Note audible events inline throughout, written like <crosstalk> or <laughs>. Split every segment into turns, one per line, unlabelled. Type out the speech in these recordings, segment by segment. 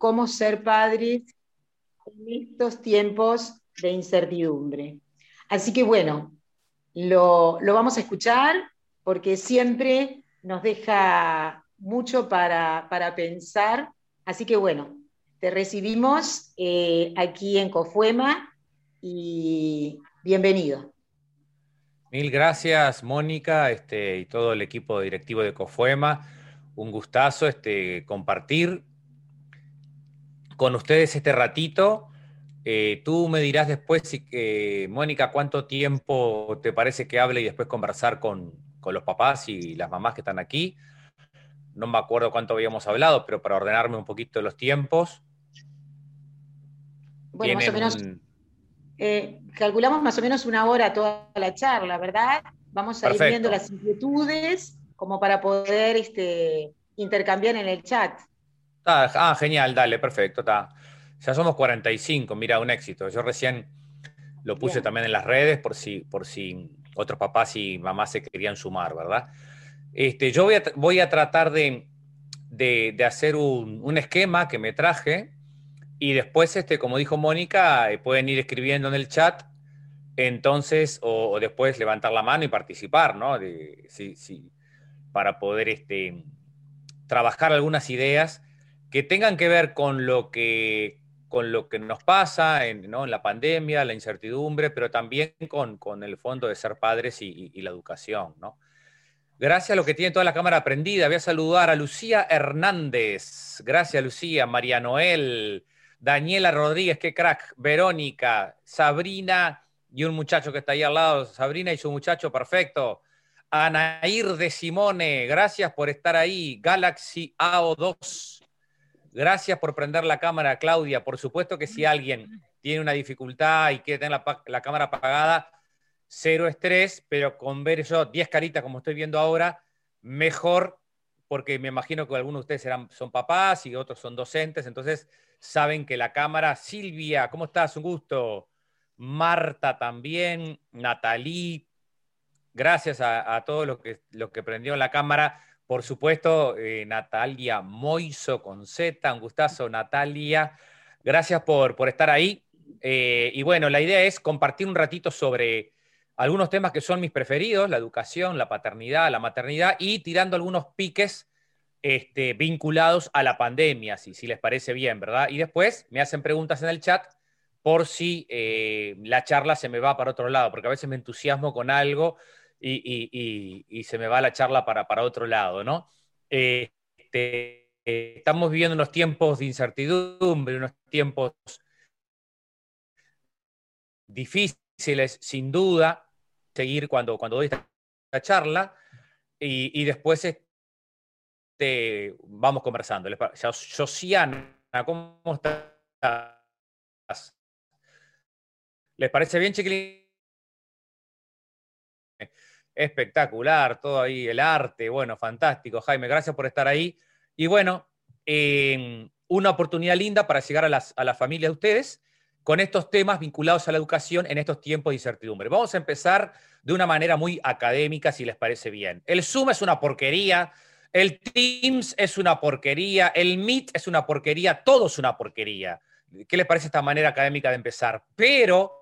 cómo ser padres en estos tiempos de incertidumbre. Así que bueno, lo, vamos a escuchar porque siempre nos deja mucho para, pensar. Así que bueno, te recibimos eh, aquí en Cofuema y bienvenido.
Mil gracias, Mónica, este, y todo el equipo directivo de Cofuema. Un gustazo este, compartir con ustedes este ratito. Eh, tú me dirás después, si, eh, Mónica, cuánto tiempo te parece que hable y después conversar con, los papás y las mamás que están aquí. No me acuerdo cuánto habíamos hablado, pero para ordenarme un poquito los tiempos.
Bueno, más o menos. Eh, calculamos más o menos una hora toda la charla, ¿verdad? Vamos a ir viendo las inquietudes como para poder este, intercambiar en el chat.
Ah, ah genial, dale, perfecto, está. Ya somos 45, mira, un éxito. Yo recién lo puse también en las redes por si, por si otros papás y mamás se querían sumar, ¿verdad? Este, yo voy a, voy a tratar de, hacer un, un, esquema que me traje y después, este, como dijo Mónica, eh, pueden ir escribiendo en el chat, entonces, o, después levantar la mano y participar, ¿no? sí, sí, para poder este, trabajar algunas ideas que tengan que ver con lo que, con lo que nos pasa en, la pandemia, la incertidumbre, pero también con, con el fondo de ser padres y, la educación, ¿no? Gracias a lo que tiene toda la cámara aprendida. Voy a saludar a Lucía Hernández. Gracias, Lucía. María Noel, Daniela Rodríguez, qué crack, Verónica, Sabrina y un muchacho que está ahí al lado, Sabrina y su muchacho, perfecto. Anair de Simone, gracias por estar ahí. Galaxy AO2, gracias por prender la cámara, Claudia. Por supuesto que si alguien tiene una dificultad y quiere tener la, cámara apagada, cero estrés, pero con ver yo 10 caritas como estoy viendo ahora, mejor, porque me imagino que algunos de ustedes son papás y otros son docentes, entonces saben que la cámara, Silvia, ¿cómo estás? Un gusto. Marta también, Natalí, gracias a, todo lo que, lo que prendió la cámara. Por supuesto, eh, Natalia Moiso con Z, un gustazo, Natalia. Gracias por, por estar ahí. Eh, y bueno, la idea es compartir un ratito sobre algunos temas que son mis preferidos, la educación, la paternidad, la maternidad, y tirando algunos piques este, vinculados a la pandemia, si, si les parece bien, ¿verdad? Y después me hacen preguntas en el chat por si eh, la charla se me va para otro lado, porque a veces me entusiasmo con algo y, se me va la charla para, otro lado, ¿no? Este, estamos viviendo unos tiempos de incertidumbre, unos tiempos difíciles, sin duda, seguir cuando, cuando doy esta charla, y, después este, vamos conversando. ¿Les parece bien, chiquilín? Espectacular, todo ahí, el arte, bueno, fantástico, Jaime, gracias por estar ahí. Y bueno, em, una oportunidad linda para llegar a las, a las familias de ustedes con estos temas vinculados a la educación en estos tiempos de incertidumbre. Vamos a empezar de una manera muy académica, si les parece bien. El Zoom es una porquería, el Teams es una porquería, el Meet es una porquería, todo es una porquería. ¿Qué les parece esta manera académica de empezar? Pero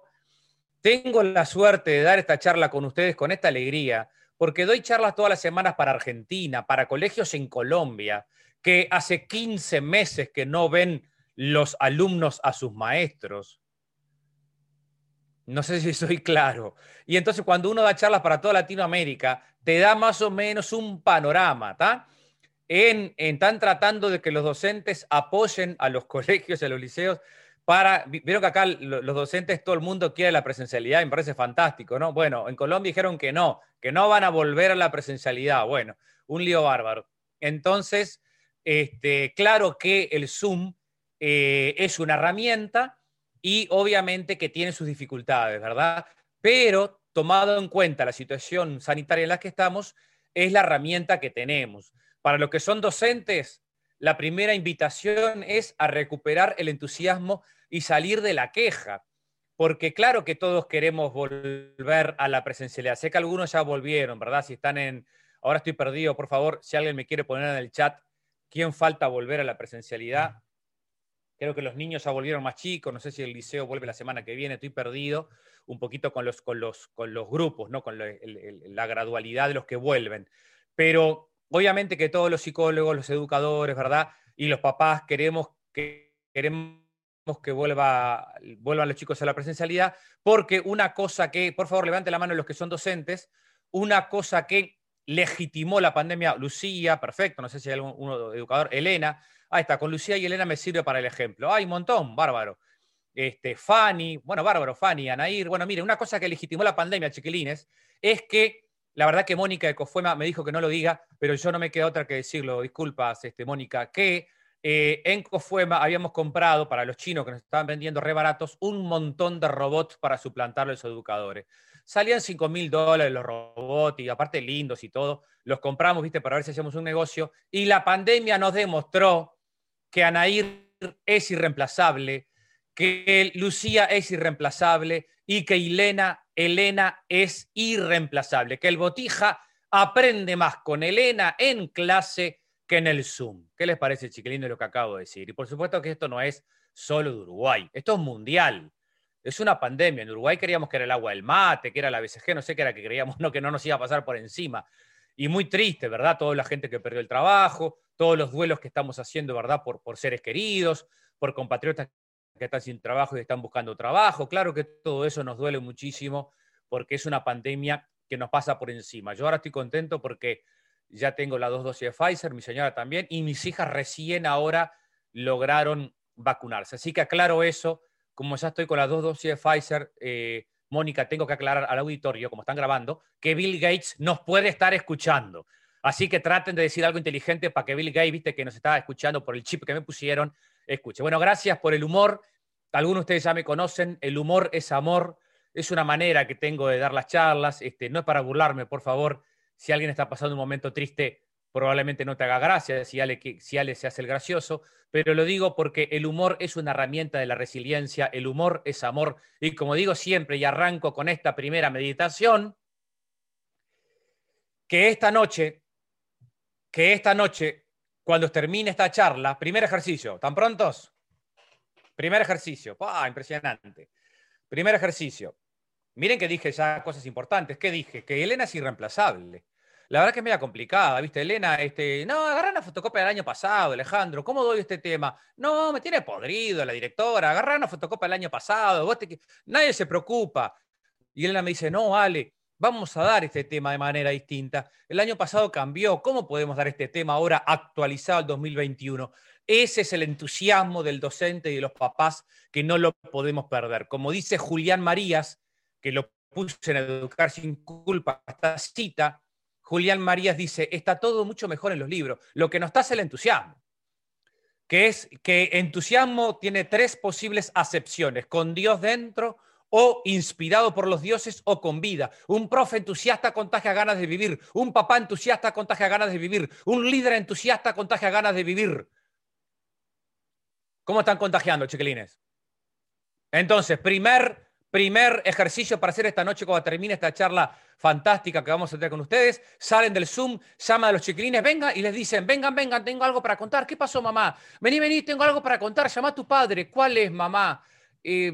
tengo la suerte de dar esta charla con ustedes con esta alegría, porque doy charlas todas las semanas para Argentina, para colegios en Colombia, que hace 15 meses que no ven los alumnos a sus maestros. No sé si soy claro. Y entonces cuando uno da charlas para toda Latinoamérica, te da más o menos un panorama, ¿está? En, están tratando de que los docentes apoyen a los <laughs> colegios y a los liceos para, vieron que acá los docentes, todo el mundo quiere la presencialidad, y me parece fantástico, ¿no? Bueno, en Colombia dijeron que no, que no van a volver a la presencialidad. Bueno, un lío bárbaro. Entonces, este, claro que el Zoom eh, es una herramienta, y obviamente que tiene sus dificultades, ¿verdad? Pero tomado en cuenta la situación sanitaria en la que estamos, es la herramienta que tenemos. Para los que son docentes, la primera invitación es a recuperar el entusiasmo y salir de la queja, porque claro que todos queremos volver a la presencialidad. Sé que algunos ya volvieron, ¿verdad? Si están en, ahora estoy perdido, por favor, si alguien me quiere poner en el chat, ¿quién falta volver a la presencialidad? Creo que los niños ya volvieron más chicos, no sé si el liceo vuelve la semana que viene, estoy perdido un poquito con los, con los, con los grupos, ¿no? con la gradualidad de los que vuelven. Pero obviamente que todos los psicólogos, los educadores, ¿verdad? Y los papás queremos que, queremos que vuelva, vuelvan los chicos a la presencialidad, porque una cosa que, por favor, levante la mano los que son docentes, una cosa que legitimó la pandemia, Lucía, perfecto, no sé si hay algún educador, Elena, ahí está, con Lucía y Elena me sirve para el ejemplo. Hay un montón, bárbaro. Este, Fanny, bueno, bárbaro, Fanny, Anair. Bueno, mire, una cosa que legitimó la pandemia, chiquilines, es que la verdad que Mónica de Cofuema me dijo que no lo diga, pero yo no me queda otra que decirlo, disculpas, este, Mónica, que eh, en Cofuema habíamos comprado para los chinos que nos estaban vendiendo re baratos un montón de robots para suplantar a los educadores. Salían 5 mil dólares los robots y aparte lindos y todo. Los compramos, viste, para ver si hacíamos un negocio. Y la pandemia nos demostró que Anair es irreemplazable, que Lucía es irreemplazable y que Elena, Elena es irreemplazable, que el botija aprende más con Elena en clase que en el Zoom. ¿Qué les parece, chiquilín, de lo que acabo de decir? Y por supuesto que esto no es solo de Uruguay, esto es mundial. Es una pandemia. En Uruguay queríamos que era el agua del mate, que era la BCG, no sé qué era que creíamos, <laughs> no, que no nos iba a pasar por encima. Y muy triste, ¿verdad? Toda la gente que perdió el trabajo, todos los duelos que estamos haciendo, ¿verdad? Por, por seres queridos, por compatriotas que están sin trabajo y están buscando trabajo. Claro que todo eso nos duele muchísimo porque es una pandemia que nos pasa por encima. Yo ahora estoy contento porque ya tengo las dos dosis de Pfizer, mi señora también, y mis hijas recién ahora lograron vacunarse. Así que aclaro eso, como ya estoy con las dos dosis de Pfizer, eh, Mónica, tengo que aclarar al auditorio, como están grabando, que Bill Gates nos puede estar escuchando. Así que traten de decir algo inteligente para que Bill Gates, viste que nos estaba escuchando por el chip que me pusieron, escuche. Bueno, gracias por el humor. Algunos de ustedes ya me conocen, el humor es amor, es una manera que tengo de dar las charlas, este, no es para burlarme, por favor, si alguien está pasando un momento triste, probablemente no te haga gracia si Ale, si Ale se hace el gracioso, pero lo digo porque el humor es una herramienta de la resiliencia, el humor es amor, y como digo siempre, y arranco con esta primera meditación, que esta noche, que esta noche, cuando termine esta charla, primer ejercicio, ¿están prontos? Primer ejercicio, ¡ah, impresionante! Primer ejercicio, Miren que dije ya cosas importantes. ¿Qué dije? Que Elena es irreemplazable. La verdad que es media complicada, ¿viste? Elena, este, no, agarra una fotocopia del año pasado, Alejandro, ¿cómo doy este tema? No, me tiene podrido la directora, agarra una fotocopia del año pasado, nadie se preocupa. Y Elena me dice, no, Ale, vamos a dar este tema de manera distinta. El año pasado cambió, ¿cómo podemos dar este tema ahora actualizado al 2021? Ese es el entusiasmo del docente y de los papás que no lo podemos perder. Como dice Julián Marías, que lo puse en Educar sin culpa, esta cita, Julián Marías dice, está todo mucho mejor en los libros. Lo que nos está es el entusiasmo, que es que entusiasmo tiene tres posibles acepciones, con Dios dentro o inspirado por los dioses o con vida. Un profe entusiasta contagia ganas de vivir, un papá entusiasta contagia ganas de vivir, un líder entusiasta contagia ganas de vivir. ¿Cómo están contagiando, chiquilines? Entonces, primer primer ejercicio para hacer esta noche cuando termine esta charla fantástica que vamos a tener con ustedes. Salen del Zoom, llaman a los chiquilines, vengan y les dicen, vengan, vengan, tengo algo para contar. ¿Qué pasó, mamá? Vení, vení, tengo algo para contar. Llama a tu padre. ¿Cuál es, mamá?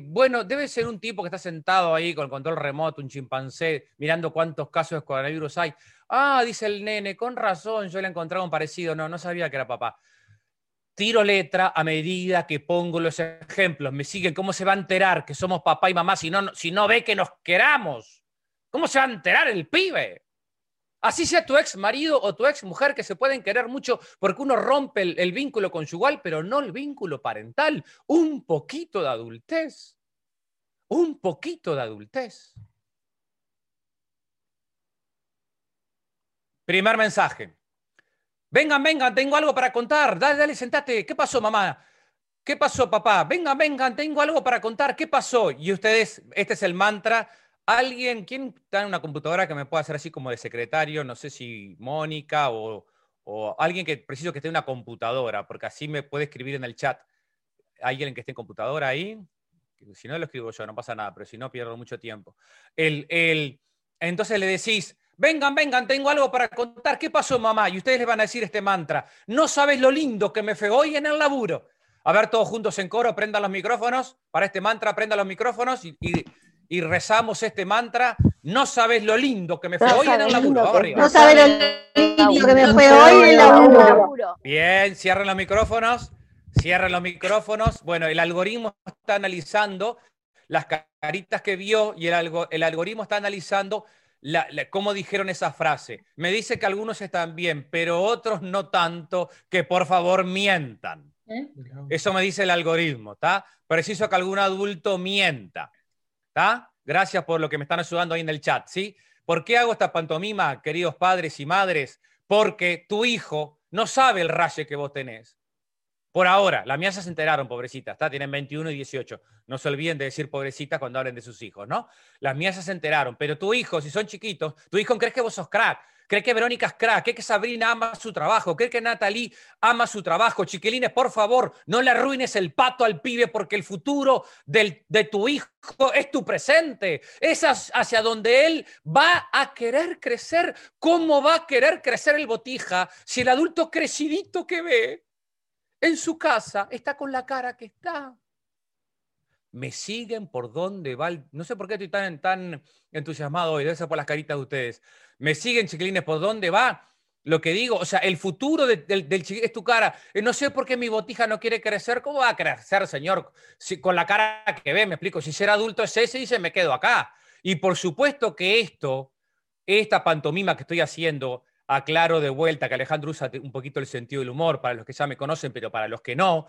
Bueno, debe ser un tipo que está sentado ahí con el control remoto, un chimpancé, mirando cuántos casos de coronavirus hay. Ah, dice el nene, con razón, yo le he encontrado un parecido. No, no sabía que era papá tiro letra a medida que pongo los ejemplos. Me siguen, ¿cómo se va a enterar que somos papá y mamá si no, si no ve que nos queramos? ¿Cómo se va a enterar el pibe? Así sea tu ex marido o tu ex mujer que se pueden querer mucho porque uno rompe el, el vínculo conyugal, pero no el vínculo parental. Un poquito de adultez. Un poquito de adultez. Primer mensaje. Vengan, vengan, tengo algo para contar. Dale, dale, sentate. ¿Qué pasó, mamá? ¿Qué pasó, papá? Vengan, vengan, tengo algo para contar. ¿Qué pasó? Y ustedes, este es el mantra. Alguien, ¿quién está en una computadora que me pueda hacer así como de secretario? No sé si Mónica o, alguien que preciso que esté en una computadora, porque así me puede escribir en el chat. ¿Alguien que esté en computadora ahí? Si no, lo escribo yo, no pasa nada, pero si no, pierdo mucho tiempo. El, el, entonces le decís, Vengan, vengan, tengo algo para contar. ¿Qué pasó, mamá? Y ustedes les van a decir este mantra. No sabes lo lindo que me fue hoy en el laburo. A ver, todos juntos en coro, prendan los micrófonos. Para este mantra, prendan los micrófonos y, rezamos este mantra. No sabes lo lindo que me fue hoy en el laburo.
No sabes lo lindo que me fue hoy en el laburo.
Bien, cierren los micrófonos. Cierren los micrófonos. Bueno, el algoritmo está analizando las caritas que vio y el, el algoritmo está analizando cómo dijeron esa frase. Me dice que algunos están bien, pero otros no tanto, que por favor mientan. ¿Eh? Eso me dice el algoritmo, ¿está? Preciso que algún adulto mienta, ¿está? Gracias por lo que me están ayudando ahí en el chat, ¿sí? ¿Por qué hago esta pantomima, queridos padres y madres? Porque tu hijo no sabe el raye que vos tenés. Por ahora, las mías se enteraron, pobrecitas, ¿está? tienen 21 y 18. No se olviden de decir pobrecitas cuando hablen de sus hijos, ¿no? Las mías se enteraron, pero tu hijo, si son chiquitos, tu hijo cree que vos sos crack, cree que Verónica es crack, cree que Sabrina ama su trabajo, cree que Natalie ama su trabajo. Chiquilines, por favor, no le arruines el pato al pibe porque el futuro de tu hijo es tu presente. Es hacia donde él va a querer crecer. ¿Cómo va a querer crecer el botija si el adulto crecidito que ve en su casa está con la cara que está. Me siguen por dónde va No sé por qué estoy tan, tan entusiasmado hoy, debe ser por las caritas de ustedes. Me siguen, chiquilines, por dónde va lo que digo. O sea, el futuro del, del es tu cara. Eh, no sé por qué mi botija no quiere crecer. ¿Cómo va a crecer, señor? Si, con la cara que ve, me explico. Si ser adulto es ese, dice, me quedo acá. Y por supuesto que esto, esta pantomima que estoy haciendo, aclaro de vuelta que Alejandro usa un poquito el sentido del humor para los que ya me conocen, pero para los que no,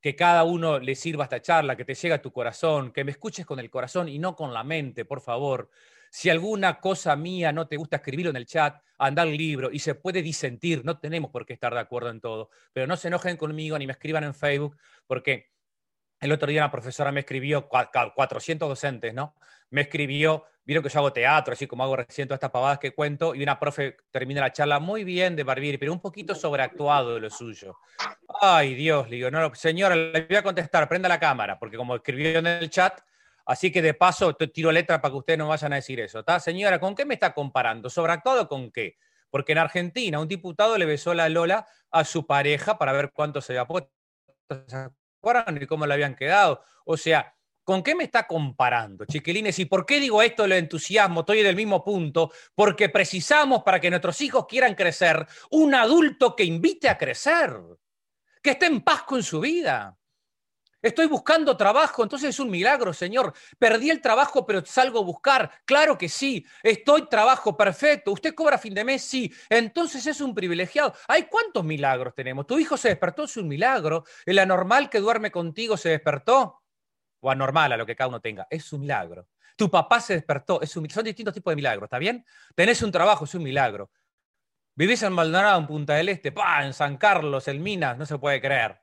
que cada uno le sirva esta charla, que te llegue a tu corazón, que me escuches con el corazón y no con la mente, por favor. Si alguna cosa mía no te gusta escribirlo en el chat, anda al libro y se puede disentir, no tenemos por qué estar de acuerdo en todo, pero no se enojen conmigo ni me escriban en Facebook, porque el otro día una profesora me escribió, 400 docentes, ¿no? Me escribió, vieron que yo hago teatro, así como hago recién todas estas pavadas que cuento, y una profe termina la charla muy bien de Barbieri, pero un poquito sobreactuado de lo suyo. Ay, Dios, le digo, no, señora, le voy a contestar, prenda la cámara, porque como escribió en el chat, así que de paso te tiro letra para que ustedes no vayan a decir eso, ¿está? Señora, ¿con qué me está comparando? ¿Sobreactuado con qué? Porque en Argentina un diputado le besó la Lola a su pareja para ver cuánto se había puesto y cómo le habían quedado. O sea, ¿con qué me está comparando, chiquilines? ¿Y por qué digo esto del entusiasmo? Estoy en el mismo punto. Porque precisamos para que nuestros hijos quieran crecer un adulto que invite a crecer, que esté en paz con su vida. Estoy buscando trabajo, entonces es un milagro, Señor. Perdí el trabajo, pero salgo a buscar. Claro que sí. Estoy trabajo perfecto. ¿Usted cobra fin de mes? Sí. Entonces es un privilegiado. ¿Hay cuántos milagros tenemos? Tu hijo se despertó, es un milagro. El anormal que duerme contigo se despertó. O anormal, a lo que cada uno tenga. Es un milagro. Tu papá se despertó. Es un, son distintos tipos de milagros, ¿está bien? Tenés un trabajo, es un milagro. Vivís en Maldonado, en Punta del Este, ¡pah! en San Carlos, en Minas, no se puede creer.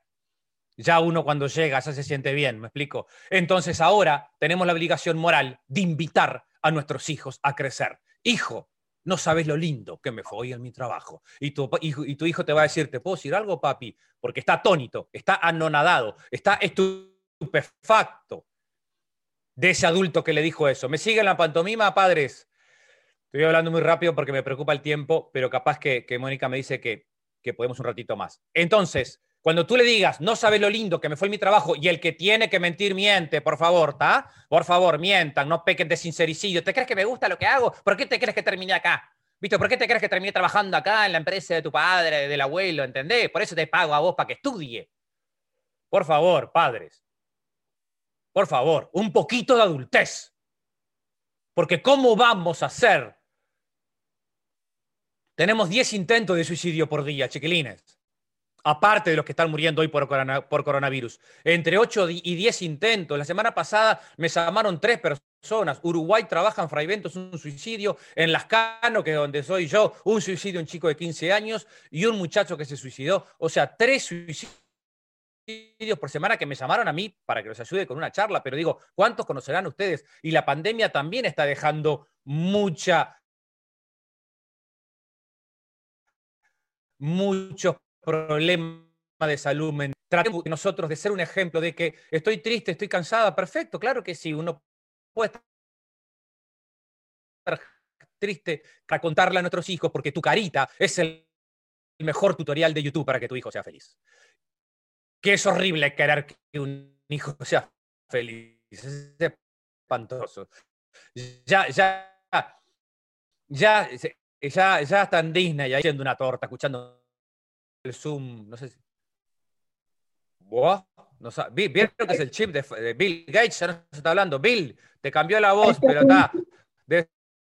Ya uno cuando llega ya se siente bien, ¿me explico? Entonces ahora tenemos la obligación moral de invitar a nuestros hijos a crecer. Hijo, no sabes lo lindo que me fue hoy en mi trabajo. Y tu, y tu hijo te va a decir, ¿te puedo decir algo, papi? Porque está atónito, está anonadado, está estupefacto de ese adulto que le dijo eso. ¿Me siguen la pantomima, padres? Estoy hablando muy rápido porque me preocupa el tiempo, pero capaz que, Mónica me dice que, podemos un ratito más. Entonces, cuando tú le digas, no sabes lo lindo que me fue mi trabajo y el que tiene que mentir miente, por favor, ¿está? Por favor, mientan, no pequen de sincericidio. ¿Te crees que me gusta lo que hago? ¿Por qué te crees que terminé acá? ¿Viste? ¿Por qué te crees que terminé trabajando acá en la empresa de tu padre, del abuelo? ¿Entendés? Por eso te pago a vos para que estudie. Por favor, padres. Por favor, un poquito de adultez. Porque ¿cómo vamos a hacer? Tenemos 10 intentos de suicidio por día, chiquilines aparte de los que están muriendo hoy por, coronavirus. Entre 8 y 10 intentos. La semana pasada me llamaron tres personas. Uruguay trabaja en Fraiventos un suicidio. En Lascano, que es donde soy yo, un suicidio, un chico de 15 años y un muchacho que se suicidó. O sea, tres suicidios por semana que me llamaron a mí para que los ayude con una charla, pero digo, ¿cuántos conocerán ustedes? Y la pandemia también está dejando mucha, muchos problema de salud mental. Tratemos nosotros de ser un ejemplo de que estoy triste, estoy cansada, perfecto, claro que sí, uno puede estar triste para contarle a nuestros hijos porque tu carita es el mejor tutorial de YouTube para que tu hijo sea feliz. Que es horrible querer que un hijo sea feliz. Es espantoso. Ya, ya, ya, ya, ya está en Disney haciendo una torta, escuchando el Zoom, no sé si. ¿Vos? No ¿Vieron que es el chip de, Bill Gates? Ya no se está hablando. Bill, te cambió la voz, pero está.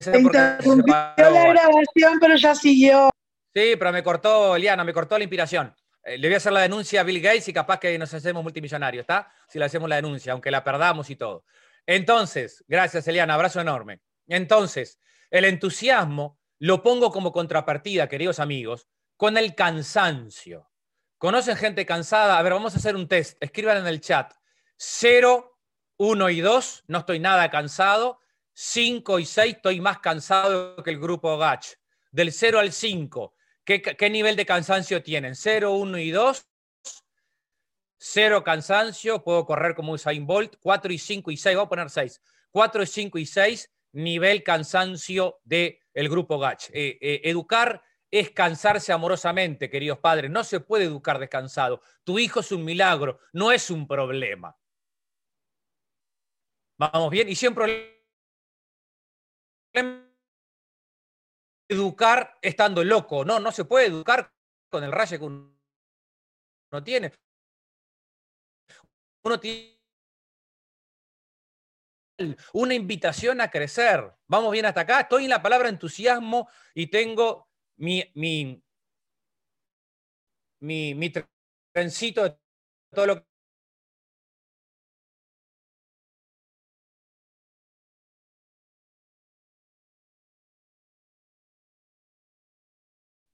Se interrumpió la grabación, pero ya siguió.
Sí, pero me cortó, Liana, me cortó la inspiración. Eh, le voy a hacer la denuncia a Bill Gates y capaz que nos hacemos multimillonarios, ¿está? Si le hacemos la denuncia, aunque la perdamos y todo. Entonces, gracias, Eliana, abrazo enorme. Entonces, el entusiasmo lo pongo como contrapartida, queridos amigos, con el cansancio. ¿Conocen gente cansada? A ver, vamos a hacer un test. Escriban en el chat. 0, 1 y 2, no estoy nada cansado. 5 y 6, estoy más cansado que el grupo Gach. Del 0 al 5, ¿qué, nivel de cansancio tienen? 0, 1 y 2. 0 cansancio, puedo correr como Usain Bolt. 4 y 5 y 6, voy a poner 6. 4, 5 y 6, nivel cansancio del grupo Gach. Eh, eh, educar es cansarse amorosamente, queridos padres. No se puede educar descansado. Tu hijo es un milagro, no es un problema. Vamos bien, y siempre educar estando loco. No, no se puede educar con el rayo que uno tiene. Uno tiene una invitación a crecer. Vamos bien hasta acá. Estoy en la palabra entusiasmo y tengo mi, mi, mi, mi trencito de todo lo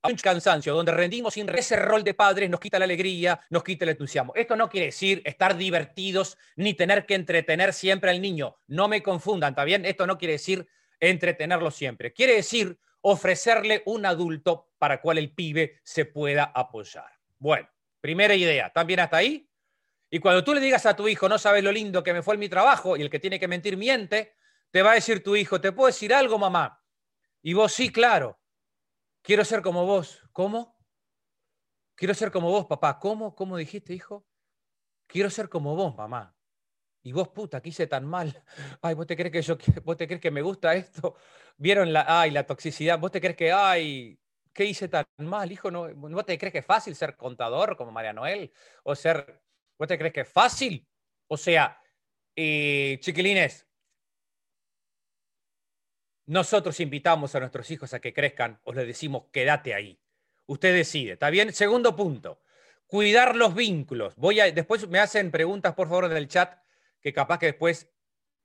un cansancio, donde rendimos sin ese rol de padres nos quita la alegría, nos quita el entusiasmo. Esto no quiere decir estar divertidos ni tener que entretener siempre al niño. No me confundan, ¿está bien? Esto no quiere decir entretenerlo siempre. Quiere decir ofrecerle un adulto para cual el pibe se pueda apoyar. Bueno, primera idea, ¿también hasta ahí? Y cuando tú le digas a tu hijo, no sabes lo lindo que me fue en mi trabajo, y el que tiene que mentir miente, te va a decir tu hijo, ¿te puedo decir algo, mamá? Y vos sí, claro. Quiero ser como vos. ¿Cómo? Quiero ser como vos, papá. ¿Cómo? ¿Cómo dijiste, hijo? Quiero ser como vos, mamá. Y vos, puta, que hice tan mal. <laughs> Ay, ¿vos te crees que yo, vos te crees que me gusta esto? <laughs> ¿Vieron la, ay, la toxicidad? ¿Vos te crees que, ay, qué hice tan mal, hijo? ¿No, ¿Vos te crees que es fácil ser contador como María Noel? O ser, ¿vos te crees que es fácil? O sea, eh, chiquilines, nosotros invitamos a nuestros hijos a que crezcan, os les decimos, quédate ahí. Usted decide, ¿está bien? Segundo punto, cuidar los vínculos. Voy a, después me hacen preguntas, por favor, en el chat que capaz que después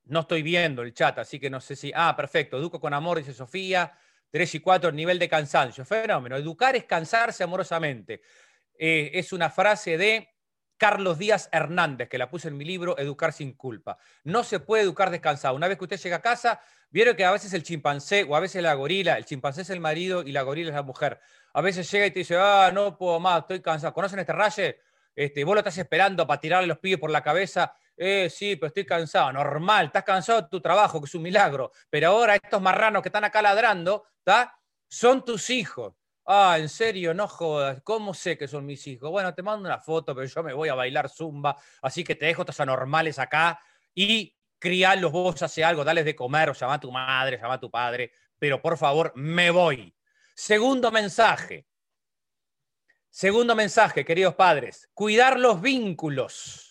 no estoy viendo el chat, así que no sé si. Ah, perfecto. Educo con amor, dice Sofía. 3 y 4, nivel de cansancio. Fenómeno. Educar es cansarse amorosamente. Eh, es una frase de Carlos Díaz Hernández, que la puse en mi libro Educar sin culpa. No se puede educar descansado. Una vez que usted llega a casa, vieron que a veces el chimpancé o a veces la gorila, el chimpancé es el marido y la gorila es la mujer. A veces llega y te dice, ah, no puedo más, estoy cansado. ¿Conocen este raye? Este, vos lo estás esperando para tirarle los pibes por la cabeza eh, sí, pero estoy cansado. Normal, estás cansado de tu trabajo, que es un milagro. Pero ahora estos marranos que están acá ladrando, ¿está? Son tus hijos. Ah, en serio, no jodas. ¿Cómo sé que son mis hijos? Bueno, te mando una foto, pero yo me voy a bailar zumba, así que te dejo estos anormales acá y criarlos vos hace algo, dales de comer, o llama a tu madre, llama a tu padre, pero por favor, me voy. Segundo mensaje. Segundo mensaje, queridos padres, cuidar los vínculos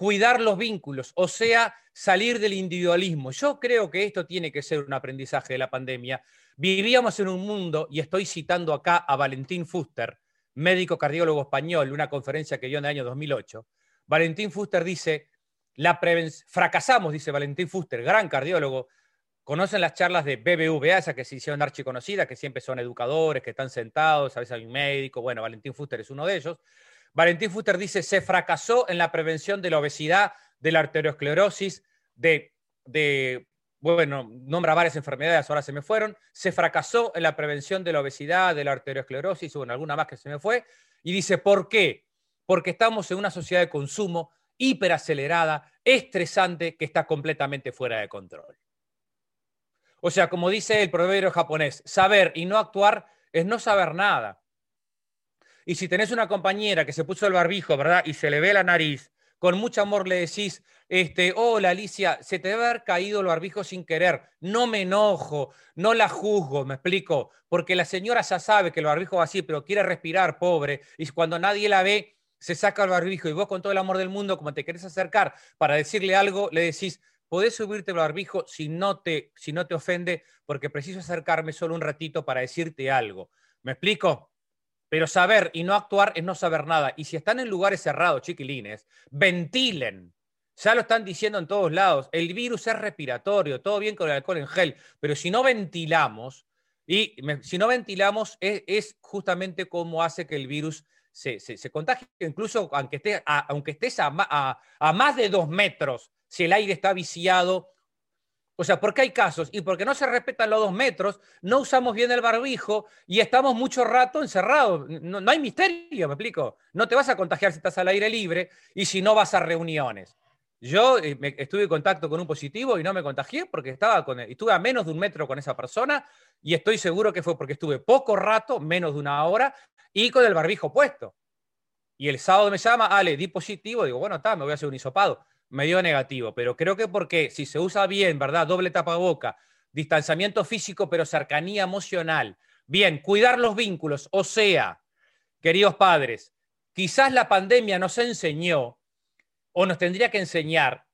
cuidar los vínculos, o sea, salir del individualismo. Yo creo que esto tiene que ser un aprendizaje de la pandemia. Vivíamos en un mundo, y estoy citando acá a Valentín Fuster, médico cardiólogo español, una conferencia que dio en el año 2008. Valentín Fuster dice, fracasamos, dice Valentín Fuster, gran cardiólogo, conocen las charlas de BBVA, esas que se hicieron archiconocidas, que siempre son educadores, que están sentados, a veces hay un médico, bueno, Valentín Fuster es uno de ellos. Valentín Fuster dice, se fracasó en la prevención de la obesidad, de la arteriosclerosis, de, de, bueno, nombra varias enfermedades, ahora se me fueron, se fracasó en la prevención de la obesidad, de la arteriosclerosis, o en alguna más que se me fue, y dice, ¿por qué? Porque estamos en una sociedad de consumo hiperacelerada, estresante, que está completamente fuera de control. O sea, como dice el proverbio japonés, saber y no actuar es no saber nada. Y si tenés una compañera que se puso el barbijo, ¿verdad? Y se le ve la nariz, con mucho amor le decís, este, hola Alicia, se te debe haber caído el barbijo sin querer, no me enojo, no la juzgo, me explico, porque la señora ya sabe que el barbijo va así, pero quiere respirar, pobre, y cuando nadie la ve, se saca el barbijo y vos con todo el amor del mundo, como te querés acercar para decirle algo, le decís, podés subirte el barbijo si no te, si no te ofende, porque preciso acercarme solo un ratito para decirte algo. ¿Me explico? Pero saber y no actuar es no saber nada. Y si están en lugares cerrados, chiquilines, ventilen. Ya lo están diciendo en todos lados. El virus es respiratorio, todo bien con el alcohol en gel, pero si no ventilamos, y si no ventilamos, es, justamente como hace que el virus se, contagie, incluso aunque, esté, aunque estés a, a más de dos metros si el aire está viciado. O sea, porque hay casos y porque no se respetan los dos metros, no usamos bien el barbijo y estamos mucho rato encerrados. No, hay misterio, me explico. No te vas a contagiar si estás al aire libre y si no vas a reuniones. Yo eh, estuve en contacto con un positivo y no me contagié porque estaba con, estuve a menos de un metro con esa persona y estoy seguro que fue porque estuve poco rato, menos de una hora, y con el barbijo puesto. Y el sábado me llama, Ale, di positivo, digo, bueno, está, me voy a hacer un hisopado me dio negativo, pero creo que porque si se usa bien, ¿verdad? Doble tapaboca, distanciamiento físico, pero cercanía emocional. Bien, cuidar los vínculos, o sea, queridos padres, quizás la pandemia nos enseñó o nos tendría que enseñar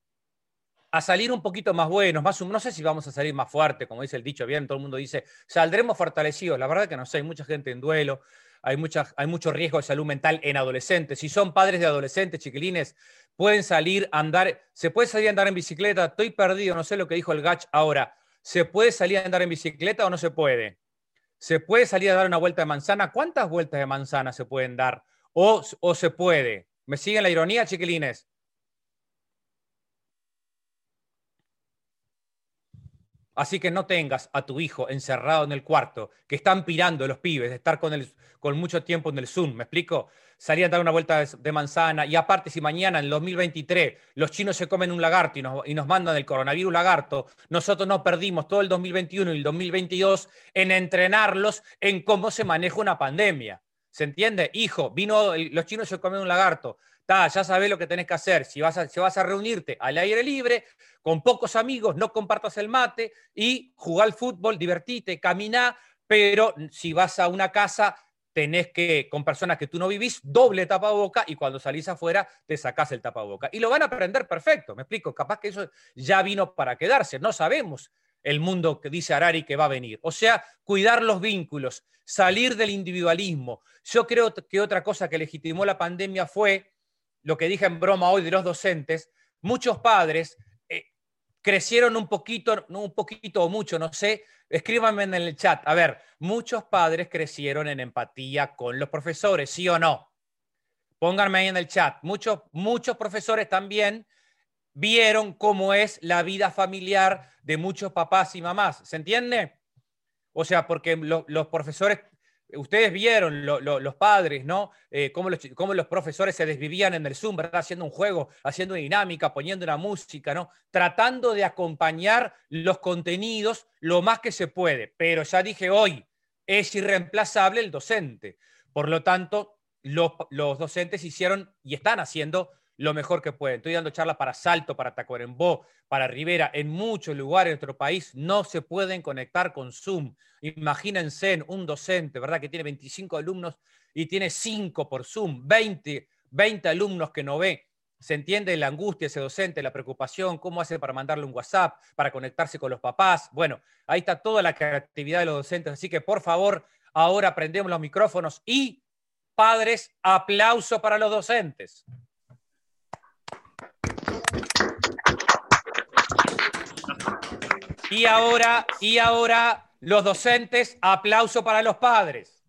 a salir un poquito más buenos, más no sé si vamos a salir más fuerte, como dice el dicho bien, todo el mundo dice, saldremos fortalecidos. La verdad que no sé, hay mucha gente en duelo, hay, hay mucho riesgo de salud mental en adolescentes. Si son padres de adolescentes, chiquilines, pueden salir a andar, se puede salir a andar en bicicleta, estoy perdido, no sé lo que dijo el Gach ahora. ¿Se puede salir a andar en bicicleta o no se puede? ¿Se puede salir a dar una vuelta de manzana? ¿Cuántas vueltas de manzana se pueden dar? ¿O, o se puede? ¿Me siguen la ironía, chiquilines? Así que no tengas a tu hijo encerrado en el cuarto, que están pirando los pibes de estar con, el, con mucho tiempo en el Zoom. ¿Me explico? Salir a dar una vuelta de, manzana. Y aparte, si mañana, en el 2023, los chinos se comen un lagarto y nos, nos mandan el coronavirus lagarto, nosotros no perdimos todo el 2021 y el 2022 en entrenarlos en cómo se maneja una pandemia. ¿Se entiende? Hijo, vino, los chinos se comen un lagarto ya sabes lo que tenés que hacer. Si vas, a, si vas a reunirte al aire libre, con pocos amigos, no compartas el mate y jugar al fútbol, divertite, camina, pero si vas a una casa, tenés que, con personas que tú no vivís, doble tapaboca y cuando salís afuera te sacás el tapaboca. Y lo van a aprender perfecto, me explico, capaz que eso ya vino para quedarse, no sabemos el mundo que dice Arari que va a venir. O sea, cuidar los vínculos, salir del individualismo. Yo creo que otra cosa que legitimó la pandemia fue lo que dije en broma hoy de los docentes, muchos padres eh, crecieron un poquito, un poquito o mucho, no sé, escríbanme en el chat. A ver, muchos padres crecieron en empatía con los profesores, ¿sí o no? Pónganme ahí en el chat. Muchos, muchos profesores también vieron cómo es la vida familiar de muchos papás y mamás. ¿Se entiende? O sea, porque los profesores Ustedes vieron los padres, ¿no? Eh, cómo, los, profesores se desvivían en el Zoom, ¿verdad? Haciendo un juego, haciendo dinámica, poniendo una música, ¿no? Tratando de acompañar los contenidos lo más que se puede. Pero ya dije hoy, es irreemplazable el docente. Por lo tanto, los docentes hicieron y están haciendo lo mejor que pueden. Estoy dando charlas para Salto, para Tacuarembó, para Rivera. En muchos lugares de nuestro país no se pueden conectar con Zoom. Imagínense un docente, ¿verdad? Que tiene 25 alumnos y tiene 5 por Zoom, 20, 20 alumnos que no ve. Se entiende la angustia ese docente, la preocupación, cómo hace para mandarle un WhatsApp, para conectarse con los papás. Bueno, ahí está toda la creatividad de los docentes. Así que, por favor, ahora prendemos los micrófonos y, padres, aplauso para los docentes. Y ahora, y ahora, los docentes, aplauso para los padres.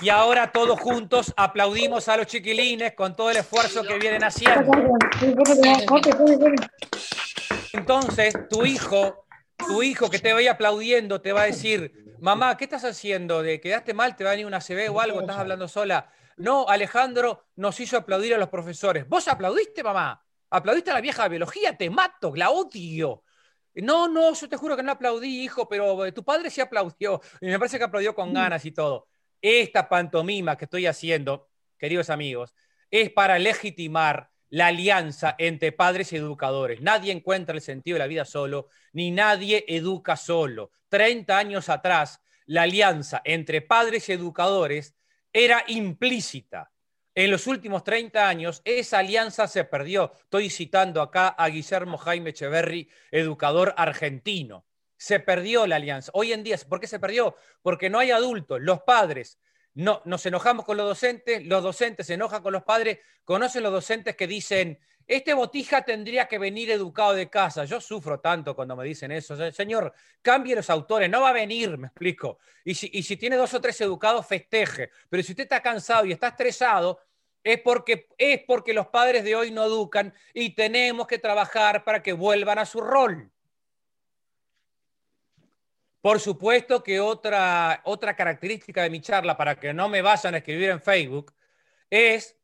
Y ahora todos juntos aplaudimos a los chiquilines con todo el esfuerzo que vienen haciendo. Entonces, tu hijo, tu hijo que te vaya aplaudiendo, te va a decir, mamá, ¿qué estás haciendo? ¿De quedaste mal? ¿Te va a venir una CB o algo? ¿Estás hablando sola? No, Alejandro nos hizo aplaudir a los profesores. ¿Vos aplaudiste, mamá? ¿Aplaudiste a la vieja biología? Te mato, la odio. No, no, yo te juro que no aplaudí, hijo, pero tu padre sí aplaudió. Y me parece que aplaudió con ganas y todo. Esta pantomima que estoy haciendo, queridos amigos, es para legitimar la alianza entre padres y educadores. Nadie encuentra el sentido de la vida solo, ni nadie educa solo. Treinta años atrás, la alianza entre padres y educadores era implícita. En los últimos 30 años, esa alianza se perdió. Estoy citando acá a Guillermo Jaime Echeverry, educador argentino. Se perdió la alianza. Hoy en día, ¿por qué se perdió? Porque no hay adultos. Los padres no, nos enojamos con los docentes, los docentes se enojan con los padres, conocen los docentes que dicen, este botija tendría que venir educado de casa. Yo sufro tanto cuando me dicen eso. Señor, cambie los autores, no va a venir, me explico. Y si, tiene dos o tres educados, festeje. Pero si usted está cansado y está estresado, es porque, es porque los padres de hoy no educan y tenemos que trabajar para que vuelvan a su rol. Por supuesto que otra, otra característica de mi charla, para que no me vayan a escribir en Facebook, es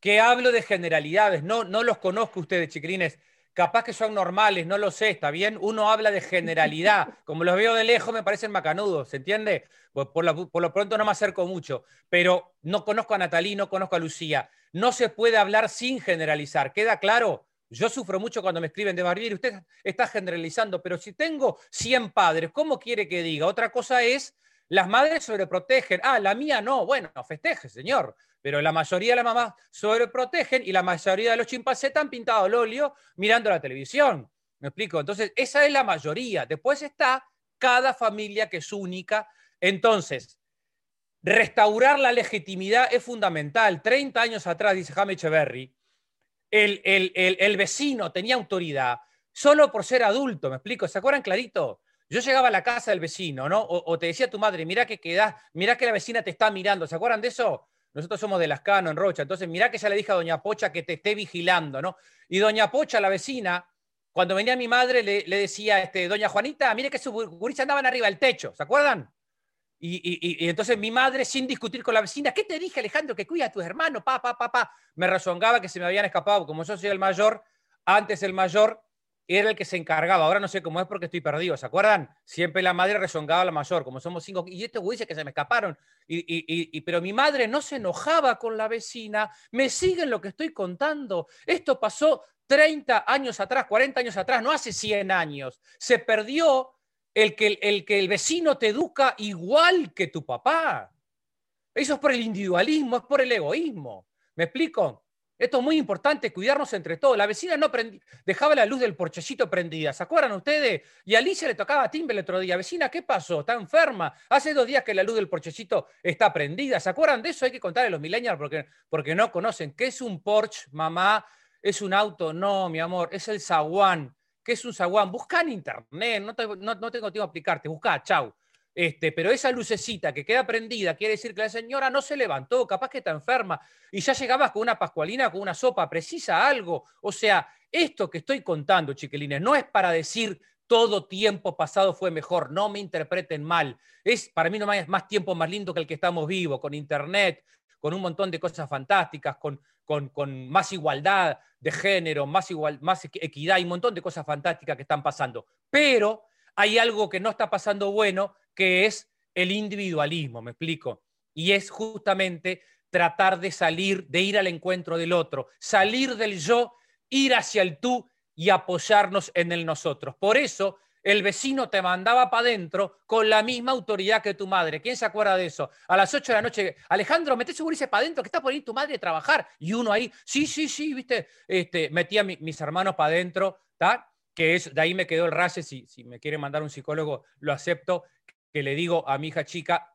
que hablo de generalidades. No, no los conozco ustedes, chiquilines. Capaz que son normales, no lo sé, ¿está bien? Uno habla de generalidad. <laughs> Como los veo de lejos, me parecen macanudos, ¿se entiende? Por, por, lo, pronto no me acerco mucho, pero no conozco a Natalí, no conozco a Lucía. No se puede hablar sin generalizar, ¿queda claro? Yo sufro mucho cuando me escriben de Barbieri, usted está generalizando, pero si tengo 100 padres, ¿cómo quiere que diga? Otra cosa es, las madres sobreprotegen. Ah, la mía no. Bueno, festeje, señor. Pero la mayoría de las mamás sobreprotegen y la mayoría de los chimpancés están pintados al óleo mirando la televisión. ¿Me explico? Entonces, esa es la mayoría. Después está cada familia que es única. Entonces, restaurar la legitimidad es fundamental. 30 años atrás, dice Jaime Echeverry, el, vecino tenía autoridad solo por ser adulto, ¿me explico? ¿Se acuerdan clarito? Yo llegaba a la casa del vecino, ¿no? O, te decía tu madre, mira que mira que la vecina te está mirando, ¿se acuerdan de eso? Nosotros somos de Las Cano, en Rocha, entonces mira que ya le dije a doña Pocha que te esté vigilando, ¿no? Y doña Pocha, la vecina, cuando venía mi madre, le, decía, este, doña Juanita, mire que sus gurises andaban arriba del techo, ¿se acuerdan? Y, entonces mi madre, sin discutir con la vecina, ¿qué te dije, Alejandro, que cuida a tus hermanos? Pa, pa, pa, pa. Me rezongaba que se me habían escapado. Como yo soy el mayor, antes el mayor era el que se encargaba. Ahora no sé cómo es porque estoy perdido. ¿Se acuerdan? Siempre la madre rezongaba a la mayor, como somos cinco. Y este güey dice que se me escaparon. Y, pero mi madre no se enojaba con la vecina. Me siguen lo que estoy contando. Esto pasó 30 años atrás, 40 años atrás, no hace 100 años. Se perdió el que el, que el vecino te educa igual que tu papá. Eso es por el individualismo, es por el egoísmo. ¿Me explico? Esto es muy importante, cuidarnos entre todos. La vecina no dejaba la luz del porchecito prendida. ¿Se acuerdan ustedes? Y a Alicia le tocaba timbre el otro día. Vecina, ¿qué pasó? ¿Está enferma? Hace dos días que la luz del porchecito está prendida. ¿Se acuerdan de eso? Hay que contarle a los millennials porque, porque no conocen. ¿Qué es un Porsche, mamá? ¿Es un auto? No, mi amor, es el zaguán. ¿Qué es un zaguán? Busca en internet, no, tengo tiempo de explicarte, busca, chau. Este, pero esa lucecita que queda prendida quiere decir que la señora no se levantó, capaz que está enferma, y ya llegabas con una pascualina, con una sopa, precisa algo. O sea, esto que estoy contando, chiquilines, no es para decir todo tiempo pasado fue mejor, no me interpreten mal. Es para mí no es más tiempo más lindo que el que estamos vivos, con internet, con un montón de cosas fantásticas, con, con, más igualdad de género, más, igual, más equidad y un montón de cosas fantásticas que están pasando. Pero hay algo que no está pasando bueno, que es el individualismo, me explico. Y es justamente tratar de salir, de ir al encuentro del otro, salir del yo, ir hacia el tú y apoyarnos en el nosotros. Por eso el vecino te mandaba para adentro con la misma autoridad que tu madre. ¿Quién se acuerda de eso? A las 8 de la noche, Alejandro, mete su para adentro, que está por ahí tu madre a trabajar. Y uno ahí, sí, sí, sí, viste, este, metía mis hermanos para adentro, ¿está? Que es, de ahí me quedó el raye, si, si me quiere mandar un psicólogo, lo acepto, que le digo a mi hija chica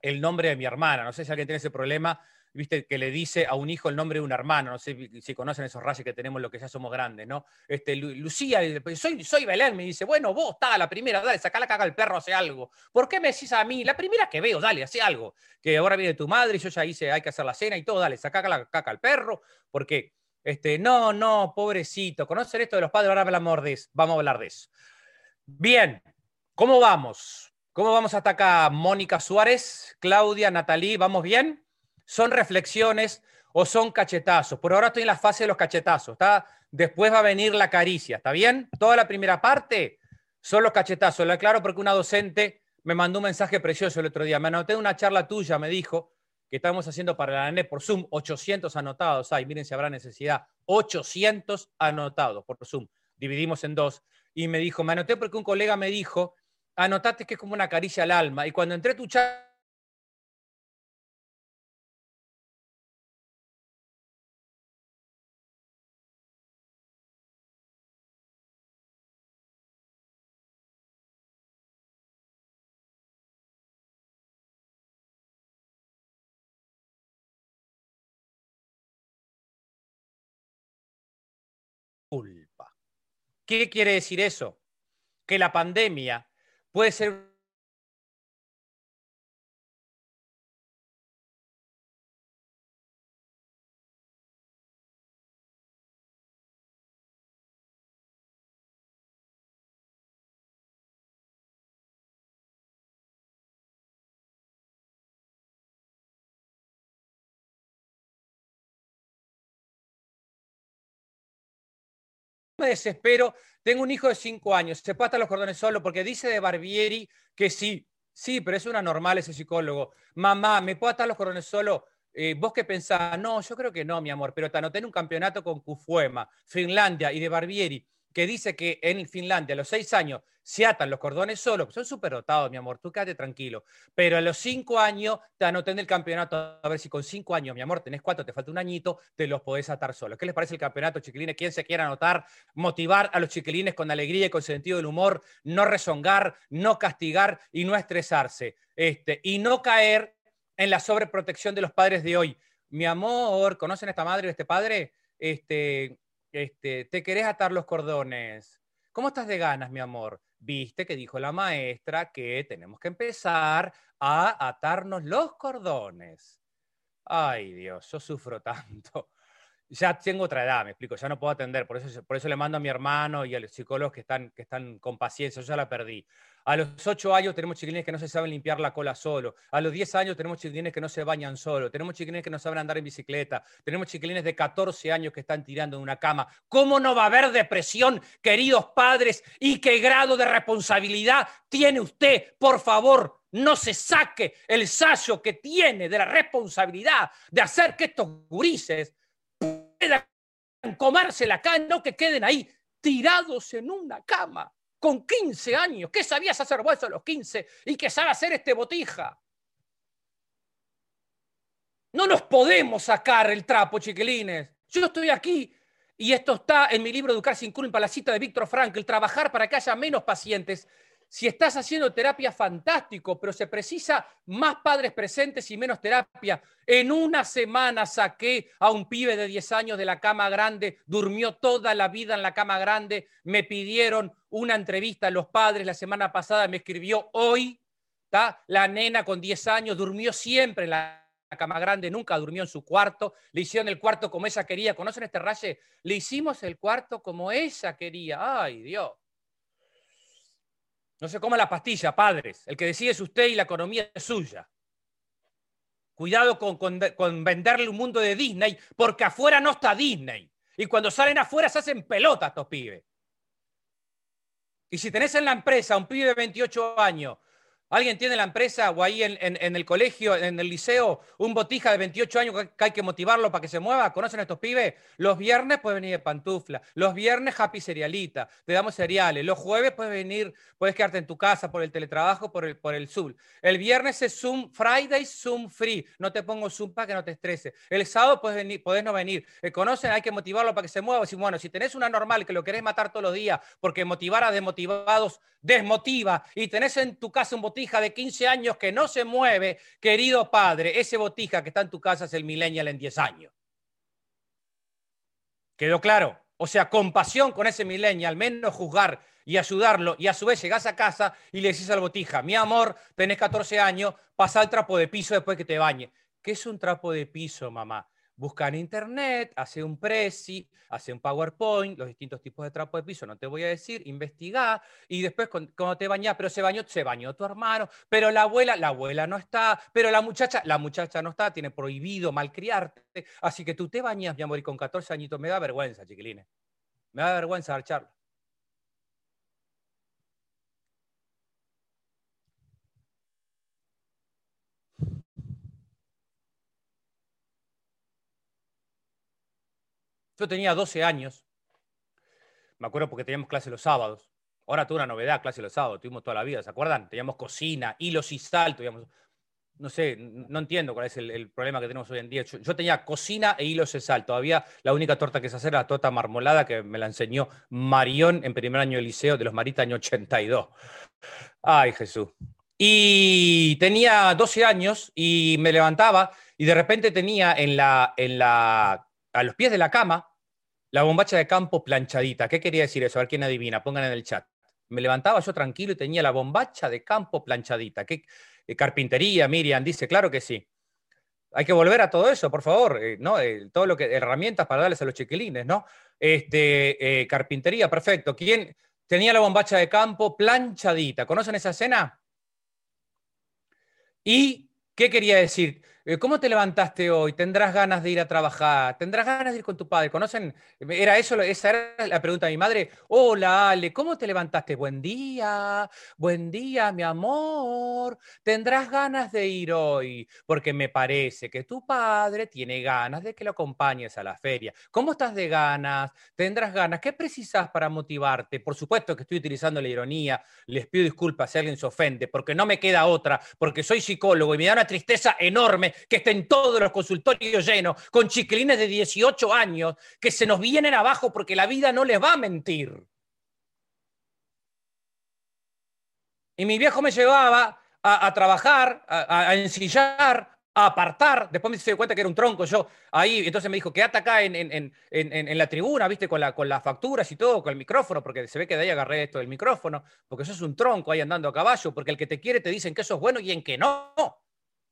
el nombre de mi hermana. No sé si alguien tiene ese problema, viste, que le dice a un hijo el nombre de un hermano, no sé si conocen esos rayos que tenemos los que ya somos grandes, ¿no? Este, Lucía, soy, soy Belén, me dice, bueno, vos, está, la primera, dale, saca la caga al perro, hace algo. ¿Por qué me decís a mí? La primera que veo, dale, hace algo. Que ahora viene tu madre y yo ya hice, hay que hacer la cena y todo, dale, saca la caca al perro, porque, este, no, no, pobrecito, conocer esto de los padres, ahora hablamos de eso, vamos a hablar de eso. Bien, ¿cómo vamos? ¿Cómo vamos hasta acá? Mónica Suárez, Claudia, Natalí, ¿vamos bien? son reflexiones o son cachetazos. Por ahora estoy en la fase de los cachetazos, ¿está? Después va a venir la caricia, ¿está bien? Toda la primera parte Solo cachetazos. Lo aclaro porque una docente me mandó un mensaje precioso el otro día. Me anoté una charla tuya, me dijo, que estamos haciendo para la ANE por Zoom, 800 anotados. Ay, miren si habrá necesidad. 800 anotados por Zoom. Dividimos en dos. Y me dijo, me anoté porque un colega me dijo, anotate que es como una caricia al alma. Y cuando entré tu charla, culpa. ¿Qué quiere decir eso? Que la pandemia puede ser me desespero. Tengo un hijo de cinco años, se puede los cordones solo porque dice de Barbieri que sí. Sí, pero es una normal ese psicólogo. Mamá, ¿me puedo atar los cordones solo? Eh, ¿Vos qué pensás? No, yo creo que no, mi amor, pero te anoté un campeonato con Cufuema, Finlandia y de Barbieri que dice que en Finlandia a los seis años se atan los cordones solos, son súper dotados, mi amor, tú quédate tranquilo. Pero a los cinco años te anoté en el campeonato, a ver si con cinco años, mi amor, tenés cuatro, te falta un añito, te los podés atar solos. ¿Qué les parece el campeonato, chiquilines? ¿Quién se quiera anotar? Motivar a los chiquilines con alegría y con sentido del humor, no rezongar, no castigar y no estresarse. Este, y no caer en la sobreprotección de los padres de hoy. Mi amor, ¿conocen a esta madre o este padre? Este, este, te querés atar los cordones. ¿Cómo estás de ganas, mi amor? Viste que dijo la maestra que tenemos que empezar a atarnos los cordones. Ay, Dios, yo sufro <laughs> tanto. Ya tengo otra edad, me explico, ya no puedo atender, por eso, por eso le mando a mi hermano y a los psicólogos que están, que están con paciencia, yo ya la perdí. A los 8 años tenemos chiquilines que no se saben limpiar la cola solo. A los 10 años tenemos chiquilines que no se bañan solo. Tenemos chiquilines que no saben andar en bicicleta. Tenemos chiquilines de 14 años que están tirando en una cama. ¿Cómo no va a haber depresión, queridos padres? ¿Y qué grado de responsabilidad tiene usted? Por favor, no se saque el sayo que tiene de la responsabilidad de hacer que estos gurises puedan comerse la cama, no que queden ahí tirados en una cama con 15 años. ¿Qué sabías hacer vos a los 15? ¿Y qué sabe hacer este botija? No nos podemos sacar el trapo, chiquilines. Yo estoy aquí y esto está en mi libro Educar sin culpa, la cita de Víctor Frankl, trabajar para que haya menos pacientes si estás haciendo terapia, fantástico, pero se precisa más padres presentes y menos terapia. En una semana saqué a un pibe de 10 años de la cama grande, durmió toda la vida en la cama grande, me pidieron una entrevista a los padres la semana pasada, me escribió hoy, la nena con 10 años durmió siempre en la cama grande, nunca durmió en su cuarto, le hicieron el cuarto como ella quería. ¿Conocen este raye? Le hicimos el cuarto como ella quería. Ay, Dios. No se coma la pastilla, padres. El que decide es usted y la economía es suya. Cuidado con, venderle un mundo de Disney, porque afuera no está Disney. Y cuando salen afuera se hacen pelotas estos pibes. Y si tenés en la empresa un pibe de 28 años ¿Alguien tiene la empresa o ahí en, el colegio, en el liceo, un botija de 28 años que hay que motivarlo para que se mueva? ¿Conocen a estos pibes? Los viernes puede venir de pantufla, los viernes happy cerealita, te damos cereales, los jueves puedes venir, puedes quedarte en tu casa por el teletrabajo, por el, por el Zoom. El viernes es Zoom Friday, Zoom Free, no te pongo Zoom para que no te estrese. El sábado puedes, venir, puedes no venir. Eh, ¿Conocen? Hay que motivarlo para que se mueva. Si, bueno, si tenés una normal que lo querés matar todos los días porque motivar a desmotivados desmotiva y tenés en tu casa un botija botija de 15 años que no se mueve, querido padre, ese botija que está en tu casa es el millennial en 10 años. ¿Quedó claro? O sea, compasión con ese millennial, menos juzgar y ayudarlo, y a su vez llegás a casa y le decís al botija, mi amor, tenés 14 años, pasa el trapo de piso después que te bañe. ¿Qué es un trapo de piso, mamá? Busca en internet, hace un presi, hace un PowerPoint, los distintos tipos de trapo de piso, no te voy a decir, investiga y después cuando te bañas, pero se bañó, se bañó tu hermano, pero la abuela, la abuela no está, pero la muchacha, la muchacha no está, tiene prohibido malcriarte, así que tú te bañas, mi amor, y con 14 añitos me da vergüenza, chiquilines, me da vergüenza dar charla. Yo tenía 12 años, me acuerdo porque teníamos clase los sábados. Ahora tuve una novedad, clase los sábados, tuvimos toda la vida, ¿se acuerdan? Teníamos cocina, hilos y sal, teníamos no sé, no entiendo cuál es el, problema que tenemos hoy en día. Yo, tenía cocina e hilos de sal. Todavía la única torta que se hace era la torta marmolada que me la enseñó Marión en primer año de liceo de los Maritas, año 82. Ay, Jesús. Y tenía 12 años y me levantaba y de repente tenía en la, en la, a los pies de la cama la bombacha de campo planchadita. ¿Qué quería decir eso? A ver quién adivina, pongan en el chat. Me levantaba yo tranquilo y tenía la bombacha de campo planchadita. ¿Qué, eh, carpintería, Miriam dice, claro que sí. Hay que volver a todo eso, por favor, eh, ¿no? Eh, todo lo que, herramientas para darles a los chiquilines, ¿no? Este, carpintería, perfecto. ¿Quién tenía la bombacha de campo planchadita? ¿Conocen esa escena? ¿Y qué quería decir? Eh, ¿Cómo te levantaste hoy? ¿Tendrás ganas de ir a trabajar? ¿Tendrás ganas de ir con tu padre? ¿Conocen? Era eso, esa era la pregunta de mi madre. Hola, Ale, ¿cómo te levantaste? Buen día, buen día, mi amor. ¿Tendrás ganas de ir hoy? Porque me parece que tu padre tiene ganas de que lo acompañes a la feria. ¿Cómo estás de ganas? ¿Tendrás ganas? ¿Qué precisas para motivarte? Por supuesto que estoy utilizando la ironía. Les pido disculpas si alguien se ofende, porque no me queda otra, porque soy psicólogo y me da una tristeza enorme que estén todos los consultorios llenos, con chiquilines de 18 años, que se nos vienen abajo porque la vida no les va a mentir. Y mi viejo me llevaba a, trabajar, a, ensillar, a apartar. Después me di cuenta que era un tronco yo ahí. Entonces me dijo, quédate acá en, en, la tribuna, ¿viste? Con, la, con las facturas y todo, con el micrófono, porque se ve que de ahí agarré esto del micrófono, porque eso es un tronco ahí andando a caballo, porque el que te quiere te dicen que eso es bueno y en que no.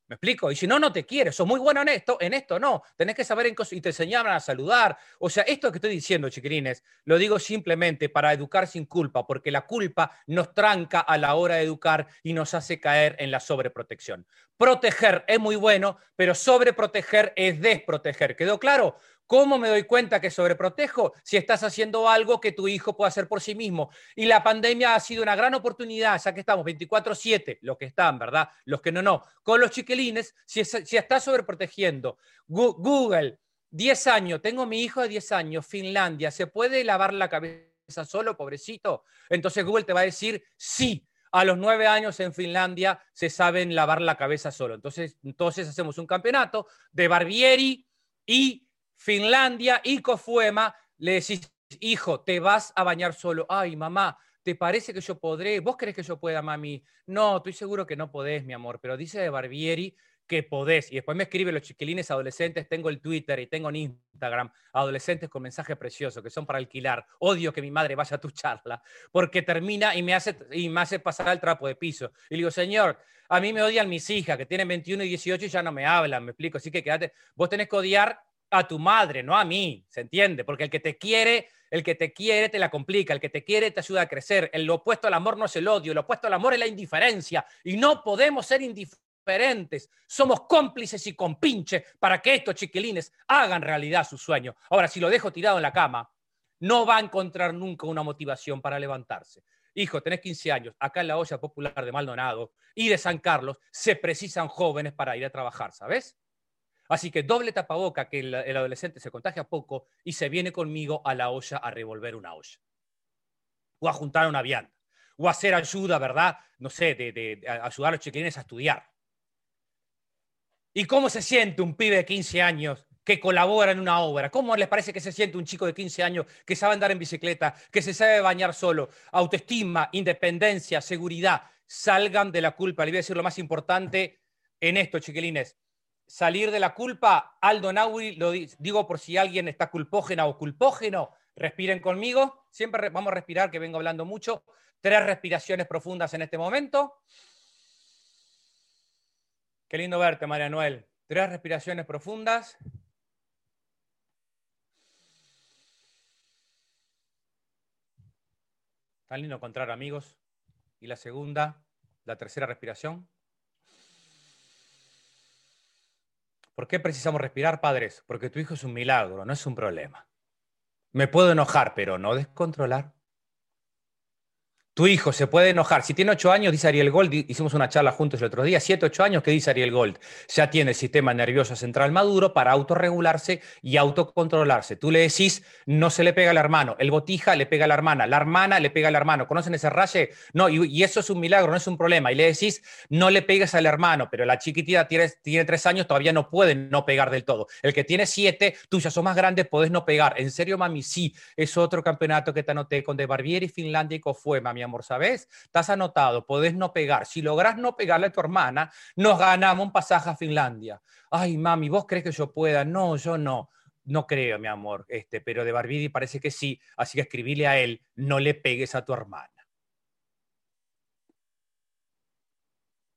¿Me explico? Y si no, no te quieres. Sos muy bueno en esto, en esto no. Tenés que saber en cosas y te enseñaban a saludar. O sea, esto que estoy diciendo, chiquilines, lo digo simplemente para educar sin culpa, porque la culpa nos tranca a la hora de educar y nos hace caer en la sobreprotección. Proteger es muy bueno, pero sobreproteger es desproteger. ¿Quedó claro? ¿Cómo me doy cuenta que sobreprotejo? Si estás haciendo algo que tu hijo puede hacer por sí mismo. Y la pandemia ha sido una gran oportunidad, ya que estamos 24/7, los que están, ¿verdad? Los que no, no. Con los chiquilines, si, si estás sobreprotegiendo, Google, 10 años, tengo mi hijo de 10 años, Finlandia, ¿se puede lavar la cabeza solo, pobrecito? Entonces Google te va a decir, sí, a los 9 años en Finlandia se saben lavar la cabeza solo. Entonces, entonces hacemos un campeonato de Barbieri y Finlandia y Cofuema, le decís, hijo, te vas a bañar solo. Ay, mamá, ¿te parece que yo podré? ¿Vos crees que yo pueda, mami? No, estoy seguro que no podés, mi amor, pero dice de Barbieri que podés. Y después me escriben los chiquilines adolescentes, tengo el Twitter y tengo en Instagram, adolescentes con mensajes preciosos que son para alquilar. Odio que mi madre vaya a tu charla, porque termina y me hace, y me hace pasar al trapo de piso. Y le digo, señor, a mí me odian mis hijas, que tienen 21 y 18 y ya no me hablan, me explico. Así que quédate, vos tenés que odiar a tu madre, no a mí, ¿se entiende? Porque el que te quiere, el que te quiere te la complica, el que te quiere te ayuda a crecer. El opuesto al amor no es el odio, el opuesto al amor es la indiferencia y no podemos ser indiferentes. Somos cómplices y compinches para que estos chiquilines hagan realidad su sueño. Ahora, si lo dejo tirado en la cama, no va a encontrar nunca una motivación para levantarse. Hijo, tenés 15 años, acá en la olla popular de Maldonado y de San Carlos se precisan jóvenes para ir a trabajar, ¿sabes? Así que doble tapaboca que el, adolescente se contagia poco y se viene conmigo a la olla a revolver una olla. O a juntar una vianda. O a hacer ayuda, ¿verdad? No sé, de, ayudar a los chiquilines a estudiar. ¿Y cómo se siente un pibe de 15 años que colabora en una obra? ¿Cómo les parece que se siente un chico de 15 años que sabe andar en bicicleta, que se sabe bañar solo? Autoestima, independencia, seguridad. Salgan de la culpa. Les voy a decir lo más importante en esto, chiquilines salir de la culpa, Aldo Nauri, lo digo por si alguien está culpógena o culpógeno, respiren conmigo, siempre vamos a respirar, que vengo hablando mucho, tres respiraciones profundas en este momento. Qué lindo verte, María Noel. Tres respiraciones profundas. Tan lindo encontrar amigos. Y la segunda, la tercera respiración. ¿Por qué precisamos respirar, padres? Porque tu hijo es un milagro, no es un problema. Me puedo enojar, pero no descontrolar. Tu hijo se puede enojar. Si tiene 8 años, dice Ariel Gold, hicimos una charla juntos el otro día, 7, 8 años, ¿qué dice Ariel Gold? Ya tiene el sistema nervioso central maduro para autorregularse y autocontrolarse. Tú le decís, no se le pega al hermano, el botija le pega a la hermana, la hermana le pega al hermano. ¿Conocen ese raye? No, y, eso es un milagro, no es un problema. Y le decís, no le pegues al hermano, pero la chiquitita tiene, 3 años, todavía no puede no pegar del todo. El que tiene 7, tú ya sos más grande, podés no pegar. En serio, mami, sí, es otro campeonato que te anoté con De Barbieri, Finlandia y fue, mami amor, ¿sabes? Estás anotado, podés no pegar. Si logras no pegarle a tu hermana, nos ganamos un pasaje a Finlandia. Ay, mami, ¿vos crees que yo pueda? No, yo no. No creo, mi amor, este, pero de Barbidi parece que sí, así que escribile a él, no le pegues a tu hermana.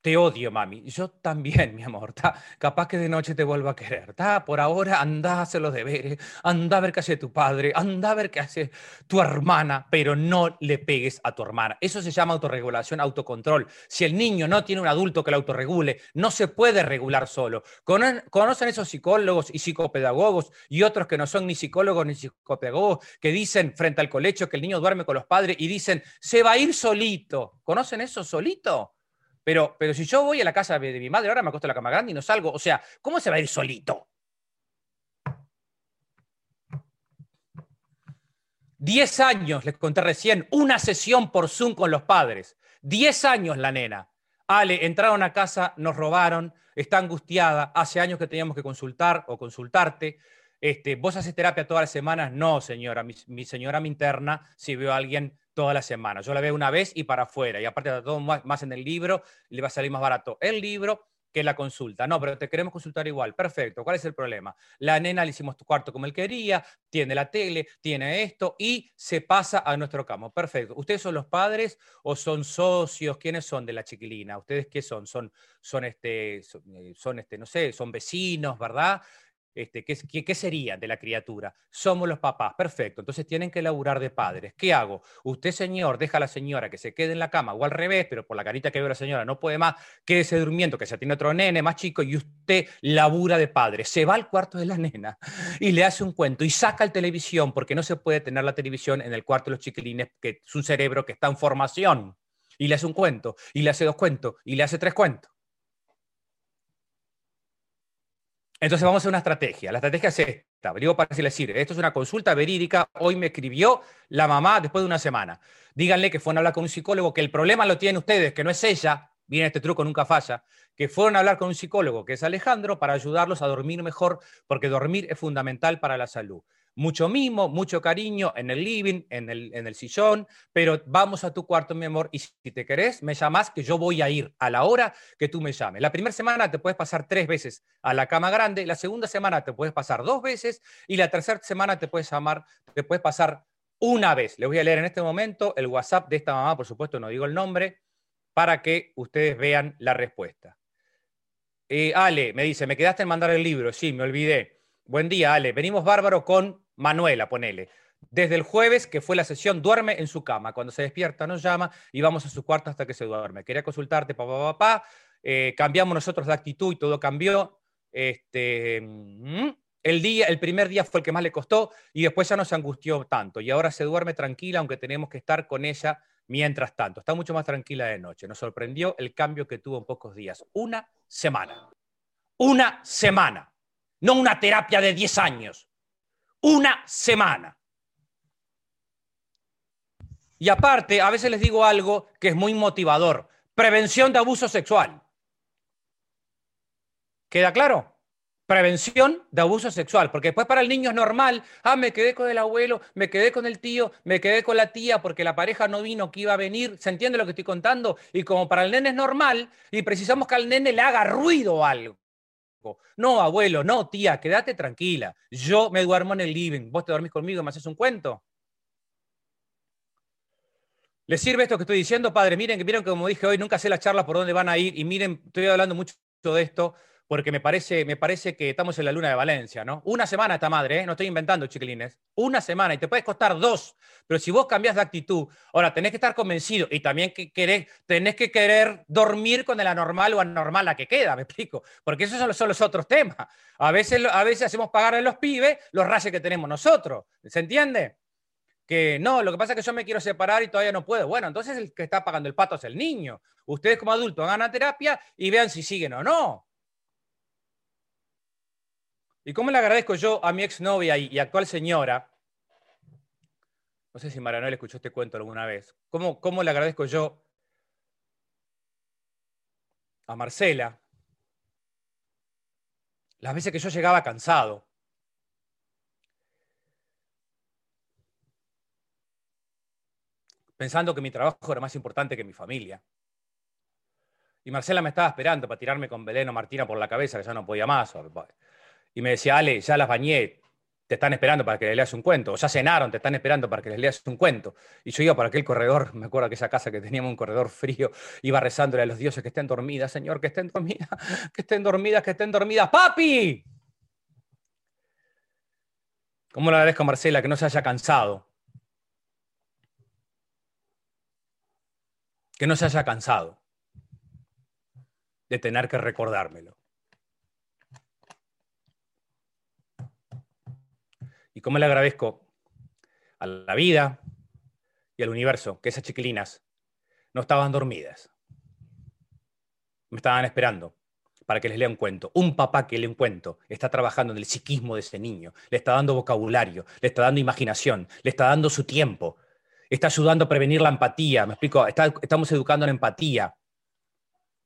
Te odio, mami. Yo también, mi amor. Capaz que de noche te vuelva a querer. Por ahora anda a hacer los deberes, anda a ver qué hace tu padre, anda a ver qué hace tu hermana, pero no le pegues a tu hermana. Eso se llama autorregulación, autocontrol. Si el niño no tiene un adulto que lo autorregule, no se puede regular solo. ¿Conocen esos psicólogos y psicopedagogos y otros que no son ni psicólogos ni psicopedagogos que dicen frente al colecho que el niño duerme con los padres y dicen, se va a ir solito? ¿Conocen eso solito? Pero, pero si yo voy a la casa de, mi madre, ahora me acuesto en la cama grande y no salgo, o sea, ¿cómo se va a ir solito? Diez años, les conté recién, una sesión por Zoom con los padres. Diez años la nena. Ale, entraron a casa, nos robaron, está angustiada, hace años que teníamos que consultar o consultarte. Este, ¿Vos haces terapia todas las semanas? No, señora. Mi, señora me interna si veo a alguien toda la semana. Yo la veo una vez y para afuera. Y aparte de todo más, en el libro, le va a salir más barato el libro que la consulta. No, pero te queremos consultar igual. Perfecto. ¿Cuál es el problema? La nena le hicimos tu cuarto como él quería, tiene la tele, tiene esto y se pasa a nuestro campo. Perfecto. ¿Ustedes son los padres o son socios? ¿Quiénes son de la chiquilina? ¿Ustedes qué son? Son, son este, son, eh, son este, no sé, son vecinos, ¿verdad? Este, ¿qué, qué, sería de la criatura? Somos los papás, perfecto. Entonces tienen que laburar de padres. ¿Qué hago? Usted, señor, deja a la señora que se quede en la cama o al revés, pero por la carita que ve la señora no puede más, quédese durmiendo, que se tiene otro nene más chico y usted labura de padre. Se va al cuarto de la nena y le hace un cuento y saca el televisión porque no se puede tener la televisión en el cuarto de los chiquilines, que es un cerebro que está en formación. Y le hace un cuento, y le hace dos cuentos, y le hace tres cuentos. Entonces vamos a hacer una estrategia. La estrategia es esta. Digo para si les. Esto es una consulta verídica. Hoy me escribió la mamá después de una semana. Díganle que fueron a hablar con un psicólogo, que el problema lo tienen ustedes, que no es ella. Viene este truco, nunca falla. Que fueron a hablar con un psicólogo, que es Alejandro, para ayudarlos a dormir mejor, porque dormir es fundamental para la salud mucho mimo, mucho cariño en el living, en el, en el sillón, pero vamos a tu cuarto, mi amor, y si te querés, me llamas que yo voy a ir a la hora que tú me llames. La primera semana te puedes pasar tres veces a la cama grande, la segunda semana te puedes pasar dos veces y la tercera semana te puedes llamar, te puedes pasar una vez. Le voy a leer en este momento el WhatsApp de esta mamá, por supuesto no digo el nombre, para que ustedes vean la respuesta. Eh, Ale, me dice, me quedaste en mandar el libro, sí, me olvidé. Buen día, Ale. Venimos bárbaro con Manuela, ponele. Desde el jueves, que fue la sesión, duerme en su cama. Cuando se despierta, nos llama y vamos a su cuarto hasta que se duerme. Quería consultarte, papá, papá. Eh, cambiamos nosotros de actitud y todo cambió. Este, mm, el, día, el primer día fue el que más le costó y después ya no se angustió tanto. Y ahora se duerme tranquila, aunque tenemos que estar con ella mientras tanto. Está mucho más tranquila de noche. Nos sorprendió el cambio que tuvo en pocos días. Una semana. Una semana no una terapia de 10 años, una semana. Y aparte, a veces les digo algo que es muy motivador, prevención de abuso sexual. ¿Queda claro? Prevención de abuso sexual, porque después para el niño es normal, ah, me quedé con el abuelo, me quedé con el tío, me quedé con la tía porque la pareja no vino, que iba a venir, ¿se entiende lo que estoy contando? Y como para el nene es normal y precisamos que al nene le haga ruido algo. No, abuelo, no, tía, quédate tranquila. Yo me duermo en el living. Vos te dormís conmigo, me haces un cuento. ¿Les sirve esto que estoy diciendo, padre? Miren, que miren como dije hoy, nunca sé la charla por dónde van a ir. Y miren, estoy hablando mucho de esto porque me parece, me parece que estamos en la luna de Valencia, ¿no? Una semana esta madre, ¿eh? no estoy inventando, chiquilines. Una semana y te puede costar dos, pero si vos cambias de actitud, ahora tenés que estar convencido y también que querés, tenés que querer dormir con el anormal o anormal la que queda, me explico, porque esos son los, otros temas. A veces, a veces hacemos pagar a los pibes los rayos que tenemos nosotros, ¿se entiende? que no, lo que pasa es que yo me quiero separar y todavía no puedo. Bueno, entonces el que está pagando el pato es el niño. Ustedes como adultos hagan la terapia y vean si siguen o no. ¿Y cómo le agradezco yo a mi exnovia y, y actual señora? No sé si Maranel escuchó este cuento alguna vez. ¿Cómo, ¿Cómo le agradezco yo a Marcela las veces que yo llegaba cansado? Pensando que mi trabajo era más importante que mi familia. Y Marcela me estaba esperando para tirarme con Belén o Martina por la cabeza, que ya no podía más. Y me decía, Ale, ya las bañé, te están esperando para que les leas un cuento. O ya cenaron, te están esperando para que les leas un cuento. Y yo iba por aquel corredor, <laughs> me acuerdo que esa casa que teníamos un corredor frío, iba rezándole a los dioses que estén dormidas, Señor, que estén dormidas, <laughs> que estén dormidas, que estén dormidas. ¡Papi! ¿Cómo le agradezco a Marcela que no se haya cansado? Que no se haya cansado de tener que recordármelo. Cómo le agradezco a la vida y al universo que esas chiquilinas no estaban dormidas. Me estaban esperando para que les lea un cuento. Un papá que lee un cuento está trabajando en el psiquismo de ese niño, le está dando vocabulario, le está dando imaginación, le está dando su tiempo, está ayudando a prevenir la empatía. Me explico, estamos educando en empatía,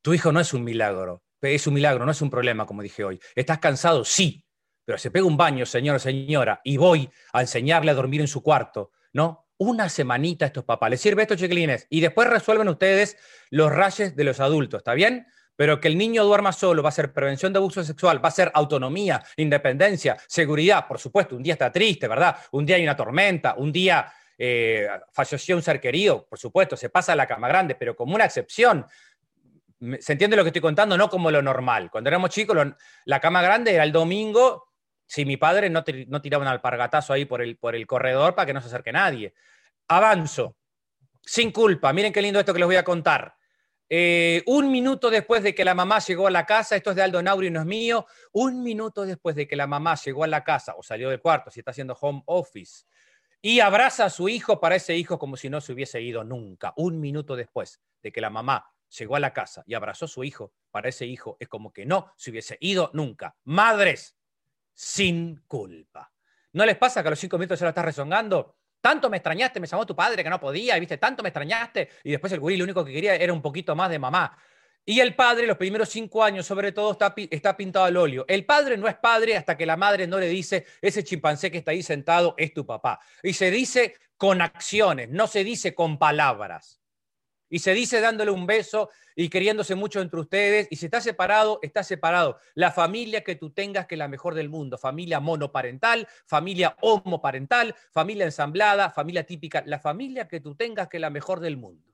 tu hijo no es un milagro, es un milagro, no es un problema, como dije hoy. ¿Estás cansado? Sí, pero se pega un baño, señor señora, y voy a enseñarle a dormir en su cuarto, ¿no? Una semanita a estos papás. ¿Les sirve esto, chiquilines? Y después resuelven ustedes los rayes de los adultos, ¿está bien? Pero que el niño duerma solo va a ser prevención de abuso sexual, va a ser autonomía, independencia, seguridad. Por supuesto, un día está triste, ¿verdad? Un día hay una tormenta, un día eh, falleció un ser querido, por supuesto, se pasa a la cama grande, pero como una excepción se entiende lo que estoy contando, no como lo normal. Cuando éramos chicos, la cama grande era el domingo, si mi padre no, tiraba un alpargatazo ahí por el, por el corredor para que no se acerque nadie. Avanzo, sin culpa. Miren qué lindo esto que les voy a contar. Eh, un minuto después de que la mamá llegó a la casa, esto es de Aldo Nauri, no es mío, un minuto después de que la mamá llegó a la casa o salió del cuarto, si está haciendo home office, y abraza a su hijo para ese hijo como si no se hubiese ido nunca, un minuto después de que la mamá llegó a la casa y abrazó a su hijo, para ese hijo es como que no se hubiese ido nunca. Madres, sin culpa. ¿No les pasa que a los cinco minutos se lo estás rezongando? Tanto me extrañaste, me llamó tu padre que no podía, y viste, tanto me extrañaste, y después el gurí lo único que quería era un poquito más de mamá. Y el padre, los primeros cinco años, sobre todo, está, está, pintado al óleo. El padre no es padre hasta que la madre no le dice, ese chimpancé que está ahí sentado es tu papá. Y se dice con acciones, no se dice con palabras. Y se dice dándole un beso y queriéndose mucho entre ustedes. Y si está separado, está separado. La familia que tú tengas, que es la mejor del mundo. Familia monoparental, familia homoparental, familia ensamblada, familia típica. La familia que tú tengas, que es la mejor del mundo.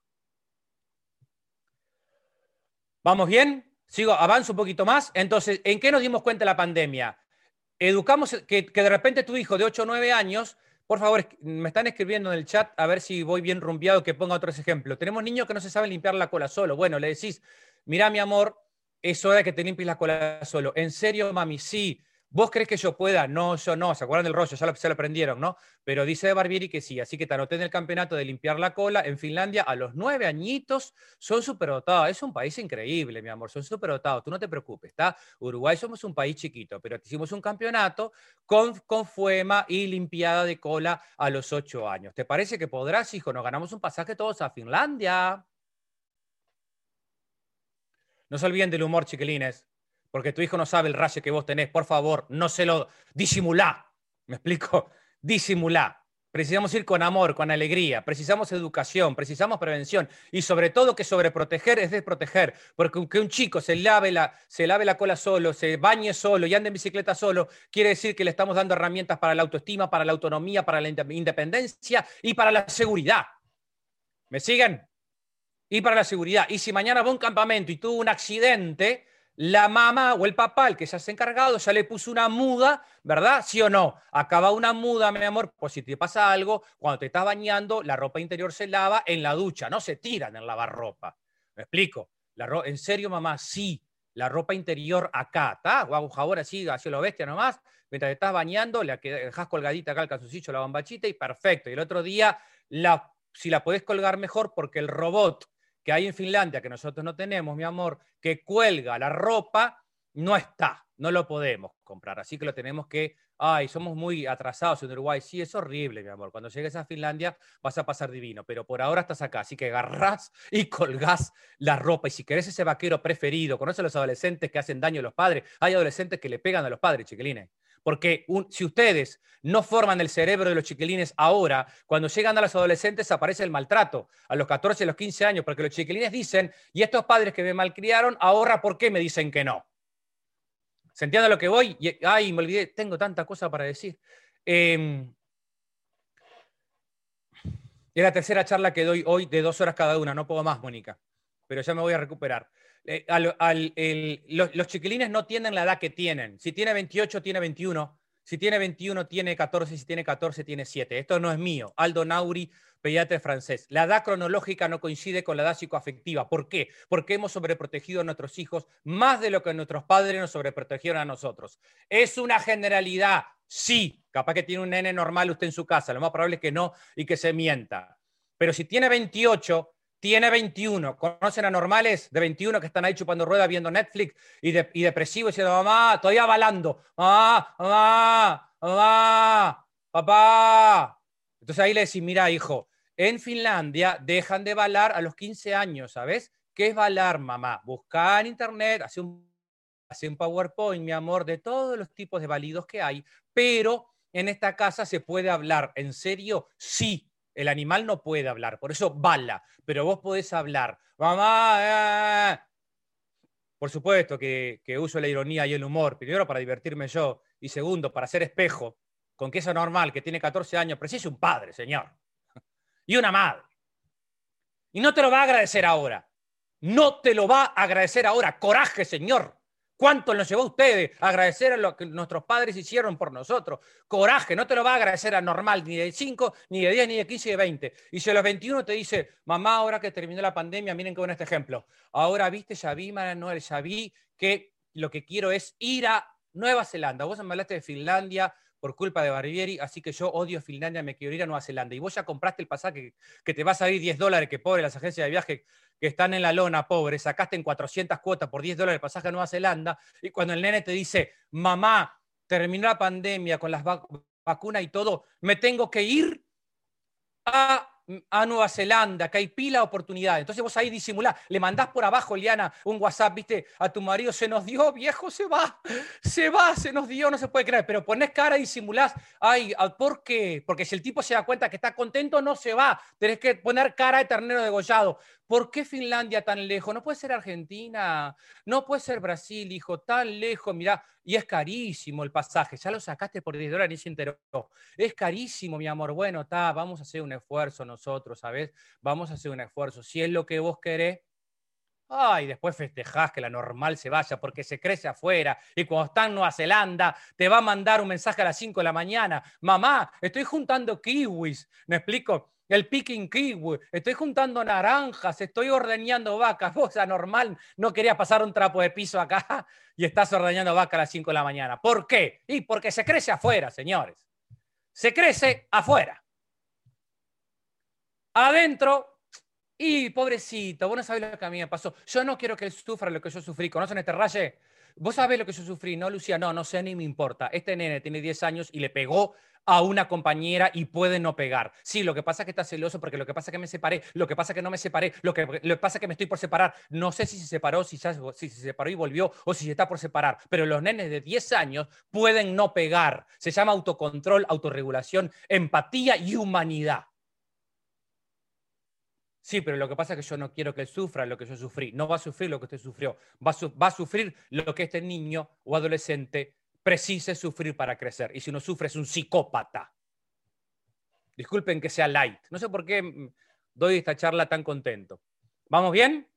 ¿Vamos bien? Sigo, avanzo un poquito más. Entonces, ¿en qué nos dimos cuenta la pandemia? Educamos que, que de repente tu hijo de 8 o 9 años por favor, me están escribiendo en el chat a ver si voy bien rumbeado, que ponga otros ejemplos. Tenemos niños que no se saben limpiar la cola solo. Bueno, le decís, mira mi amor, es hora de que te limpies la cola solo. ¿En serio, mami? Sí. ¿Vos crees que yo pueda? No, yo no. ¿Se acuerdan del rollo? Ya lo, se lo aprendieron, ¿no? Pero dice Barbieri que sí. Así que te anoté en el campeonato de limpiar la cola en Finlandia a los nueve añitos. Son superdotados. Es un país increíble, mi amor. Son superdotados. Tú no te preocupes, ¿está? Uruguay somos un país chiquito, pero hicimos un campeonato con, con fuema y limpiada de cola a los ocho años. ¿Te parece que podrás, hijo? Nos ganamos un pasaje todos a Finlandia. No se olviden del humor, chiquilines porque tu hijo no sabe el rayo que vos tenés, por favor, no se lo disimulá. ¿Me explico? <laughs> Disimulá. Precisamos ir con amor, con alegría, precisamos educación, precisamos prevención y sobre todo que sobreproteger es desproteger, porque que un chico se lave, la, se lave la cola solo, se bañe solo y ande en bicicleta solo, quiere decir que le estamos dando herramientas para la autoestima, para la autonomía, para la independencia y para la seguridad. ¿Me siguen? Y para la seguridad. Y si mañana va a un campamento y tuvo un accidente, la mamá o el papá, el que se ha encargado, ya le puso una muda, ¿verdad? ¿Sí o no? Acaba una muda, mi amor, por si te pasa algo, cuando te estás bañando, la ropa interior se lava en la ducha, no se tiran en lavarropa. ¿Me explico? La en serio, mamá, sí, la ropa interior acá, ¿está? O hago así, así lo bestia nomás, mientras te estás bañando, la dejas colgadita acá el calzoncillo, la bombachita y perfecto. Y el otro día, la, si la podés colgar mejor, porque el robot que hay en Finlandia, que nosotros no tenemos, mi amor, que cuelga la ropa, no está, no lo podemos comprar. Así que lo tenemos que ay, somos muy atrasados en Uruguay. Sí, es horrible, mi amor. Cuando llegues a Finlandia vas a pasar divino, pero por ahora estás acá, así que agarrás y colgás la ropa. Y si querés ese vaquero preferido, conoces a los adolescentes que hacen daño a los padres. Hay adolescentes que le pegan a los padres, chiquilines. Porque si ustedes no forman el cerebro de los chiquilines ahora, cuando llegan a los adolescentes aparece el maltrato, a los 14, a los 15 años, porque los chiquilines dicen, y estos padres que me malcriaron, ahora, ¿por qué me dicen que no? ¿Se entiende lo que voy? ay, me olvidé, tengo tanta cosa para decir. Eh, es la tercera charla que doy hoy de dos horas cada una, no puedo más, Mónica, pero ya me voy a recuperar. Eh, los, chiquilines no tienen la edad que tienen. Si tiene 28, tiene 21. Si tiene 21, tiene 14. Si tiene 14, tiene 7. Esto no es mío. Aldo Nauri, pediatra francés. La edad cronológica no coincide con la edad psicoafectiva. ¿Por qué? Porque hemos sobreprotegido a nuestros hijos más de lo que nuestros padres nos sobreprotegieron a nosotros. Es una generalidad, sí. Capaz que tiene un nene normal usted en su casa. Lo más probable es que no y que se mienta. Pero si tiene 28, tiene 21. ¿Conocen a normales de 21 que están ahí chupando rueda viendo Netflix y, de, depresivos diciendo, mamá, todavía balando, mamá, mamá, mamá, papá? Entonces ahí le decís, mira, hijo, en Finlandia dejan de balar a los 15 años, ¿sabes? ¿Qué es balar, mamá? Busca en internet, hace un, hace un PowerPoint, mi amor, de todos los tipos de balidos que hay, pero en esta casa se puede hablar. ¿En serio? Sí. El animal no puede hablar, por eso bala, pero vos podés hablar. Mamá, eh". por supuesto que, uso la ironía y el humor, primero para divertirme yo y segundo para ser espejo con que es normal que tiene 14 años, es un padre, señor <laughs> y una madre. Y no te lo va a agradecer ahora. No te lo va a agradecer ahora. Coraje, Señor. ¿Cuánto nos llevó a ustedes a agradecer a lo que nuestros padres hicieron por nosotros? Coraje, no te lo va a agradecer a normal, ni de 5, ni de 10, ni de 15, ni de 20. Y si a los 21 te dice, mamá, ahora que terminó la pandemia, miren qué bueno este ejemplo. Ahora, viste, ya vi, Manuel, ya que lo que quiero es ir a Nueva Zelanda. Vos me hablaste de Finlandia, por culpa de Barbieri, así que yo odio Finlandia, me quiero ir a Nueva Zelanda. Y vos ya compraste el pasaje que, te va a salir 10 dólares, que pobre las agencias de viaje que están en la lona, pobre, sacaste en 400 cuotas por 10 dólares el pasaje a Nueva Zelanda, y cuando el nene te dice, mamá, terminó la pandemia con las vacunas y todo, me tengo que ir a a Nueva Zelanda, que hay pila de oportunidades. Entonces vos ahí disimulás, le mandás por abajo, Eliana, un WhatsApp, viste, a tu marido, se nos dio, viejo, se va, se va, se nos dio, no se puede creer, pero pones cara y disimulás, ay, ¿por qué? Porque si el tipo se da cuenta que está contento, no se va, tenés que poner cara de ternero degollado. ¿Por qué Finlandia tan lejos? No puede ser Argentina, no puede ser Brasil, hijo, tan lejos, mirá, y es carísimo el pasaje, ya lo sacaste por 10 dólares y se enteró. Es carísimo, mi amor, bueno, está, vamos a hacer un esfuerzo nosotros, ¿sabes? Vamos a hacer un esfuerzo. Si es lo que vos querés, Ay, después festejás que la normal se vaya porque se crece afuera y cuando está en Nueva Zelanda te va a mandar un mensaje a las 5 de la mañana. Mamá, estoy juntando kiwis. ¿Me explico? El picking kiwi, estoy juntando naranjas, estoy ordeñando vacas. <laughs> Vos, anormal, no quería pasar un trapo de piso acá <laughs> y estás ordeñando vacas a las 5 de la mañana. ¿Por qué? Y porque se crece afuera, señores. Se crece afuera. Adentro, y pobrecito, vos no sabés lo que a mí me pasó. Yo no quiero que él sufra lo que yo sufrí. ¿Conocen este raye? Vos sabés lo que yo sufrí, ¿no, Lucía? No, no sé ni me importa. Este nene tiene 10 años y le pegó a una compañera y puede no pegar. Sí, lo que pasa es que está celoso porque lo que pasa es que me separé, lo que pasa es que no me separé, lo que, lo pasa es que me estoy por separar. No sé si se separó, si, se separó y volvió o si se está por separar, pero los nenes de 10 años pueden no pegar. Se llama autocontrol, autorregulación, empatía y humanidad. Sí, pero lo que pasa es que yo no quiero que él sufra lo que yo sufrí. No va a sufrir lo que usted sufrió. Va va a sufrir lo que este niño o adolescente precise sufrir para crecer. Y si no sufre es un psicópata. Disculpen que sea light. No sé por qué mm, doy esta charla tan contento. ¿Vamos bien?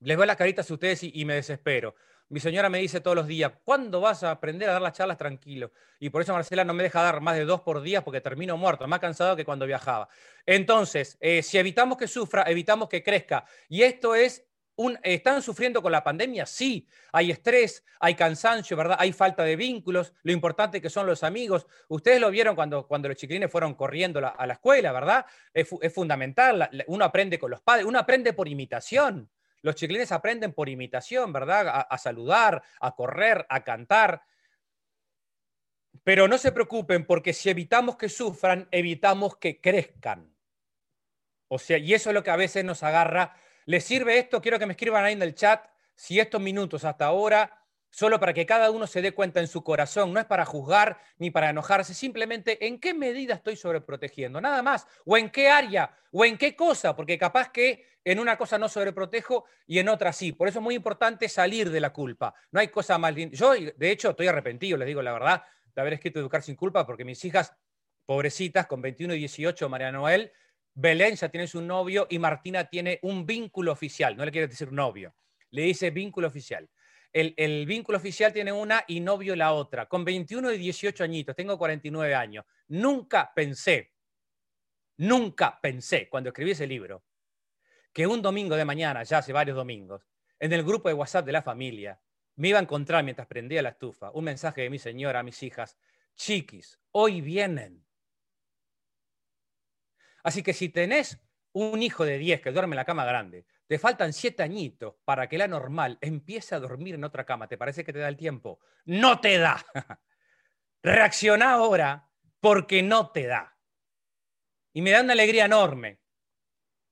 Les veo las caritas a ustedes y, me desespero. Mi señora me dice todos los días, ¿cuándo vas a aprender a dar las charlas tranquilo? Y por eso Marcela no me deja dar más de dos por día porque termino muerto, más cansado que cuando viajaba. Entonces, eh, si evitamos que sufra, evitamos que crezca. Y esto es ¿Están sufriendo con la pandemia? Sí. Hay estrés, hay cansancio, ¿verdad? Hay falta de vínculos, lo importante que son los amigos. Ustedes lo vieron cuando, cuando los chiquilines fueron corriendo a la escuela, ¿verdad? Es, fundamental. Uno aprende con los padres, uno aprende por imitación. Los chiquilines aprenden por imitación, ¿verdad? a saludar, a correr, a cantar. Pero no se preocupen porque si evitamos que sufran, evitamos que crezcan. O sea, y eso es lo que a veces nos agarra ¿Les sirve esto? Quiero que me escriban ahí en el chat si estos minutos hasta ahora, solo para que cada uno se dé cuenta en su corazón, no es para juzgar ni para enojarse, simplemente en qué medida estoy sobreprotegiendo, nada más, o en qué área, o en qué cosa, porque capaz que en una cosa no sobreprotejo y en otra sí. Por eso es muy importante salir de la culpa. No hay cosa más linda. Yo, de hecho, estoy arrepentido, les digo la verdad, de haber escrito Educar sin culpa, porque mis hijas, pobrecitas, con 21 y 18, María Noel, Belén ya tiene su novio y Martina tiene un vínculo oficial, no le quiere decir novio, le dice vínculo oficial. El, vínculo oficial tiene una y novio la otra. Con 21 y 18 añitos, tengo 49 años. Nunca pensé, nunca pensé cuando escribí ese libro, que un domingo de mañana, ya hace varios domingos, en el grupo de WhatsApp de la familia, me iba a encontrar mientras prendía la estufa un mensaje de mi señora a mis hijas, chiquis, hoy vienen Así que si tenés un hijo de 10 que duerme en la cama grande, te faltan 7 añitos para que la normal empiece a dormir en otra cama, ¿te parece que te da el tiempo? No te da. <laughs> Reacciona ahora porque no te da. Y me da una alegría enorme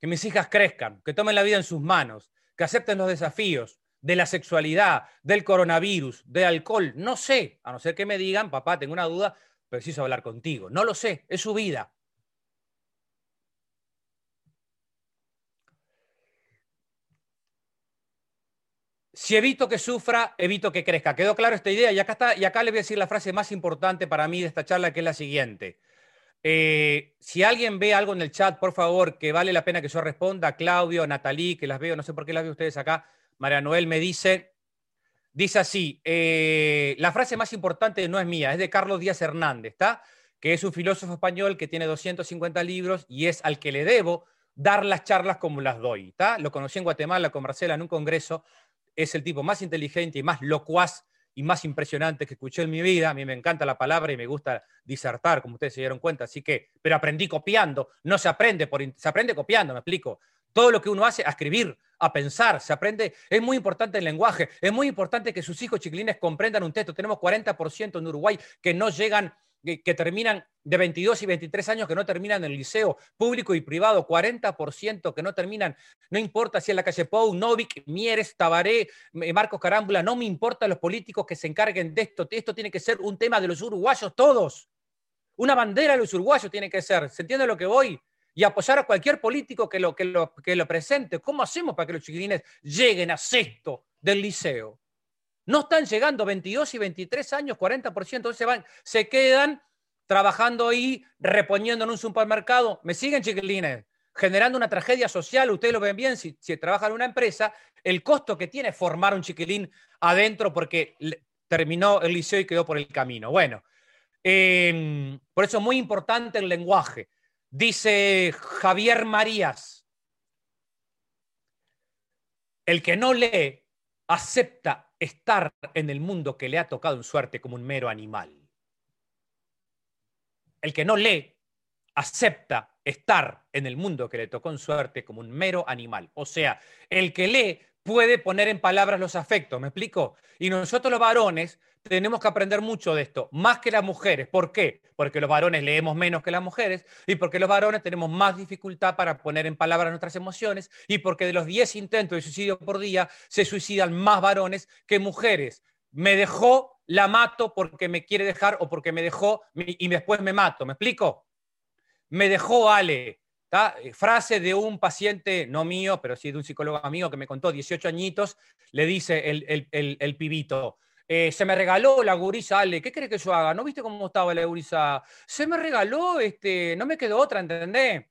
que mis hijas crezcan, que tomen la vida en sus manos, que acepten los desafíos de la sexualidad, del coronavirus, del alcohol. No sé, a no ser que me digan, papá, tengo una duda, preciso hablar contigo. No lo sé, es su vida. Si evito que sufra, evito que crezca. ¿Quedó claro esta idea? Y acá, está, y acá le voy a decir la frase más importante para mí de esta charla, que es la siguiente. Eh, si alguien ve algo en el chat, por favor, que vale la pena que yo responda, Claudio, Natalí, que las veo, no sé por qué las veo ustedes acá, María Noel me dice, dice así, eh, la frase más importante no es mía, es de Carlos Díaz Hernández, ¿está? Que es un filósofo español que tiene 250 libros y es al que le debo dar las charlas como las doy, ¿está? Lo conocí en Guatemala con Marcela en un congreso es el tipo más inteligente y más locuaz y más impresionante que escuché en mi vida. A mí me encanta la palabra y me gusta disertar, como ustedes se dieron cuenta. Así que, pero aprendí copiando. No se aprende por, se aprende copiando, me explico. Todo lo que uno hace, a escribir, a pensar, se aprende. Es muy importante el lenguaje. Es muy importante que sus hijos chiquilines comprendan un texto. Tenemos 40% en Uruguay que no llegan que, terminan de 22 y 23 años que no terminan en el liceo público y privado, 40% que no terminan, no importa si es la calle Pou, Novik, Mieres, Tabaré, Marcos Carámbula, no me importa los políticos que se encarguen de esto, esto tiene que ser un tema de los uruguayos todos, una bandera de los uruguayos tiene que ser, ¿se entiende lo que voy? Y apoyar a cualquier político que lo, que lo, que lo presente. ¿Cómo hacemos para que los chiquilines lleguen a sexto del liceo? No están llegando 22 y 23 años, 40%, entonces se, van, se quedan trabajando ahí, reponiendo en un supermercado. ¿Me siguen, chiquilines? Generando una tragedia social, ustedes lo ven bien, si, si trabajan en una empresa, el costo que tiene formar un chiquilín adentro porque terminó el liceo y quedó por el camino. Bueno, em, por eso es muy importante el lenguaje. Dice Javier Marías, el que no lee acepta estar en el mundo que le ha tocado en suerte como un mero animal. El que no lee acepta estar en el mundo que le tocó en suerte como un mero animal. O sea, el que lee puede poner en palabras los afectos, ¿me explico? Y nosotros los varones tenemos que aprender mucho de esto, más que las mujeres. ¿Por qué? Porque los varones leemos menos que las mujeres y porque los varones tenemos más dificultad para poner en palabras nuestras emociones y porque de los 10 intentos de suicidio por día se suicidan más varones que mujeres. Me dejó, la mato porque me quiere dejar o porque me dejó y después me mato. ¿Me explico? Me dejó Ale. Frase de un paciente, no mío, pero sí de un psicólogo amigo que me contó, 18 añitos, le dice el, el pibito, eh, se me regaló la gurisa, Ale, ¿qué crees que yo haga? ¿No viste cómo estaba la gurisa? Se me regaló, este, no me quedó otra, ¿entendés?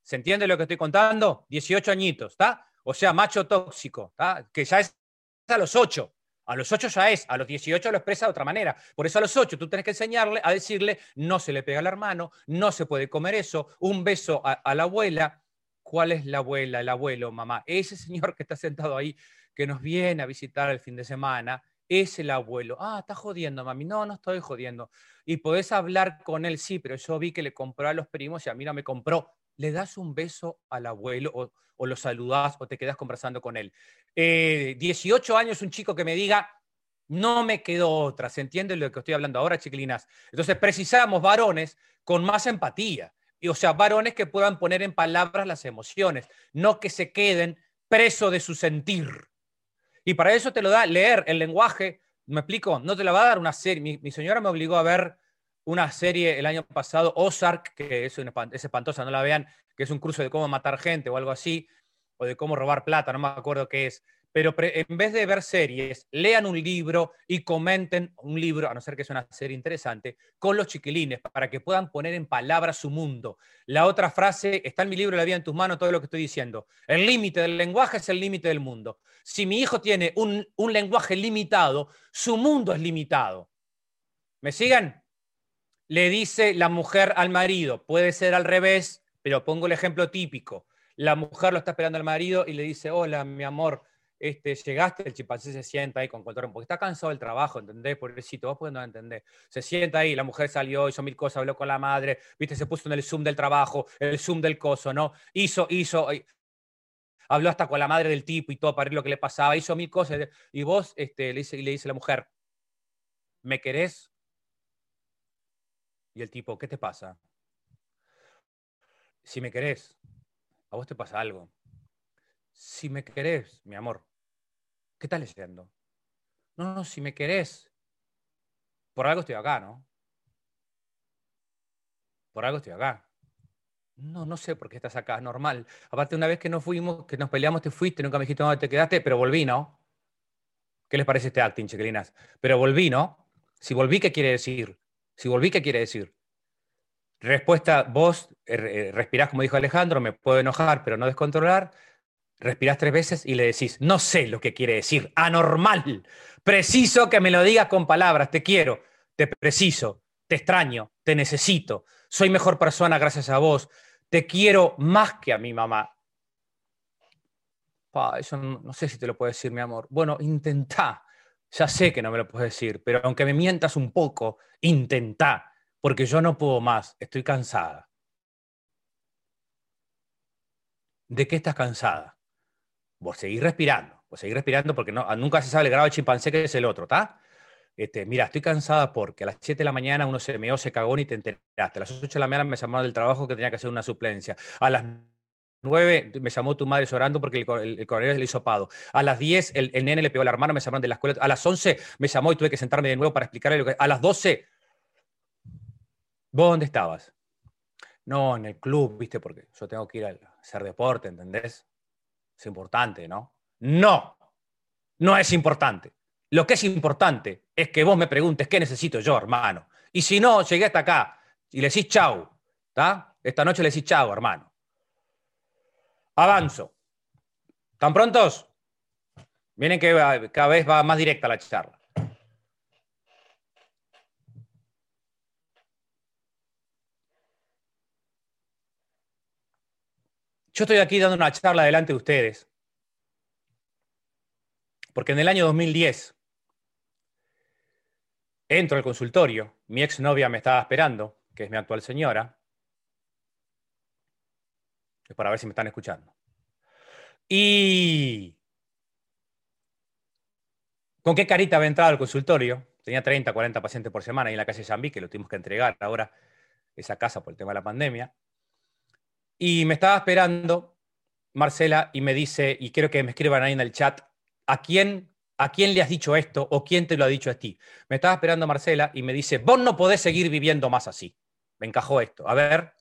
¿Se entiende lo que estoy contando? 18 añitos, ¿está? O sea, macho tóxico, ¿está? Que ya es a los 8. A los 8 ya es, a los 18 lo expresa de otra manera. Por eso a los 8 tú tienes que enseñarle a decirle, no se le pega al hermano, no se puede comer eso, un beso a, la abuela, ¿Cuál es la abuela, el abuelo, mamá? Ese señor que está sentado ahí, que nos viene a visitar el fin de semana, es el abuelo. Ah, está jodiendo, mami. No, no estoy jodiendo. Y podés hablar con él, sí, pero yo vi que le compró a los primos y a mí no me compró. Le das un beso al abuelo o, lo saludás o te quedas conversando con él. 18 eh, años, un chico que me diga, no me quedó otra. ¿Se entiende lo que estoy hablando ahora, chiquilinas? Entonces precisamos varones con más empatía o sea, varones que puedan poner en palabras las emociones, no que se queden presos de su sentir. Y para eso te lo da leer el lenguaje, me explico, no te la va a dar una serie. Mi, señora me obligó a ver una serie el año pasado, Ozark, que es, es espantosa, no la vean, que es un curso de cómo matar gente o algo así, o de cómo robar plata, no me acuerdo qué es pero en vez de ver series, lean un libro y comenten un libro, a no ser que sea una serie interesante, con los chiquilines, para que puedan poner en palabras su mundo. La otra frase, está en mi libro La vida en tus manos, todo lo que estoy diciendo. El límite del lenguaje es el límite del mundo. Si mi hijo tiene un, un lenguaje limitado, su mundo es limitado. ¿Me siguen? Le dice la mujer al marido, puede ser al revés, pero pongo el ejemplo típico. La mujer lo está esperando al marido y le dice, hola, mi amor, este, llegaste, el chimpancé se sienta ahí con control, porque está cansado del trabajo, ¿entendés? Pobrecito, vos no entender. Se sienta ahí, la mujer salió, hizo mil cosas, habló con la madre, viste, se puso en el Zoom del trabajo, el Zoom del coso, ¿no? Hizo, hizo, habló hasta con la madre del tipo y todo para ver lo que le pasaba, hizo mil cosas. Y vos este, le, dice, le dice a la mujer, ¿me querés? Y el tipo, ¿qué te pasa? Si me querés, a vos te pasa algo si me querés, mi amor, ¿qué estás leyendo? No, no, si me querés, por algo estoy acá, ¿no? Por algo estoy acá. No, no sé por qué estás acá, normal. Aparte, una vez que nos fuimos, que nos peleamos, te fuiste, nunca me dijiste dónde te quedaste, pero volví, ¿no? ¿Qué les parece este acting, chiquilinas? Pero volví, ¿no? Si volví, ¿qué quiere decir? Si volví, ¿qué quiere decir? Respuesta, vos eh, eh, respirás como dijo Alejandro, me puedo enojar, pero no descontrolar respirás tres veces y le decís, no sé lo que quiere decir, anormal, preciso que me lo digas con palabras, te quiero, te preciso, te extraño, te necesito, soy mejor persona gracias a vos, te quiero más que a mi mamá. eso no, sé si te lo puedo decir, mi amor. Bueno, intentá. Ya sé que no me lo puedes decir, pero aunque me mientas un poco, intentá, porque yo no puedo más, estoy cansada. ¿De qué estás cansada? vos seguís respirando, vos seguís respirando porque no, nunca se sabe el grado de chimpancé que es el otro, ¿está? Mira, estoy cansada porque a las 7 de la mañana uno se meó, se cagó y te enteraste. A las 8 de la mañana me llamaron del trabajo que tenía que hacer una suplencia. A las 9 me llamó tu madre llorando porque el, el, coronel le hizo pado. A las 10 el, el, nene le pegó la hermana, me llamaron de la escuela. A las 11 me llamó y tuve que sentarme de nuevo para explicarle lo que... A las 12, ¿vos dónde estabas? No, en el club, viste, porque yo tengo que ir a hacer deporte, ¿entendés? es importante, ¿no? No, no es importante. Lo que es importante es que vos me preguntes qué necesito yo, hermano. Y si no, llegué hasta acá y le decís chau, ¿está? Esta noche le decís chau, hermano. Avanzo. ¿Están prontos? Miren que cada vez va más directa la charla. Yo estoy aquí dando una charla delante de ustedes, porque en el año 2010 entro al consultorio, mi exnovia me estaba esperando, que es mi actual señora, es para ver si me están escuchando. Y ¿Con qué carita había entrado al consultorio? Tenía 30, 40 pacientes por semana ahí en la calle Zambí, que lo tuvimos que entregar ahora, esa casa por el tema de la pandemia. Y me estaba esperando Marcela y me dice, y quiero que me escriban ahí en el chat, ¿a quién, ¿a quién le has dicho esto o quién te lo ha dicho a ti? Me estaba esperando Marcela y me dice, vos no podés seguir viviendo más así. Me encajó esto. A ver,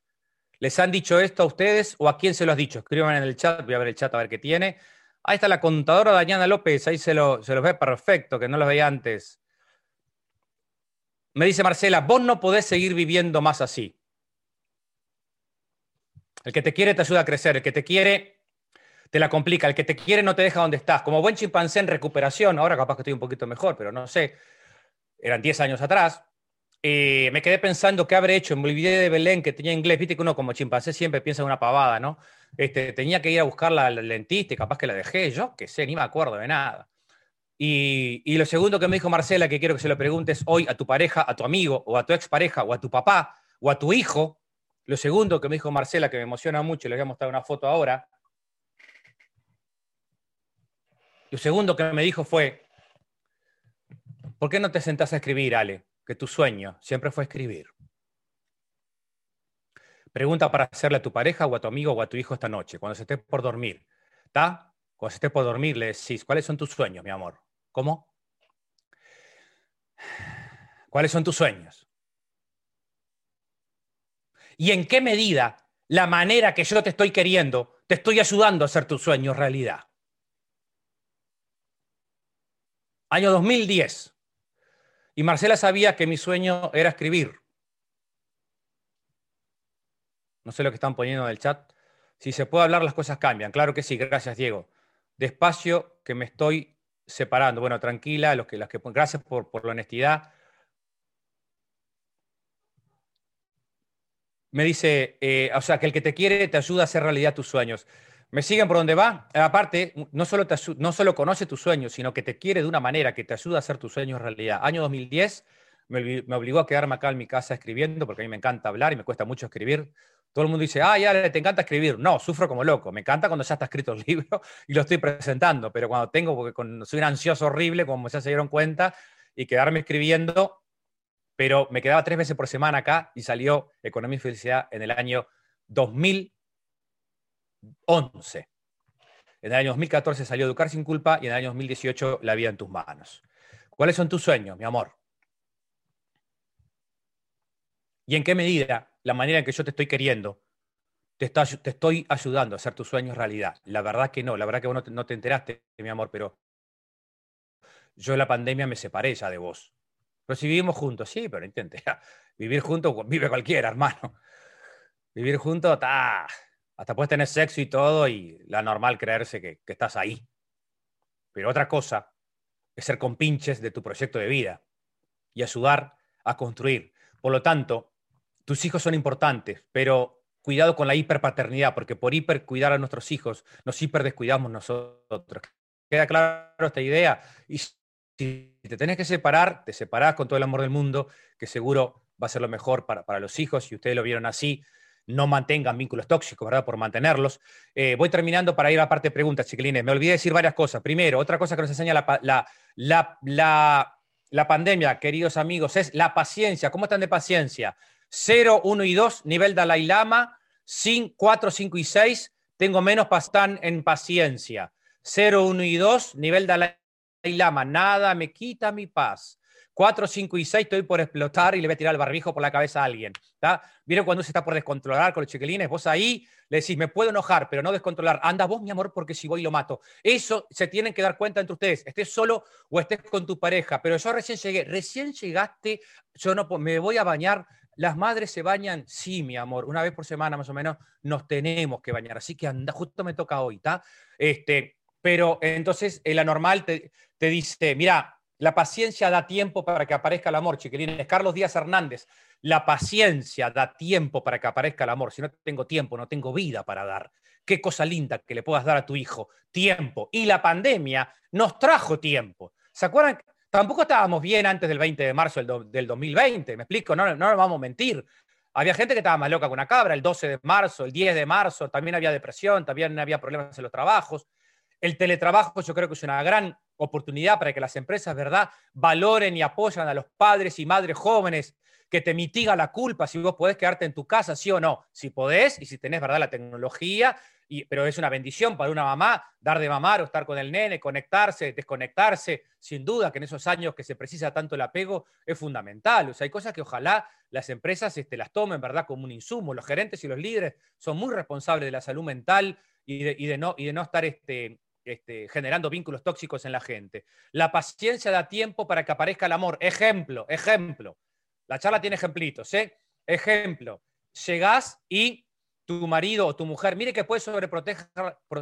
¿les han dicho esto a ustedes o a quién se lo has dicho? Escriban en el chat, voy a ver el chat a ver qué tiene. Ahí está la contadora Dañana López, ahí se, lo, se los ve perfecto, que no los veía antes. Me dice Marcela, vos no podés seguir viviendo más así. El que te quiere te ayuda a crecer, el que te quiere te la complica, el que te quiere no te deja donde estás. Como buen chimpancé en recuperación, ahora capaz que estoy un poquito mejor, pero no sé, eran 10 años atrás, eh, me quedé pensando qué habré hecho. Me olvidé de Belén, que tenía inglés. Viste que uno como chimpancé siempre piensa en una pavada, ¿no? Este, tenía que ir a buscarla al dentista y capaz que la dejé. Yo qué sé, ni me acuerdo de nada. Y, y, lo segundo que me dijo Marcela, que quiero que se lo preguntes hoy a tu pareja, a tu amigo, o a tu expareja, o a tu papá, o a tu hijo. Lo segundo que me dijo Marcela, que me emociona mucho, le voy a mostrar una foto ahora. Lo segundo que me dijo fue, ¿por qué no te sentás a escribir, Ale? Que tu sueño siempre fue escribir. Pregunta para hacerle a tu pareja o a tu amigo o a tu hijo esta noche, cuando se esté por dormir. ¿Está? Cuando se esté por dormir le decís, ¿cuáles son tus sueños, mi amor? ¿Cómo? ¿Cuáles son tus sueños? ¿Y en qué medida la manera que yo te estoy queriendo te estoy ayudando a hacer tus sueños realidad? Año 2010. Y Marcela sabía que mi sueño era escribir. No sé lo que están poniendo en el chat. Si se puede hablar, las cosas cambian. Claro que sí, gracias, Diego. Despacio, que me estoy separando. Bueno, tranquila, los que, las que, gracias por, por la honestidad. Me dice, eh, o sea, que el que te quiere te ayuda a hacer realidad tus sueños. ¿Me siguen por donde va? Aparte, no solo, te, no solo conoce tus sueños, sino que te quiere de una manera que te ayuda a hacer tus sueños realidad. Año 2010 me, obligó a quedarme acá en mi casa escribiendo, porque a mí me encanta hablar y me cuesta mucho escribir. Todo el mundo dice, ah, ya te encanta escribir. No, sufro como loco. Me encanta cuando ya está escrito el <laughs> libro y lo estoy presentando, pero cuando tengo, porque soy un ansioso horrible, como ya se dieron cuenta, y quedarme escribiendo, pero me quedaba tres veces por semana acá y salió Economía y Felicidad en el año 2011. En el año 2014 salió Educar sin culpa y en el año 2018 La vida en tus manos. ¿Cuáles son tus sueños, mi amor? ¿Y en qué medida la manera en que yo te estoy queriendo te, te estoy ayudando a hacer tus sueños realidad? La verdad que no, la verdad que vos no te, no te enteraste, mi amor, pero yo en la pandemia me separé ya de vos. Pero si vivimos juntos, sí, pero intente. <laughs> Vivir juntos vive cualquiera, hermano. Vivir juntos, hasta puedes tener sexo y todo y la normal creerse que, estás ahí. Pero otra cosa es ser compinches de tu proyecto de vida y ayudar a construir. Por lo tanto, tus hijos son importantes, pero cuidado con la hiperpaternidad, porque por hipercuidar a nuestros hijos nos hiperdescuidamos nosotros. ¿Queda claro esta idea? Y si te tenés que separar, te separás con todo el amor del mundo, que seguro va a ser lo mejor para, para los hijos, y ustedes lo vieron así, no mantengan vínculos tóxicos, ¿verdad? Por mantenerlos. Eh, voy terminando para ir a parte de preguntas, chiquilines. Me olvidé decir varias cosas. Primero, otra cosa que nos enseña la, la, la, la, la pandemia, queridos amigos, es la paciencia. ¿Cómo están de paciencia? 0, 1 y 2, nivel Dalai Lama, 4, 5 y 6, tengo menos pastán en paciencia. 0, 1 y 2, nivel Dalai Lama, nada me quita mi paz. 4, 5 y 6 estoy por explotar y le voy a tirar el barbijo por la cabeza a alguien. ¿Vieron cuando se está por descontrolar con los chiquilines? Vos ahí le decís, me puedo enojar, pero no descontrolar. Anda vos, mi amor, porque si voy lo mato. Eso se tienen que dar cuenta entre ustedes, estés solo o estés con tu pareja. Pero yo recién llegué, recién llegaste, yo no me voy a bañar, las madres se bañan, sí, mi amor, una vez por semana más o menos nos tenemos que bañar, así que anda, justo me toca hoy, ¿está? Este, pero entonces la normal te, te, dice, mira, la paciencia da tiempo para que aparezca el amor, chiquilines. Carlos Díaz Hernández, la paciencia da tiempo para que aparezca el amor. Si no tengo tiempo, no tengo vida para dar. Qué cosa linda que le puedas dar a tu hijo, tiempo. Y la pandemia nos trajo tiempo. ¿Se acuerdan? Tampoco estábamos bien antes del 20 de marzo del, 2020, me explico, no, no nos vamos a mentir. Había gente que estaba más loca que una cabra, el 12 de marzo, el 10 de marzo, también había depresión, también había problemas en los trabajos. El teletrabajo yo creo que es una gran oportunidad para que las empresas, ¿verdad?, valoren y apoyan a los padres y madres jóvenes, que te mitiga la culpa si vos podés quedarte en tu casa, sí o no. Si podés y si tenés, ¿verdad?, la tecnología pero es una bendición para una mamá dar de mamar o estar con el nene, conectarse, desconectarse. Sin duda que en esos años que se precisa tanto el apego es fundamental. O sea, hay cosas que ojalá las empresas este, las tomen, ¿verdad?, como un insumo. Los gerentes y los líderes son muy responsables de la salud mental y de, no, y de no estar este, este, generando vínculos tóxicos en la gente. La paciencia da tiempo para que aparezca el amor. Ejemplo, ejemplo. La charla tiene ejemplitos, ¿eh? Ejemplo. Llegás y tu marido o tu mujer, mire que puede sobreproteger,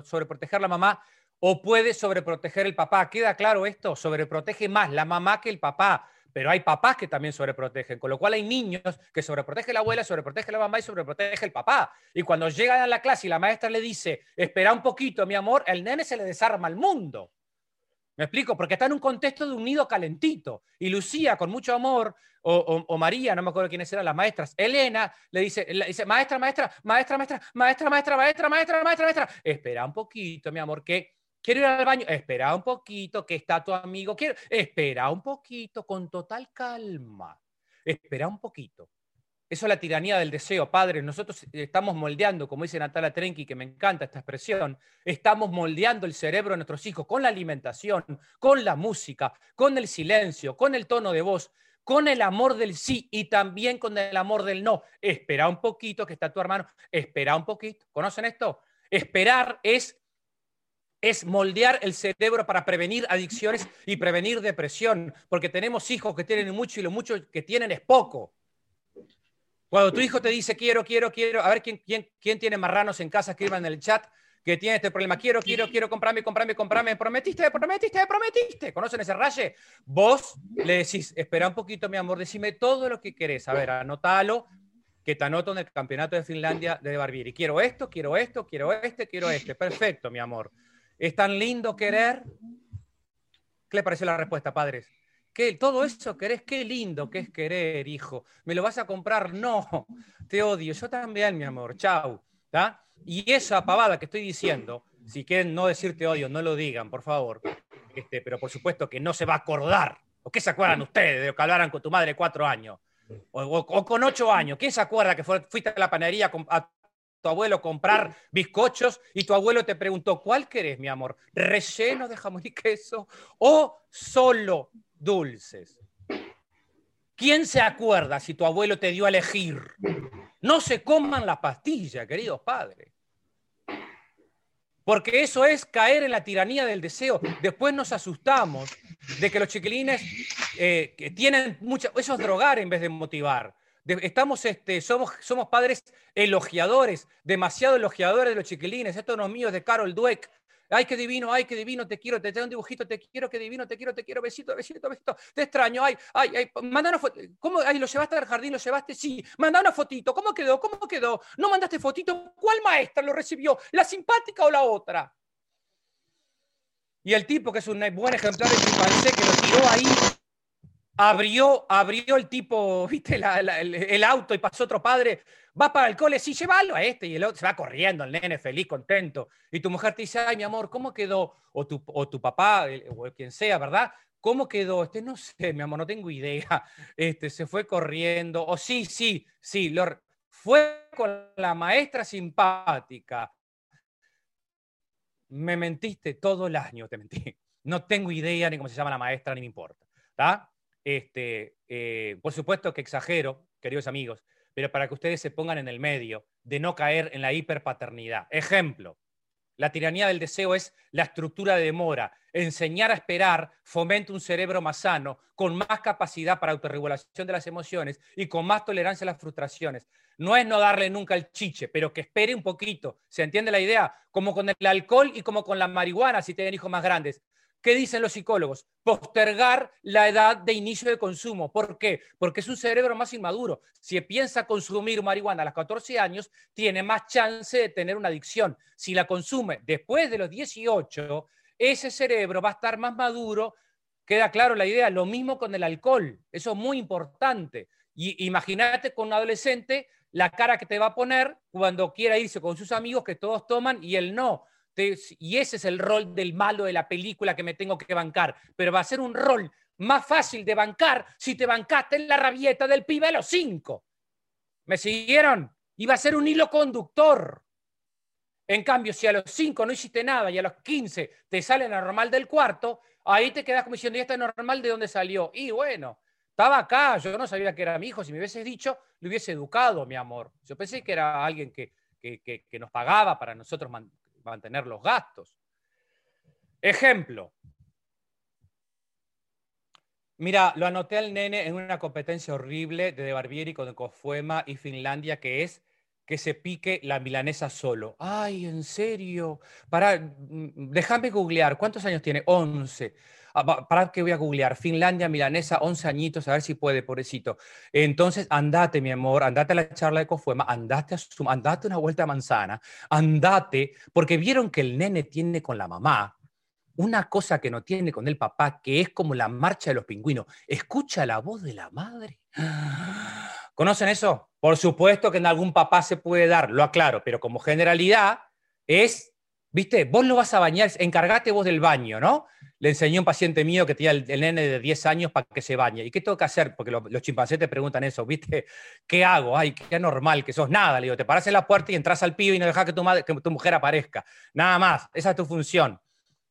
sobreproteger la mamá o puede sobreproteger el papá. ¿Queda claro esto? Sobreprotege más la mamá que el papá. Pero hay papás que también sobreprotegen, con lo cual hay niños que sobreprotege la abuela, sobreprotege la mamá y sobreprotege el papá. Y cuando llegan a la clase y la maestra le dice, espera un poquito, mi amor, el nene se le desarma al mundo. ¿Me explico? Porque está en un contexto de un nido calentito. Y Lucía, con mucho amor, o, María, no me acuerdo quiénes eran las maestras, Elena, le dice, le dice, maestra, maestra, maestra, maestra, maestra, maestra, maestra, maestra, maestra, maestra, espera un poquito, mi amor, que quiero ir al baño, espera un poquito, que está tu amigo, quiero, espera un poquito, con total calma, espera un poquito. Eso es la tiranía del deseo, padre. Nosotros estamos moldeando, como dice Natalia Trenki, que me encanta esta expresión, estamos moldeando el cerebro de nuestros hijos con la alimentación, con la música, con el silencio, con el tono de voz, con el amor del sí y también con el amor del no. Espera un poquito, que está tu hermano, espera un poquito. ¿Conocen esto? Esperar es es moldear el cerebro para prevenir adicciones y prevenir depresión, porque tenemos hijos que tienen mucho y lo mucho que tienen es poco. Cuando tu hijo te dice quiero, quiero, quiero, a ver quién, quién, quién tiene marranos en casa, escriban en el chat que tiene este problema. Quiero, quiero, quiero comprarme, comprarme, comprarme. Prometiste, prometiste, prometiste. ¿Conocen ese raye? Vos le decís, espera un poquito, mi amor, decime todo lo que querés. A ver, anótalo, que te anoto en el campeonato de Finlandia de Barbieri. Quiero esto, quiero esto, quiero este, quiero este. Perfecto, mi amor. ¿Es tan lindo querer? ¿Qué le pareció la respuesta, padres? ¿Qué, todo eso querés, qué lindo que es querer, hijo. ¿Me lo vas a comprar? No, te odio. Yo también, mi amor. Chau. Y esa pavada que estoy diciendo, si quieren no decirte odio, no lo digan, por favor. Este, pero por supuesto que no se va a acordar. ¿O qué se acuerdan ustedes de que hablaran con tu madre cuatro años? O, con ocho años. ¿Quién se acuerda que fuiste a la panadería a tu abuelo comprar bizcochos y tu abuelo te preguntó, ¿cuál querés, mi amor? ¿Relleno de jamón y queso o solo dulces. ¿Quién se acuerda si tu abuelo te dio a elegir? No se coman la pastilla, queridos padres. Porque eso es caer en la tiranía del deseo. Después nos asustamos de que los chiquilines eh, tienen mucha, esos drogar en vez de motivar. Estamos, este, somos, somos padres elogiadores, demasiado elogiadores de los chiquilines. Estos son los míos de Carol Dweck, Ay, qué divino, ay, qué divino, te quiero, te tengo un dibujito, te quiero, qué divino, te quiero, te quiero, besito, besito, besito, te extraño, ay, ay, ay, manda una foto. ¿Cómo? Ay, ¿lo llevaste al jardín? ¿Lo llevaste? Sí, manda una fotito. ¿Cómo quedó? ¿Cómo quedó? ¿No mandaste fotito? ¿Cuál maestra lo recibió? ¿La simpática o la otra? Y el tipo, que es un buen ejemplar de chimpancé, que lo tiró ahí, abrió, abrió el tipo, <laughs> viste, el, auto y pasó otro padre, va para el cole, sí, llévalo a este, y el otro se va corriendo, el nene feliz, contento, y tu mujer te dice, ay, mi amor, ¿cómo quedó? O tu, o tu papá, o quien sea, ¿verdad? ¿Cómo quedó? Este, no sé, mi amor, no tengo idea. <laughs> Este, se fue corriendo, o sí, sí, sí, lo, fue con la maestra simpática. Me mentiste todo el año, te mentí. <laughs> No tengo idea ni cómo se llama la maestra, ni me importa. ¿Está? Este, eh, por supuesto que exagero, queridos amigos, pero para que ustedes se pongan en el medio de no caer en la hiperpaternidad. Ejemplo, la tiranía del deseo es la estructura de demora. Enseñar a esperar fomenta un cerebro más sano, con más capacidad para autorregulación de las emociones y con más tolerancia a las frustraciones. No es no darle nunca el chiche, pero que espere un poquito. ¿Se entiende la idea? Como con el alcohol y como con la marihuana si tienen hijos más grandes. ¿Qué dicen los psicólogos? Postergar la edad de inicio de consumo. ¿Por qué? Porque es un cerebro más inmaduro. Si piensa consumir marihuana a los 14 años, tiene más chance de tener una adicción. Si la consume después de los 18, ese cerebro va a estar más maduro. Queda claro la idea. Lo mismo con el alcohol. Eso es muy importante. Y imagínate con un adolescente la cara que te va a poner cuando quiera irse con sus amigos que todos toman y él no y ese es el rol del malo de la película que me tengo que bancar. Pero va a ser un rol más fácil de bancar si te bancaste en la rabieta del pibe a los cinco. ¿Me siguieron? Y va a ser un hilo conductor. En cambio, si a los cinco no hiciste nada y a los quince te sale normal del cuarto, ahí te quedas como diciendo, ¿y está normal de dónde salió? Y bueno, estaba acá, yo no sabía que era mi hijo, si me hubieses dicho, le hubiese educado, mi amor. Yo pensé que era alguien que, que nos pagaba para nosotros mantener los gastos. Ejemplo. Mira, lo anoté al nene en una competencia horrible de, de Barbieri con Cofuema y Finlandia, que es que se pique la milanesa solo. Ay, ¿en serio? Para, mm, déjame googlear. ¿Cuántos años tiene? 11. Ah, para que voy a googlear. Finlandia, milanesa, 11 añitos, a ver si puede, pobrecito. Entonces, andate, mi amor, andate a la charla de Cofuema, andate, a su, andate una vuelta a manzana, andate, porque vieron que el nene tiene con la mamá una cosa que no tiene con el papá, que es como la marcha de los pingüinos. Escucha la voz de la madre. <gasps> ¿Conocen eso? Por supuesto que en algún papá se puede dar, lo aclaro, pero como generalidad es, viste, vos lo vas a bañar, encargate vos del baño, ¿no? Le enseñé a un paciente mío que tenía el, nene de 10 años para que se bañe. ¿Y qué tengo que hacer? Porque los chimpancés te preguntan eso, ¿viste? ¿Qué hago? Ay, qué anormal que sos. Nada, le digo, te paras en la puerta y entras al pibe y no dejas que tu, que tu mujer aparezca. Nada más, esa es tu función.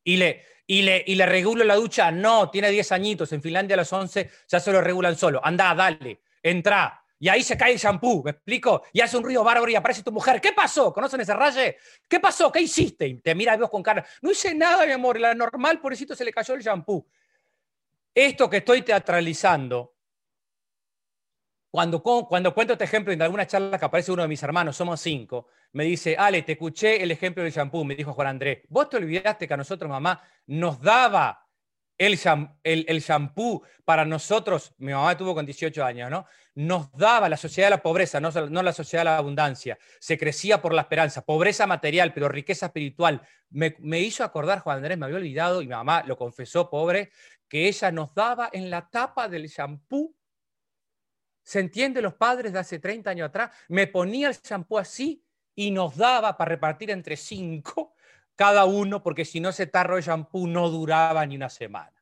Y le, y le, y le regulo la ducha, no, tiene 10 añitos, en Finlandia a los 11 ya se lo regulan solo. Anda, dale, entra, y ahí se cae el shampoo, ¿me explico? Y hace un ruido bárbaro y aparece tu mujer. ¿Qué pasó? ¿Conocen ese raye? ¿Qué pasó? ¿Qué hiciste? Y te mira a Dios con cara. No hice nada, mi amor. La normal, pobrecito, se le cayó el shampoo. Esto que estoy teatralizando, cuando, cuando cuento este ejemplo en alguna charla que aparece uno de mis hermanos, somos cinco, me dice, Ale, te escuché el ejemplo del shampoo, me dijo Juan Andrés. Vos te olvidaste que a nosotros, mamá, nos daba el, el, shampoo para nosotros, mi mamá tuvo con 18 años, ¿no? Nos daba la sociedad de la pobreza, no, no la sociedad de la abundancia. Se crecía por la esperanza, pobreza material, pero riqueza espiritual. Me, me hizo acordar, Juan Andrés, me había olvidado, y mi mamá lo confesó, pobre, que ella nos daba en la tapa del shampoo. ¿Se entiende los padres de hace 30 años atrás? Me ponía el shampoo así y nos daba para repartir entre cinco cada uno, porque si no ese tarro de shampoo no duraba ni una semana.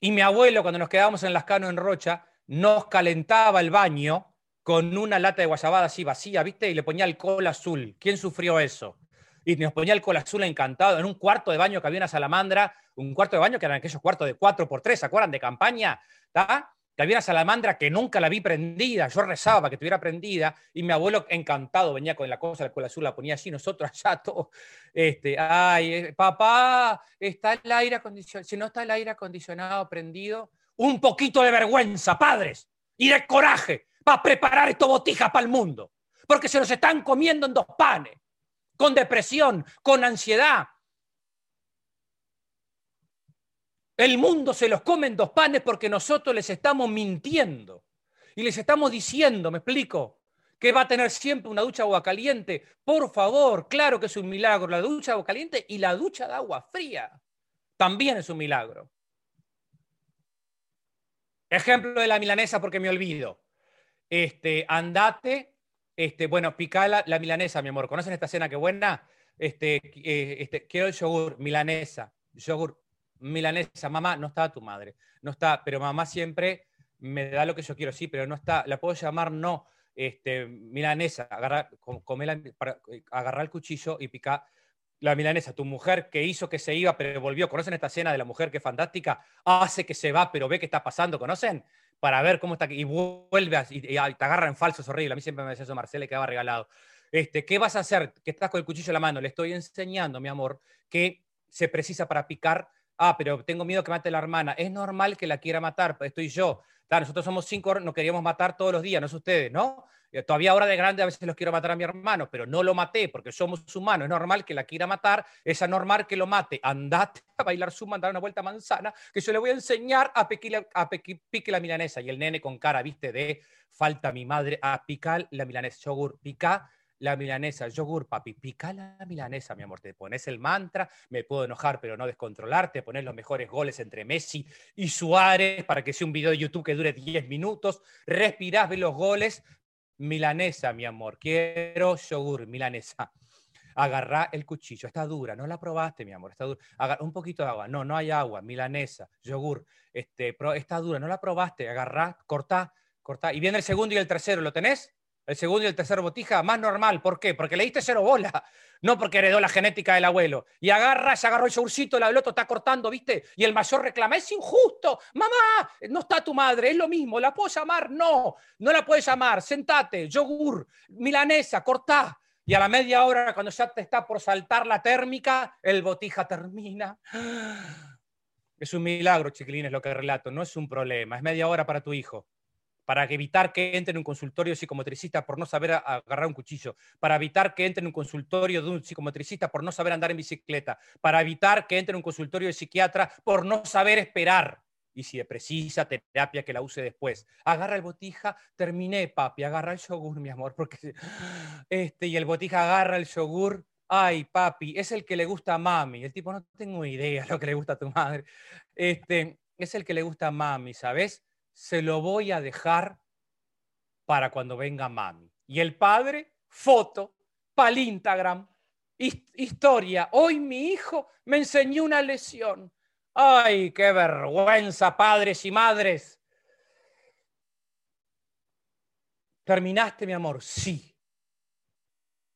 Y mi abuelo, cuando nos quedábamos en las canos en Rocha, nos calentaba el baño con una lata de guayabada así vacía, ¿viste? Y le ponía alcohol azul. ¿Quién sufrió eso? Y nos ponía alcohol azul encantado en un cuarto de baño que había una salamandra, un cuarto de baño que eran aquellos cuartos de 4 por 3 ¿se acuerdan? De campaña, ¿está? Que había salamandra que nunca la vi prendida, yo rezaba que estuviera prendida, y mi abuelo encantado venía con la cosa, la cola azul la ponía allí, nosotros allá <laughs> todos, este, ay, eh, papá, está el aire acondicionado, si no está el aire acondicionado prendido, un poquito de vergüenza, padres, y de coraje, para preparar esto botijas para el mundo, porque se los están comiendo en dos panes, con depresión, con ansiedad, El mundo se los come en dos panes porque nosotros les estamos mintiendo. Y les estamos diciendo, me explico, que va a tener siempre una ducha de agua caliente. Por favor, claro que es un milagro la ducha de agua caliente y la ducha de agua fría. También es un milagro. Ejemplo de la milanesa porque me olvido. Este, andate, este, bueno, pica la, milanesa, mi amor. ¿Conocen esta cena qué buena? Este, eh, este, quiero el yogur, milanesa, yogur, milanesa, mamá, no está tu madre, no está, pero mamá siempre me da lo que yo quiero, sí, pero no está, la puedo llamar no, este, milanesa, agarrar, agarrar el cuchillo y picar la milanesa, tu mujer que hizo que se iba, pero volvió, ¿conocen esta escena de la mujer que es fantástica? Hace que se va, pero ve qué está pasando, ¿conocen? Para ver cómo está, y vuelve y, te agarra en falso, es horrible, a mí siempre me decía eso Marcela y quedaba regalado. Este, ¿Qué vas a hacer? Que estás con el cuchillo en la mano, le estoy enseñando, mi amor, que se precisa para picar Ah, pero tengo miedo que mate la hermana. Es normal que la quiera matar, pues, estoy yo. nosotros somos cinco, nos queríamos matar todos los días, no es ustedes, ¿no? Eh, todavía ahora de grande a veces los quiero matar a mi hermano, pero no lo maté porque somos humanos. Es normal que la quiera matar, es anormal que lo mate. Andate a bailar su dar una vuelta manzana, que yo le voy a enseñar a, a pique la milanesa. Y el nene con cara, viste, de falta mi madre, a picar la milanesa. Yogur, pica la milanesa, yogur, papi, pica la milanesa, mi amor, te pones el mantra, me puedo enojar, pero no descontrolarte, pones los mejores goles entre Messi y Suárez para que sea un video de YouTube que dure 10 minutos, respirás, ves los goles, milanesa, mi amor, quiero yogur, milanesa. Agarrá el cuchillo, está dura, no la probaste, mi amor, está dura. Agarra un poquito de agua, no, no hay agua, milanesa, yogur, este, está dura, no la probaste, agarrá, cortá, cortá. Y viene el segundo y el tercero, ¿lo tenés? El segundo y el tercer botija, más normal. ¿Por qué? Porque le diste cero bola, no porque heredó la genética del abuelo. Y agarra, se agarró el yogurcito, el otro está cortando, ¿viste? Y el mayor reclama, es injusto, mamá, no está tu madre, es lo mismo, ¿la puedo llamar? No, no la puedes llamar, sentate, yogur, milanesa, cortá. Y a la media hora, cuando ya te está por saltar la térmica, el botija termina. Es un milagro, chiquilines, lo que relato, no es un problema, es media hora para tu hijo. Para evitar que entre en un consultorio psicomotricista por no saber agarrar un cuchillo, para evitar que entre en un consultorio de un psicomotricista por no saber andar en bicicleta, para evitar que entre en un consultorio de psiquiatra por no saber esperar. Y si precisa terapia, que la use después. Agarra el botija, terminé, papi, agarra el yogur, mi amor, porque este, y el botija agarra el yogur, ay, papi, es el que le gusta a mami. El tipo, no tengo idea lo que le gusta a tu madre. Este, es el que le gusta a mami, ¿sabes? Se lo voy a dejar para cuando venga mami. Y el padre, foto, para el Instagram, historia. Hoy mi hijo me enseñó una lesión. Ay, qué vergüenza, padres y madres. ¿Terminaste, mi amor? Sí.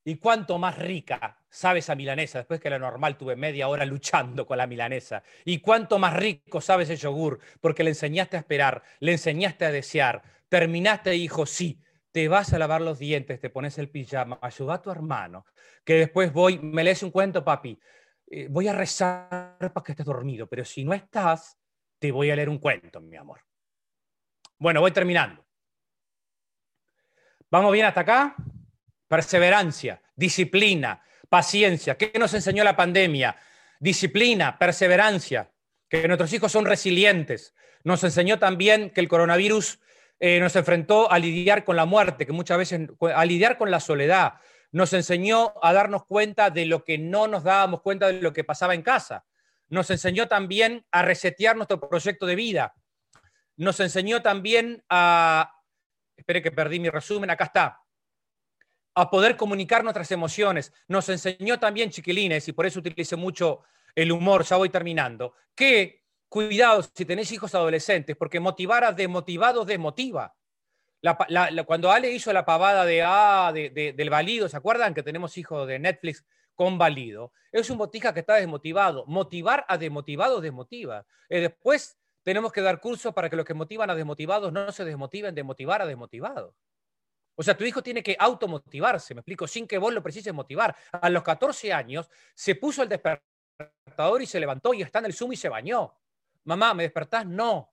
¿Y cuánto más rica sabe esa milanesa? Después que la normal tuve media hora luchando con la milanesa. ¿Y cuánto más rico sabe ese yogur? Porque le enseñaste a esperar, le enseñaste a desear. Terminaste, hijo, sí. Te vas a lavar los dientes, te pones el pijama, ayuda a tu hermano, que después voy, me lees un cuento, papi. Eh, voy a rezar para que estés dormido, pero si no estás, te voy a leer un cuento, mi amor. Bueno, voy terminando. ¿Vamos bien hasta acá? Perseverancia, disciplina, paciencia. ¿Qué nos enseñó la pandemia? Disciplina, perseverancia, que nuestros hijos son resilientes. Nos enseñó también que el coronavirus eh, nos enfrentó a lidiar con la muerte, que muchas veces, a lidiar con la soledad. Nos enseñó a darnos cuenta de lo que no nos dábamos cuenta de lo que pasaba en casa. Nos enseñó también a resetear nuestro proyecto de vida. Nos enseñó también a... Espere que perdí mi resumen, acá está a poder comunicar nuestras emociones. Nos enseñó también, chiquilines, y por eso utilice mucho el humor, ya voy terminando, que cuidado si tenéis hijos adolescentes, porque motivar a desmotivados desmotiva. cuando Ale hizo la pavada de, ah, del valido, ¿se acuerdan que tenemos hijos de Netflix con valido? Es un botija que está desmotivado. Motivar a desmotivados desmotiva. Eh, después tenemos que dar cursos para que los que motivan a desmotivados no se desmotiven de motivar a desmotivados. O sea, tu hijo tiene que automotivarse, me explico, sin que vos lo precises motivar. A los 14 años se puso el despertador y se levantó y está en el Zoom y se bañó. Mamá, ¿me despertás? No.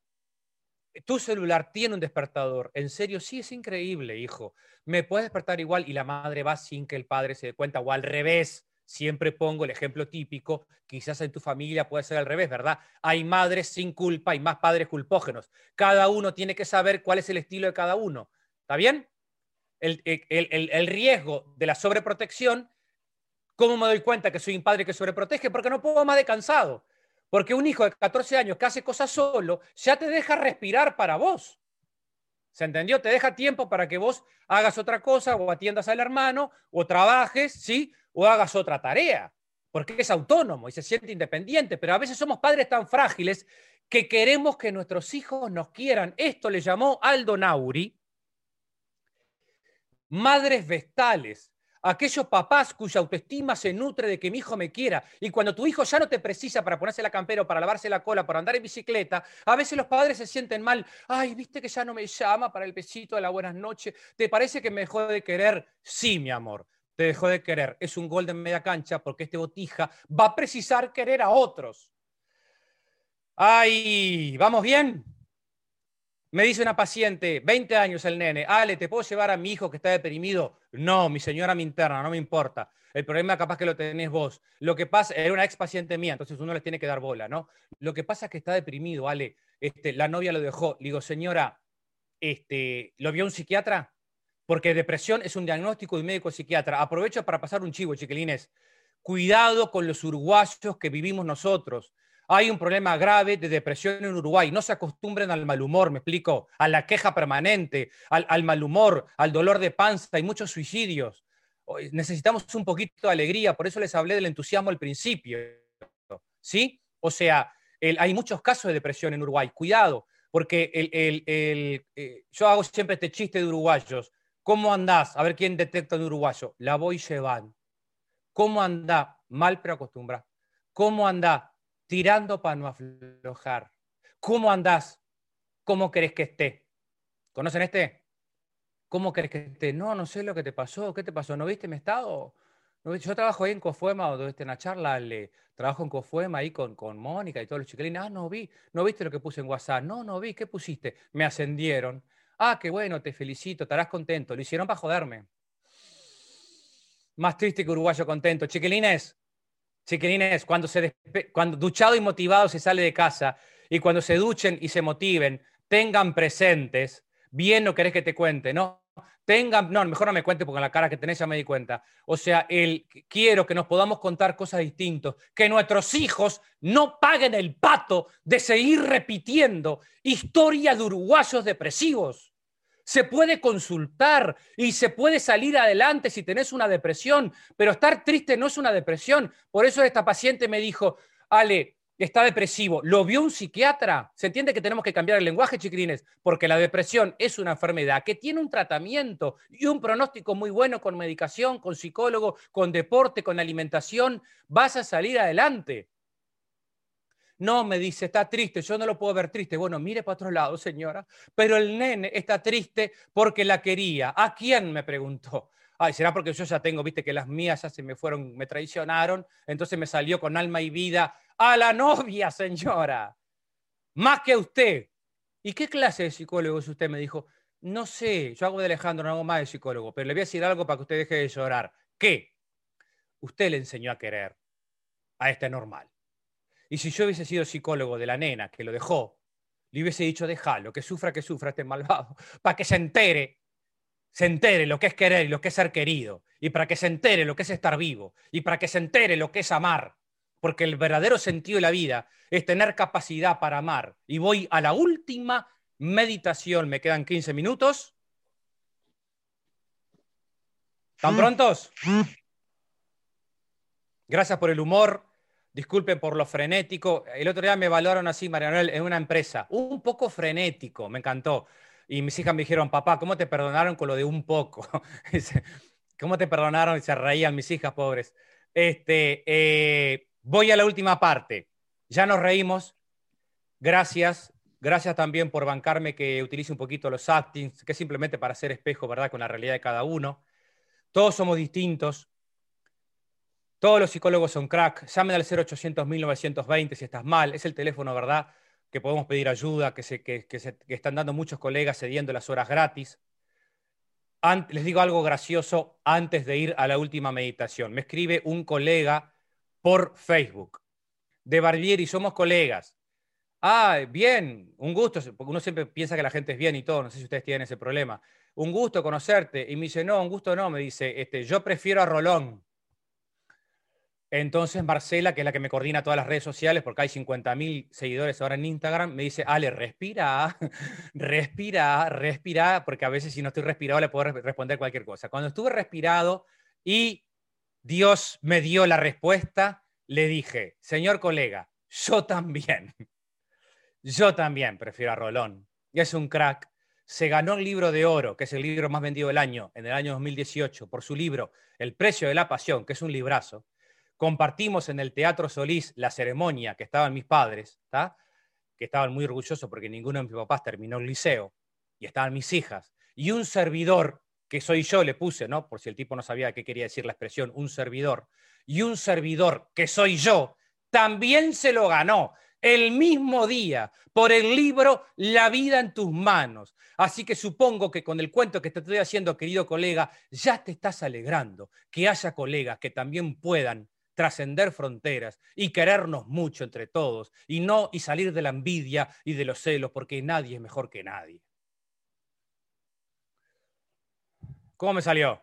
Tu celular tiene un despertador. En serio, sí, es increíble, hijo. Me puedes despertar igual y la madre va sin que el padre se dé cuenta o al revés. Siempre pongo el ejemplo típico, quizás en tu familia puede ser al revés, ¿verdad? Hay madres sin culpa y más padres culpógenos. Cada uno tiene que saber cuál es el estilo de cada uno. ¿Está bien? El, riesgo de la sobreprotección, ¿cómo me doy cuenta que soy un padre que sobreprotege? Porque no puedo más de cansado. Porque un hijo de 14 años que hace cosas solo, ya te deja respirar para vos. ¿Se entendió? Te deja tiempo para que vos hagas otra cosa o atiendas al hermano o trabajes, ¿sí? O hagas otra tarea. Porque es autónomo y se siente independiente. Pero a veces somos padres tan frágiles que queremos que nuestros hijos nos quieran. Esto le llamó Aldo Nauri madres vestales, aquellos papás cuya autoestima se nutre de que mi hijo me quiera. Y cuando tu hijo ya no te precisa para ponerse la campera o para lavarse la cola, para andar en bicicleta, a veces los padres se sienten mal. Ay, viste que ya no me llama para el besito de la buenas noches. ¿Te parece que me dejó de querer? Sí, mi amor, te dejó de querer. Es un gol de media cancha porque este botija va a precisar querer a otros. Ay, ¿vamos bien? Me dice una paciente, 20 años el nene, Ale, ¿te puedo llevar a mi hijo que está deprimido? No, mi señora me interna, no me importa. El problema capaz que lo tenés vos. Lo que pasa, era una ex paciente mía, entonces uno les tiene que dar bola, ¿no? Lo que pasa es que está deprimido, Ale. Este, la novia lo dejó. Le digo, señora, este, ¿lo vio un psiquiatra? Porque depresión es un diagnóstico de un médico psiquiatra. Aprovecho para pasar un chivo, chiquilines. Cuidado con los uruguayos que vivimos nosotros. Hay un problema grave de depresión en Uruguay. No se acostumbren al mal humor, me explico, a la queja permanente, al, mal humor, al dolor de panza. Hay muchos suicidios. Necesitamos un poquito de alegría, por eso les hablé del entusiasmo al principio. ¿Sí? O sea, hay muchos casos de depresión en Uruguay. Cuidado, porque eh, yo hago siempre este chiste de uruguayos. ¿Cómo andás? A ver quién detecta un uruguayo. La voy llevando. ¿Cómo andá? Mal pero. ¿Cómo andá? Tirando para no aflojar. ¿Cómo andás? ¿Cómo querés que esté? ¿Conocen este? ¿Cómo querés que esté? No, no sé lo que te pasó. ¿Qué te pasó? ¿No viste mi estado? ¿No Yo trabajo ahí en Cofuema, o en la charla, le, trabajo en Cofuema ahí con, con Mónica y todos los chiquilines. Ah, no vi. ¿No viste lo que puse en WhatsApp? No, no vi. ¿Qué pusiste? Me ascendieron. Ah, qué bueno, te felicito, estarás contento. Lo hicieron para joderme. Más triste que uruguayo contento. Chiquilines, chiquilines, cuando, se cuando duchado y motivado se sale de casa y cuando se duchen y se motiven, tengan presentes, bien no querés que te cuente, ¿no? Tengan, no, mejor no me cuente porque en la cara que tenés ya me di cuenta. O sea, el, quiero que nos podamos contar cosas distintas, que nuestros hijos no paguen el pato de seguir repitiendo historias de uruguayos depresivos. Se puede consultar y se puede salir adelante si tenés una depresión, pero estar triste no es una depresión. Por eso esta paciente me dijo, Ale, está depresivo, ¿lo vio un psiquiatra? Se entiende que tenemos que cambiar el lenguaje, chiquilines, porque la depresión es una enfermedad que tiene un tratamiento y un pronóstico muy bueno con medicación, con psicólogo, con deporte, con alimentación. Vas a salir adelante. No, me dice, está triste, yo no lo puedo ver triste. Bueno, mire para otro lado, señora. Pero el nene está triste porque la quería. ¿A quién? Me preguntó. Ay, será porque yo ya tengo, viste, que las mías ya se me fueron, me traicionaron, entonces me salió con alma y vida a la novia, señora. Más que a usted. ¿Y qué clase de psicólogo es usted? Me dijo, no sé, yo hago de Alejandro, no hago más de psicólogo, pero le voy a decir algo para que usted deje de llorar. ¿Qué? Usted le enseñó a querer a este normal. Y si yo hubiese sido psicólogo de la nena que lo dejó, le hubiese dicho, déjalo, que sufra, que sufra este malvado, <laughs> para que se entere, se entere lo que es querer y lo que es ser querido, y para que se entere lo que es estar vivo, y para que se entere lo que es amar, porque el verdadero sentido de la vida es tener capacidad para amar. Y voy a la última meditación, me quedan 15 minutos. ¿Están prontos? Mm. Gracias por el humor, disculpen por lo frenético. El otro día me valoraron así, Marianel, en una empresa, un poco frenético, me encantó. Y mis hijas me dijeron, papá, ¿cómo te perdonaron con lo de un poco? <laughs> ¿Cómo te perdonaron? Y se reían mis hijas, pobres. Este, eh, voy a la última parte. Ya nos reímos. Gracias. Gracias también por bancarme que utilice un poquito los actings, que es simplemente para hacer espejo, ¿verdad?, con la realidad de cada uno. Todos somos distintos. Todos los psicólogos son crack. Llamen al 0800-1920 si estás mal. Es el teléfono, ¿verdad? Que podemos pedir ayuda, que, se, que, están dando muchos colegas cediendo las horas gratis. les digo algo gracioso antes de ir a la última meditación. Me escribe un colega por Facebook de Barbieri, somos colegas. Ah, bien, un gusto, porque uno siempre piensa que la gente es bien y todo, no sé si ustedes tienen ese problema. Un gusto conocerte. Y me dice, no, un gusto no, me dice, este, yo prefiero a Rolón. Entonces Marcela, que es la que me coordina todas las redes sociales, porque hay 50.000 seguidores ahora en Instagram, me dice, Ale, respira, <laughs> respira, respira, porque a veces si no estoy respirado le puedo responder cualquier cosa. Cuando estuve respirado y Dios me dio la respuesta, le dije, señor colega, yo también, <laughs> yo también prefiero a Rolón. Es un crack. Se ganó el libro de oro, que es el libro más vendido del año, en el año 2018, por su libro El precio de la pasión, que es un librazo compartimos en el Teatro Solís la ceremonia que estaban mis padres, que estaban muy orgullosos porque ninguno de mis papás terminó el liceo, y estaban mis hijas, y un servidor, que soy yo, le puse, ¿no? Por si el tipo no sabía qué quería decir la expresión, un servidor, y un servidor, que soy yo, también se lo ganó el mismo día por el libro La vida en tus manos. Así que supongo que con el cuento que te estoy haciendo, querido colega, ya te estás alegrando que haya colegas que también puedan trascender fronteras y querernos mucho entre todos y no y salir de la envidia y de los celos porque nadie es mejor que nadie. ¿Cómo me salió?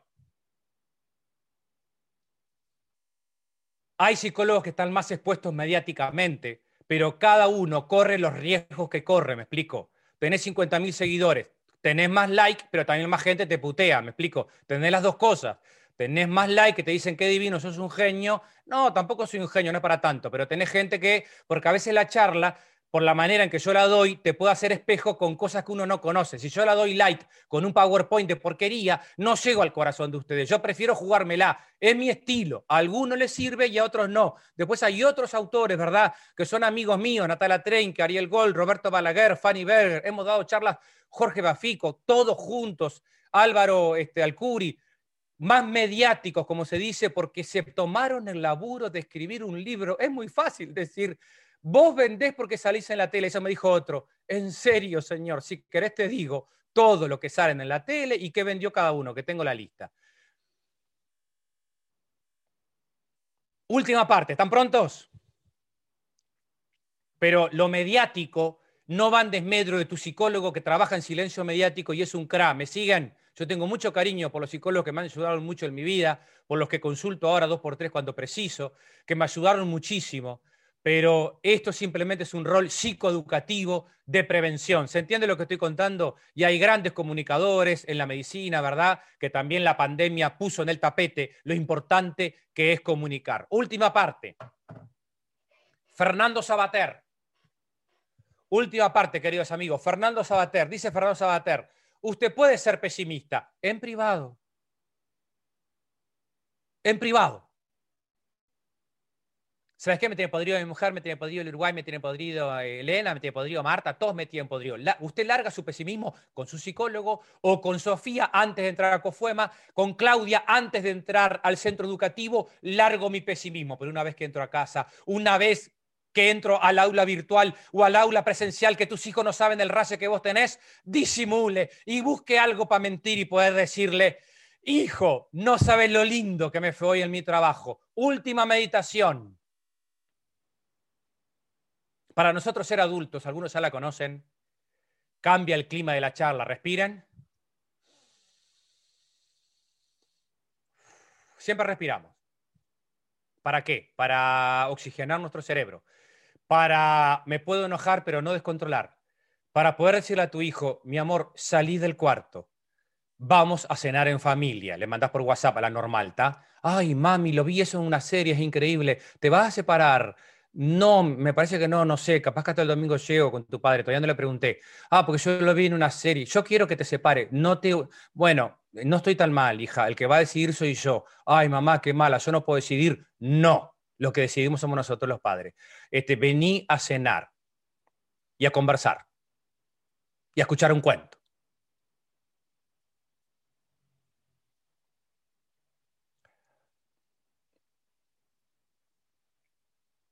Hay psicólogos que están más expuestos mediáticamente, pero cada uno corre los riesgos que corre, me explico. Tenés 50.000 seguidores, tenés más like, pero también más gente te putea, me explico. Tenés las dos cosas tenés más like que te dicen qué divino, sos un genio. No, tampoco soy un genio, no es para tanto, pero tenés gente que, porque a veces la charla, por la manera en que yo la doy, te puede hacer espejo con cosas que uno no conoce. Si yo la doy like con un PowerPoint de porquería, no llego al corazón de ustedes. Yo prefiero jugármela. Es mi estilo. A algunos les sirve y a otros no. Después hay otros autores, ¿verdad? Que son amigos míos, Natalia Trenke, Ariel Gold, Roberto Balaguer, Fanny Berger. Hemos dado charlas, Jorge Bafico, todos juntos, Álvaro este, Alcuri más mediáticos, como se dice, porque se tomaron el laburo de escribir un libro. Es muy fácil decir, vos vendés porque salís en la tele. Eso me dijo otro. En serio, señor, si querés te digo, todo lo que salen en la tele y qué vendió cada uno, que tengo la lista. Última parte, ¿están prontos? Pero lo mediático no va en desmedro de tu psicólogo que trabaja en silencio mediático y es un cra. ¿Me siguen? Yo tengo mucho cariño por los psicólogos que me han ayudado mucho en mi vida, por los que consulto ahora dos por tres cuando preciso, que me ayudaron muchísimo pero esto simplemente es un rol psicoeducativo de prevención. ¿Se entiende lo que estoy contando? Y hay grandes comunicadores en la medicina, ¿verdad? Que también la pandemia puso en el tapete lo importante que es comunicar. Última parte. Fernando Sabater. Última parte, queridos amigos. Fernando Sabater, dice Fernando Sabater, usted puede ser pesimista en privado. En privado. ¿Sabes qué? Me tiene podrido mi mujer, me tiene podrido el Uruguay, me tiene podrido eh, Elena, me tiene podrido Marta, todos me tienen podrido. usted larga su pesimismo con su psicólogo o con Sofía antes de entrar a Cofuema, con Claudia antes de entrar al centro educativo, largo mi pesimismo. Pero una vez que entro a casa, una vez que entro al aula virtual o al aula presencial que tus hijos no saben el race que vos tenés, disimule y busque algo para mentir y poder decirle, hijo, no sabes lo lindo que me fue hoy en mi trabajo. Última meditación para nosotros ser adultos, algunos ya la conocen, cambia el clima de la charla, respiren. Siempre respiramos. ¿Para qué? Para oxigenar nuestro cerebro. Para me puedo enojar pero no descontrolar. Para poder decirle a tu hijo, mi amor, salí del cuarto. Vamos a cenar en familia. Le mandas por WhatsApp a la normal, ¿está? Ay, mami, lo vi eso en una serie, es increíble. Te vas a separar. No, me parece que no, no sé, capaz que hasta el domingo llego con tu padre, todavía no le pregunté. Ah, porque yo lo vi en una serie, yo quiero que te separe, no te... Bueno, no estoy tan mal, hija, el que va a decidir soy yo. Ay, mamá, qué mala, yo no puedo decidir. No, lo que decidimos somos nosotros los padres. Este, vení a cenar y a conversar y a escuchar un cuento.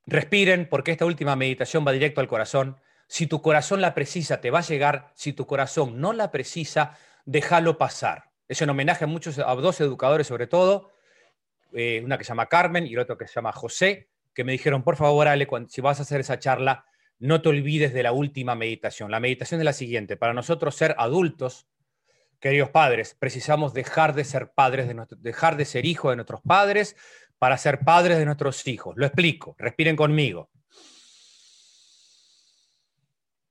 Respiren porque esta última meditación va directo al corazón. Si tu corazón la precisa, te va a llegar. Si tu corazón no la precisa, déjalo pasar. Es en homenaje a muchos, a dos educadores sobre todo, eh, una que se llama Carmen y el otro que se llama José, que me dijeron, por favor, Ale, si vas a hacer esa charla, no te olvides de la última meditación. La meditación es la siguiente. Para nosotros ser adultos, queridos padres, precisamos dejar de ser padres, de dejar de ser hijos de nuestros padres, para ser padres de nuestros hijos. Lo explico, respiren conmigo.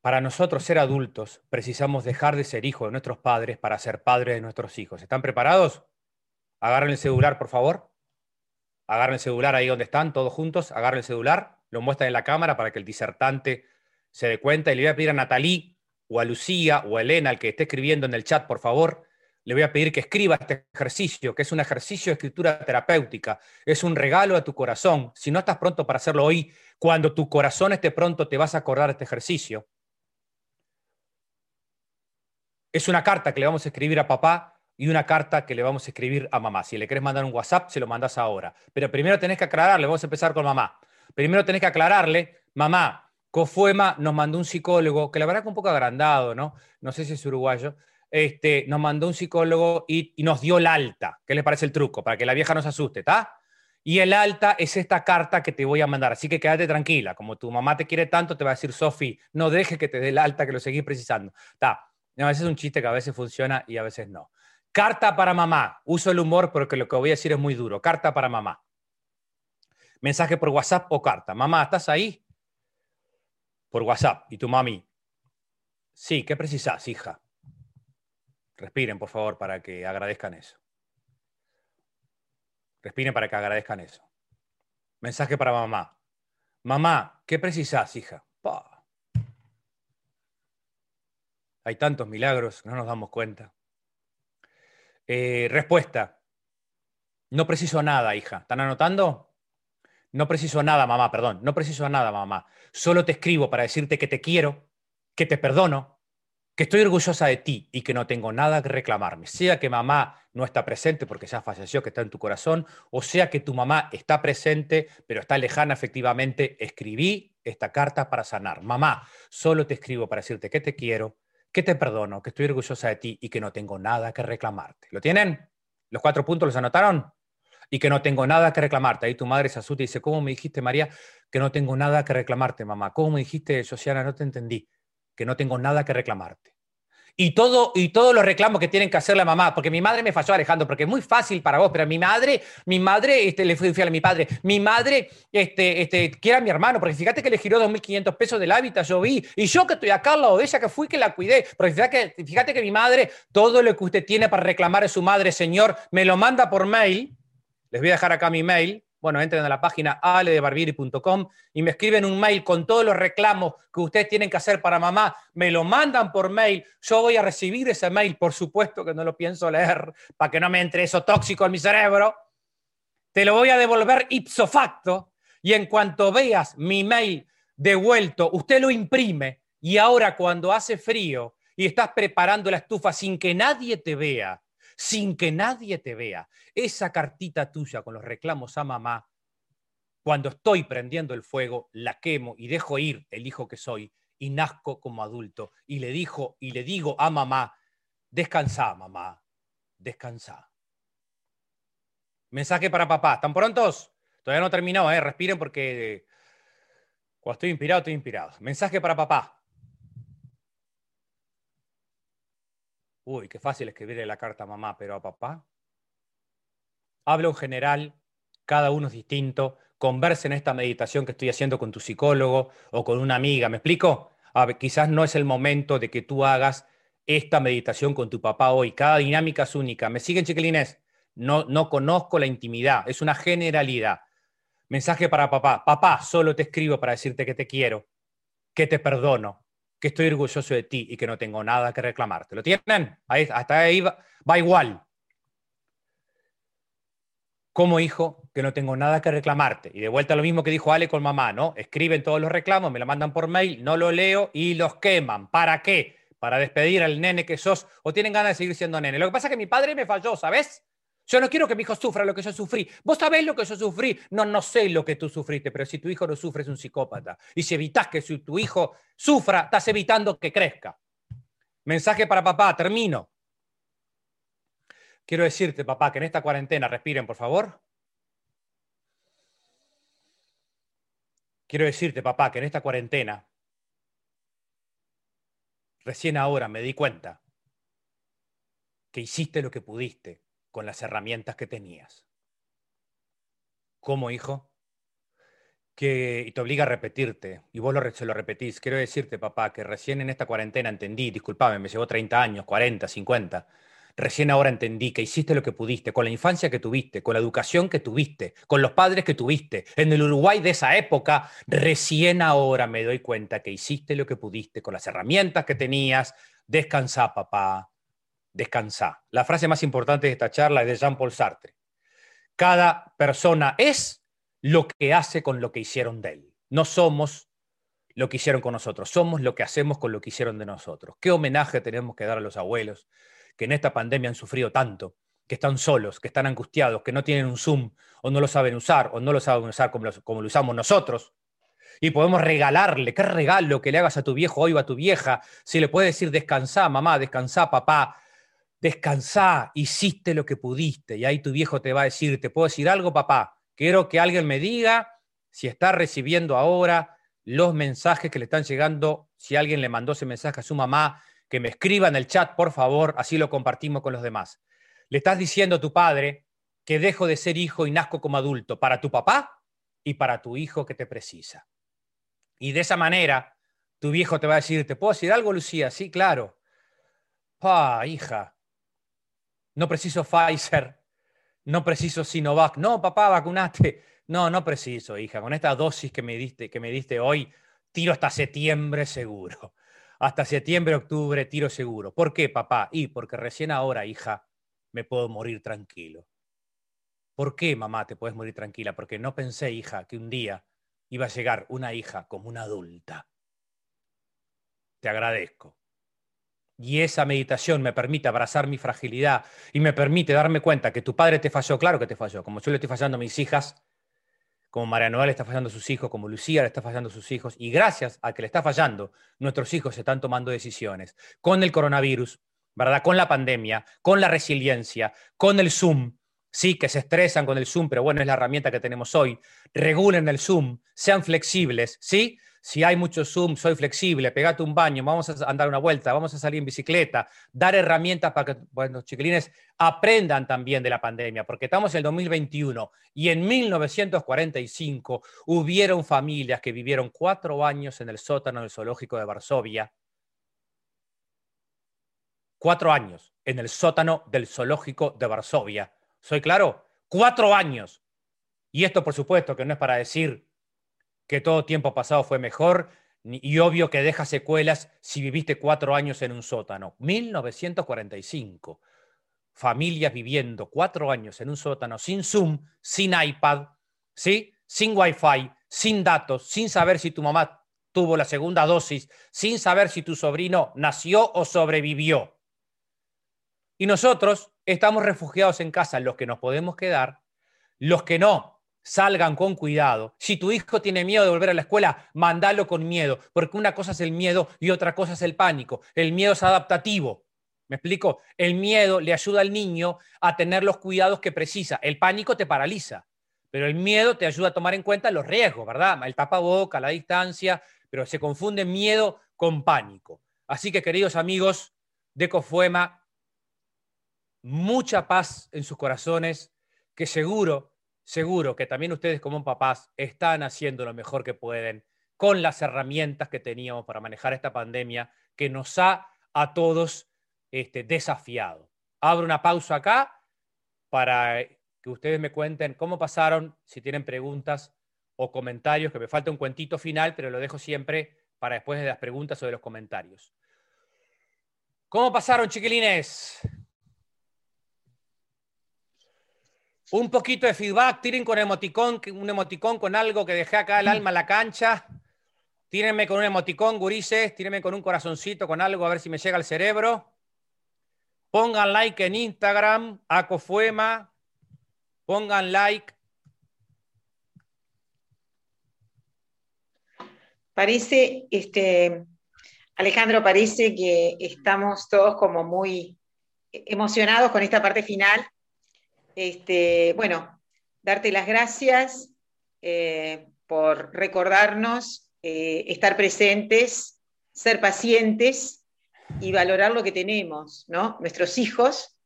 Para nosotros ser adultos, precisamos dejar de ser hijos de nuestros padres para ser padres de nuestros hijos. ¿Están preparados? Agarren el celular, por favor. Agarren el celular ahí donde están, todos juntos. Agarren el celular, lo muestran en la cámara para que el disertante se dé cuenta. Y le voy a pedir a Natalí o a Lucía o a Elena, al que esté escribiendo en el chat, por favor, le voy a pedir que escriba este ejercicio, que es un ejercicio de escritura terapéutica, es un regalo a tu corazón. Si no estás pronto para hacerlo hoy, cuando tu corazón esté pronto, te vas a acordar de este ejercicio. Es una carta que le vamos a escribir a papá y una carta que le vamos a escribir a mamá. Si le querés mandar un WhatsApp, se lo mandas ahora. Pero primero tenés que aclararle, vamos a empezar con mamá. Primero tenés que aclararle, mamá, Cofuema nos mandó un psicólogo, que la verdad que un poco agrandado, ¿no? No sé si es uruguayo, este, nos mandó un psicólogo y, nos dio el alta. ¿Qué les parece el truco? Para que la vieja no se asuste, ¿está? Y el alta es esta carta que te voy a mandar. Así que quédate tranquila. Como tu mamá te quiere tanto, te va a decir, Sofi, no deje que te dé el alta, que lo seguís precisando. Está. a veces es un chiste que a veces funciona y a veces no. Carta para mamá. Uso el humor porque lo que voy a decir es muy duro. Carta para mamá. Mensaje por WhatsApp o carta. Mamá, ¿estás ahí? Por WhatsApp. ¿Y tu mami? Sí, ¿qué precisas, hija? Respiren, por favor, para que agradezcan eso. Respiren para que agradezcan eso. Mensaje para mamá. Mamá, ¿qué precisas, hija? Hay tantos milagros, no nos damos cuenta. Eh, respuesta. No preciso nada, hija. ¿Están anotando? No preciso nada, mamá, perdón. No preciso nada, mamá. Solo te escribo para decirte que te quiero, que te perdono, que estoy orgullosa de ti y que no tengo nada que reclamarme, sea que mamá no está presente porque ya falleció, que está en tu corazón, o sea que tu mamá está presente, pero está lejana efectivamente, escribí esta carta para sanar. Mamá, solo te escribo para decirte que te quiero, que te perdono, que estoy orgullosa de ti y que no tengo nada que reclamarte. ¿Lo tienen? ¿Los cuatro puntos los anotaron? Y que no tengo nada que reclamarte. Ahí tu madre se asusta y dice, ¿cómo me dijiste, María, que no tengo nada que reclamarte, mamá? ¿Cómo me dijiste, Josiana, no te entendí? Que no tengo nada que reclamarte y todo y todos los reclamos que tienen que hacer la mamá, porque mi madre me falló Alejandro, porque es muy fácil para vos, pero mi madre, mi madre este, le fue infiel a mi padre, mi madre este, este, quiere a mi hermano, porque fíjate que le giró 2.500 pesos del hábitat, yo vi, y yo que estoy acá al lado de ella, que fui que la cuidé, porque fíjate que, fíjate que mi madre, todo lo que usted tiene para reclamar a su madre, señor, me lo manda por mail, les voy a dejar acá mi mail, bueno, entren a la página aledebarbiri.com y me escriben un mail con todos los reclamos que ustedes tienen que hacer para mamá, me lo mandan por mail, yo voy a recibir ese mail, por supuesto que no lo pienso leer para que no me entre eso tóxico en mi cerebro, te lo voy a devolver ipso facto y en cuanto veas mi mail devuelto, usted lo imprime. Y ahora cuando hace frío y estás preparando la estufa sin que nadie te vea, sin que nadie te vea. Esa cartita tuya con los reclamos a mamá, cuando estoy prendiendo el fuego, la quemo y dejo ir el hijo que soy y nazco como adulto y le dijo y le digo a mamá, descansa, mamá, descansa. Mensaje para papá, ¿están prontos? Todavía no terminó, ¿eh? respiren porque cuando estoy inspirado, estoy inspirado. Mensaje para papá. Uy, qué fácil escribirle la carta a mamá, pero a papá. Hablo en general, cada uno es distinto. Conversa en esta meditación que estoy haciendo con tu psicólogo o con una amiga. ¿Me explico? A ver, quizás no es el momento de que tú hagas esta meditación con tu papá hoy. Cada dinámica es única. ¿Me siguen, chiquilines? No, no conozco la intimidad. Es una generalidad. Mensaje para papá. Papá, solo te escribo para decirte que te quiero, que te perdono, que estoy orgulloso de ti y que no tengo nada que reclamarte. ¿Lo tienen? Hasta ahí va, igual. Como hijo, que no tengo nada que reclamarte. Y de vuelta lo mismo que dijo Ale con mamá, ¿no? Escriben todos los reclamos, me lo mandan por mail, no lo leo y los queman. ¿Para qué? Para despedir al nene que sos o tienen ganas de seguir siendo nene. Lo que pasa es que mi padre me falló, ¿sabes? Yo no quiero que mi hijo sufra lo que yo sufrí. Vos sabés lo que yo sufrí. No, no sé lo que tú sufriste, pero si tu hijo no sufre es un psicópata. Y si evitas que tu hijo sufra, estás evitando que crezca. Mensaje para papá, termino. Quiero decirte, papá, que en esta cuarentena, respiren, por favor. Quiero decirte, papá, que en esta cuarentena, recién ahora me di cuenta que hiciste lo que pudiste con las herramientas que tenías. ¿Cómo, hijo? Que y te obliga a repetirte, y vos lo, se lo repetís. Quiero decirte, papá, que recién en esta cuarentena entendí, disculpame, me llevó 30 años, 40, 50, recién ahora entendí que hiciste lo que pudiste, con la infancia que tuviste, con la educación que tuviste, con los padres que tuviste, en el Uruguay de esa época, recién ahora me doy cuenta que hiciste lo que pudiste, con las herramientas que tenías. Descansa, papá, descansá. La frase más importante de esta charla es de Jean-Paul Sartre. Cada persona es lo que hace con lo que hicieron de él. No somos lo que hicieron con nosotros, somos lo que hacemos con lo que hicieron de nosotros. ¿Qué homenaje tenemos que dar a los abuelos que en esta pandemia han sufrido tanto, que están solos, que están angustiados, que no tienen un Zoom o no lo saben usar o no lo saben usar como lo, usamos nosotros? y podemos regalarle, qué regalo que le hagas a tu viejo hoy o a tu vieja, si le puedes decir descansá, mamá, descansá, papá, descansá, hiciste lo que pudiste. Y ahí tu viejo te va a decir, ¿te puedo decir algo, papá? Quiero que alguien me diga si está recibiendo ahora los mensajes que le están llegando, si alguien le mandó ese mensaje a su mamá, que me escriba en el chat, por favor, así lo compartimos con los demás. Le estás diciendo a tu padre que dejo de ser hijo y nazco como adulto para tu papá y para tu hijo que te precisa. Y de esa manera, tu viejo te va a decir, ¿te puedo decir algo, Lucía? Sí, claro. Pa, hija, no preciso Pfizer, no preciso Sinovac, no, papá, vacunate. No, no preciso, hija, con esta dosis que me diste, que me diste hoy, tiro hasta septiembre seguro. Hasta septiembre, octubre, tiro seguro. ¿Por qué, papá? Y porque recién ahora, hija, me puedo morir tranquilo. ¿Por qué, mamá, te puedes morir tranquila? Porque no pensé, hija, que un día iba a llegar una hija como una adulta. Te agradezco y esa meditación me permite abrazar mi fragilidad y me permite darme cuenta que tu padre te falló, claro que te falló, como yo le estoy fallando a mis hijas, como María Noel está fallando a sus hijos, como Lucía le está fallando a sus hijos, y gracias a que le está fallando, nuestros hijos se están tomando decisiones con el coronavirus, ¿verdad? Con la pandemia, con la resiliencia, con el Zoom, sí, que se estresan con el Zoom, pero bueno, es la herramienta que tenemos hoy. Regulen el Zoom, sean flexibles, ¿sí? Si hay mucho Zoom, soy flexible, pegate un baño, vamos a andar una vuelta, vamos a salir en bicicleta, dar herramientas para que los chiquilines aprendan también de la pandemia, porque estamos en el 2021 y en 1945 hubieron familias que vivieron cuatro años en el sótano del zoológico de Varsovia. Cuatro años en el sótano del zoológico de Varsovia. ¿Soy claro? Cuatro años. Y esto, por supuesto, que no es para decir que todo tiempo pasado fue mejor y obvio que deja secuelas si viviste cuatro años en un sótano. 1945. Familias viviendo cuatro años en un sótano sin Zoom, sin iPad, ¿sí? sin Wi-Fi, sin datos, sin saber si tu mamá tuvo la segunda dosis, sin saber si tu sobrino nació o sobrevivió. Y nosotros estamos refugiados en casa, los que nos podemos quedar, los que no, salgan con cuidado. Si tu hijo tiene miedo de volver a la escuela, mandalo con miedo, porque una cosa es el miedo y otra cosa es el pánico. El miedo es adaptativo. ¿Me explico? El miedo le ayuda al niño a tener los cuidados que precisa. El pánico te paraliza, pero el miedo te ayuda a tomar en cuenta los riesgos, ¿verdad? El tapaboca, la distancia, pero se confunde miedo con pánico. Así que, queridos amigos de Cofuema, mucha paz en sus corazones, que seguro seguro que también ustedes como papás están haciendo lo mejor que pueden con las herramientas que teníamos para manejar esta pandemia que nos ha a todos este, desafiado. Abro una pausa acá para que ustedes me cuenten cómo pasaron, si tienen preguntas o comentarios, que me falta un cuentito final, pero lo dejo siempre para después de las preguntas o de los comentarios. ¿Cómo pasaron, chiquilines? Un poquito de feedback, tiren con emoticón, un emoticón con algo que dejé acá el alma en la cancha. Tírenme con un emoticón, gurises, tírenme con un corazoncito, con algo, a ver si me llega al cerebro. Pongan like en Instagram, Acofuema. Pongan like.
Parece, este, Alejandro, parece que estamos todos como muy emocionados con esta parte final este, bueno, darte las gracias eh, por recordarnos, eh, estar presentes, ser pacientes y valorar lo que tenemos, ¿no? Nuestros hijos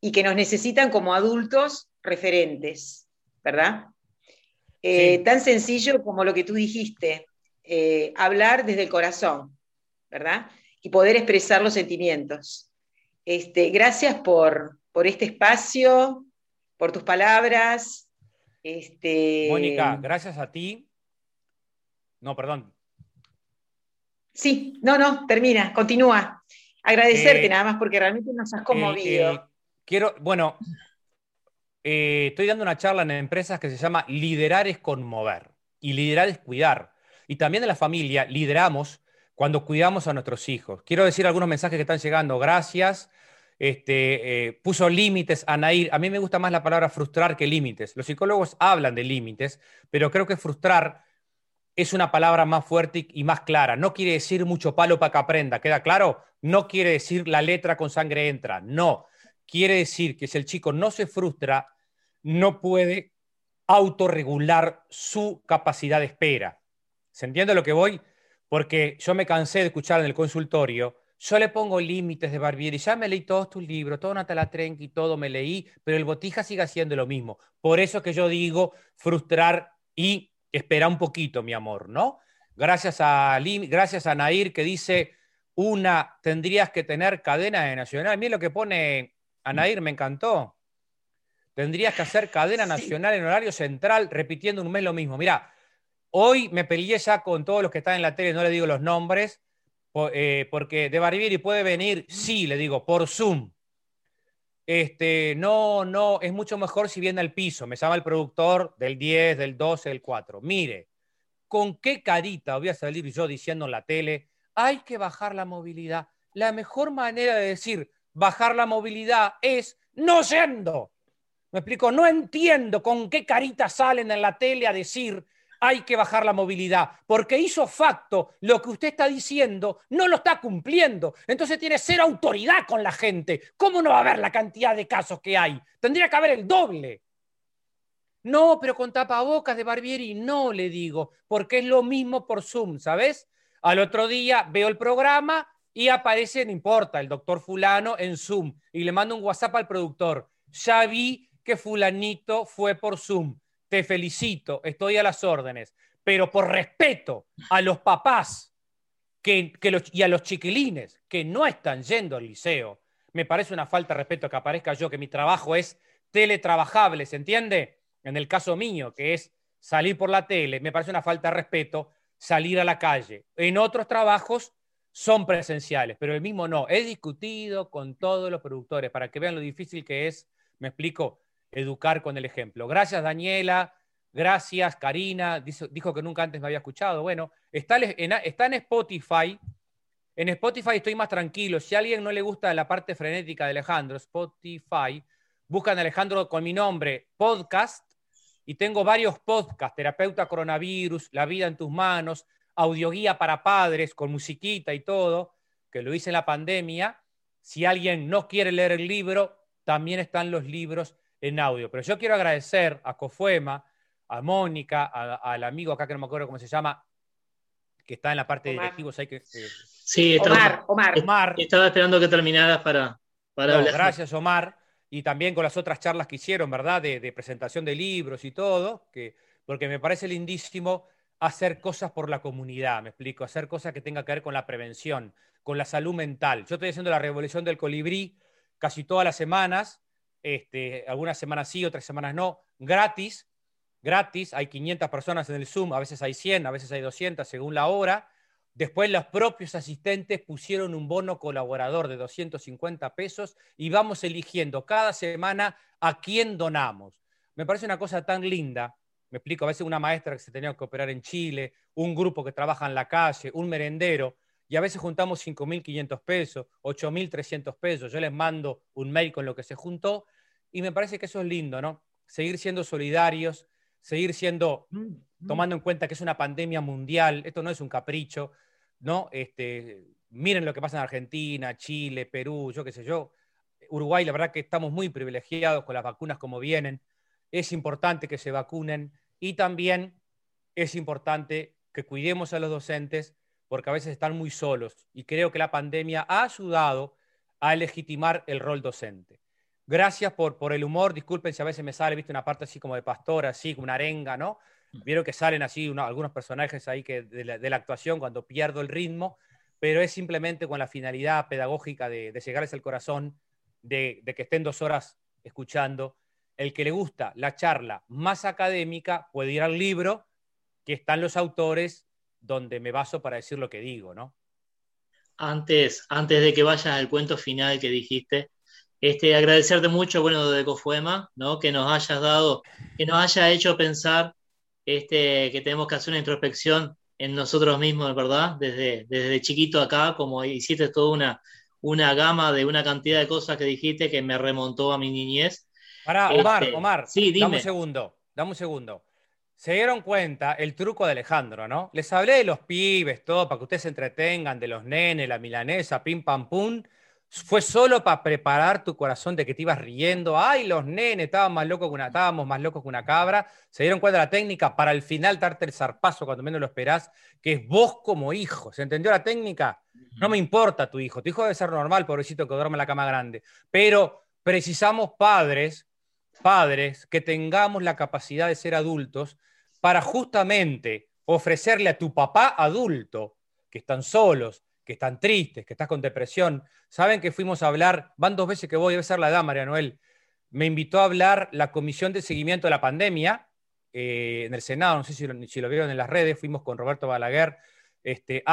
y que nos necesitan como adultos referentes, ¿verdad? Eh, tan sencillo como lo que tú dijiste, hablar desde el corazón, ¿verdad? Y poder expresar los sentimientos. Este, gracias por, por este espacio, por tus palabras. Este...
Mónica, gracias a ti. No, perdón.
Sí, no, no, termina, continúa. Agradecerte eh, nada más porque realmente nos has conmovido.
quiero, bueno, eh, estoy dando una charla en empresas que se llama Liderar es conmover y liderar es cuidar. Y también en la familia lideramos cuando cuidamos a nuestros hijos. Quiero decir algunos mensajes que están llegando. Gracias este, eh, puso límites a Nair. A mí me gusta más la palabra frustrar que límites. Los psicólogos hablan de límites, pero creo que frustrar es una palabra más fuerte y más clara. No quiere decir mucho palo para que aprenda, ¿queda claro? No quiere decir la letra con sangre entra, no. Quiere decir que si el chico no se frustra, no puede autorregular su capacidad de espera. ¿Se entiende lo que voy? Porque yo me cansé de escuchar en el consultorio yo le pongo límites de Barbieri. Ya me leí todos tus libros, todo Natala y todo me leí, pero el botija sigue haciendo lo mismo. Por eso que yo digo frustrar y esperar un poquito, mi amor, ¿no? Gracias a, gracias a Nair que dice, una, tendrías que tener cadena de nacional. Mí lo que pone a Nair me encantó. Tendrías que hacer cadena nacional en horario central, repitiendo un mes lo mismo. Mira, hoy me peleé ya con todos los que están en la tele, no le digo los nombres, eh, porque de Barbieri puede venir, sí, le digo, por Zoom. Este, no, no, es mucho mejor si viene al piso. Me llama el productor del 10, del 12, del 4. Mire, ¿con qué carita voy a salir yo diciendo en la tele, hay que bajar la movilidad? La mejor manera de decir bajar la movilidad es no yendo. Me explico, no entiendo con qué carita salen en la tele a decir hay que bajar la movilidad, porque hizo facto lo que usted está diciendo, no lo está cumpliendo. Entonces tiene cero autoridad con la gente. ¿Cómo no va a haber la cantidad de casos que hay? Tendría que haber el doble. No, pero con tapabocas de Barbieri no le digo, porque es lo mismo por Zoom, ¿sabes? Al otro día veo el programa y aparece, no importa, el doctor fulano en Zoom y le mando un WhatsApp al productor. Ya vi que fulanito fue por Zoom. Te felicito, estoy a las órdenes, pero por respeto a los papás que, y a los chiquilines que no están yendo al liceo, me parece una falta de respeto que aparezca yo, que mi trabajo es teletrabajable, ¿se entiende? en el caso mío, que es salir por la tele, me parece una falta de respeto salir a la calle. En otros trabajos son presenciales, pero el mismo no. He discutido con todos los productores para que vean lo difícil que es, me explico, educar con el ejemplo. Gracias, Daniela. Gracias, Karina. Dijo, que nunca antes me había escuchado. Bueno, está en, está en Spotify. En Spotify estoy más tranquilo. Si a alguien no le gusta la parte frenética de Alejandro, Spotify, buscan Alejandro con mi nombre, podcast, y tengo varios podcasts, Terapeuta Coronavirus, La vida en tus manos, Audioguía para padres con musiquita y todo, que lo hice en la pandemia. Si alguien no quiere leer el libro, también están los libros en audio. Pero yo quiero agradecer a Cofuema, a Mónica, al amigo acá que no me acuerdo cómo se llama, que está en la parte de directivos. Hay que,
eh, sí, estaba, Omar, Omar. Estaba esperando que terminaras para, para
hablar. Gracias, Omar y también con las otras charlas que hicieron, ¿verdad? De, presentación de libros y todo, que, porque me parece lindísimo hacer cosas por la comunidad, me explico, hacer cosas que tengan que ver con la prevención, con la salud mental. Yo estoy haciendo la revolución del colibrí casi todas las semanas, este, algunas semanas sí, otras semanas no, gratis, gratis, hay 500 personas en el Zoom, a veces hay 100, a veces hay 200 según la hora, Después los propios asistentes pusieron un bono colaborador de 250 pesos y vamos eligiendo cada semana a quién donamos. Me parece una cosa tan linda. Me explico, a veces una maestra que se tenía que operar en Chile, un grupo que trabaja en la calle, un merendero, y a veces juntamos 5.500 pesos, 8.300 pesos. Yo les mando un mail con lo que se juntó y me parece que eso es lindo, ¿no? Seguir siendo solidarios, seguir siendo, mm, mm. tomando en cuenta que es una pandemia mundial, esto no es un capricho, ¿no? Este, miren lo que pasa en Argentina, Chile, Perú, yo qué sé yo. Uruguay, la verdad que estamos muy privilegiados con las vacunas como vienen. Es importante que se vacunen y también es importante que cuidemos a los docentes porque a veces están muy solos y creo que la pandemia ha ayudado a legitimar el rol docente. Gracias por, por el humor, disculpen si a veces me sale, viste, una parte así como de pastor, así, como una arenga, ¿no? Vieron que salen así algunos personajes ahí que de la, actuación cuando pierdo el ritmo, pero es simplemente con la finalidad pedagógica de, llegarles al corazón, de, que estén dos horas escuchando. El que le gusta la charla más académica puede ir al libro, que están los autores donde me baso para decir lo que digo, ¿no?
Antes, antes de que vayas al cuento final que dijiste, este, agradecerte mucho, bueno, de Cofuema, ¿no? Que nos hayas dado, que nos haya hecho pensar este, que tenemos que hacer una introspección en nosotros mismos, ¿verdad? Desde, desde chiquito acá, como hiciste toda una, una gama de una cantidad de cosas que dijiste que me remontó a mi niñez.
Para, Omar, este, Omar, sí, dime. dame un segundo, dame un segundo. Se dieron cuenta el truco de Alejandro, ¿no? Les hablé de los pibes, todo, para que ustedes se entretengan, de los nenes, la milanesa, pim pam pum fue solo para preparar tu corazón de que te ibas riendo. Ay, los nenes estaban más locos que una, estábamos más locos que una cabra. Se dieron cuenta de la técnica para al final darte el zarpazo cuando menos lo esperás, que es vos como hijo. ¿Se entendió la técnica? No me importa tu hijo. Tu hijo debe ser normal, pobrecito, que duerme en la cama grande. Pero precisamos padres, padres, que tengamos la capacidad de ser adultos para justamente ofrecerle a tu papá adulto, que están solos, que están tristes, que estás con depresión, saben que fuimos a hablar, van dos veces que voy, debe ser la edad, María Noel, me invitó a hablar la Comisión de Seguimiento de la Pandemia eh, en el Senado, no sé si lo, vieron en las redes, fuimos con Roberto Balaguer, este,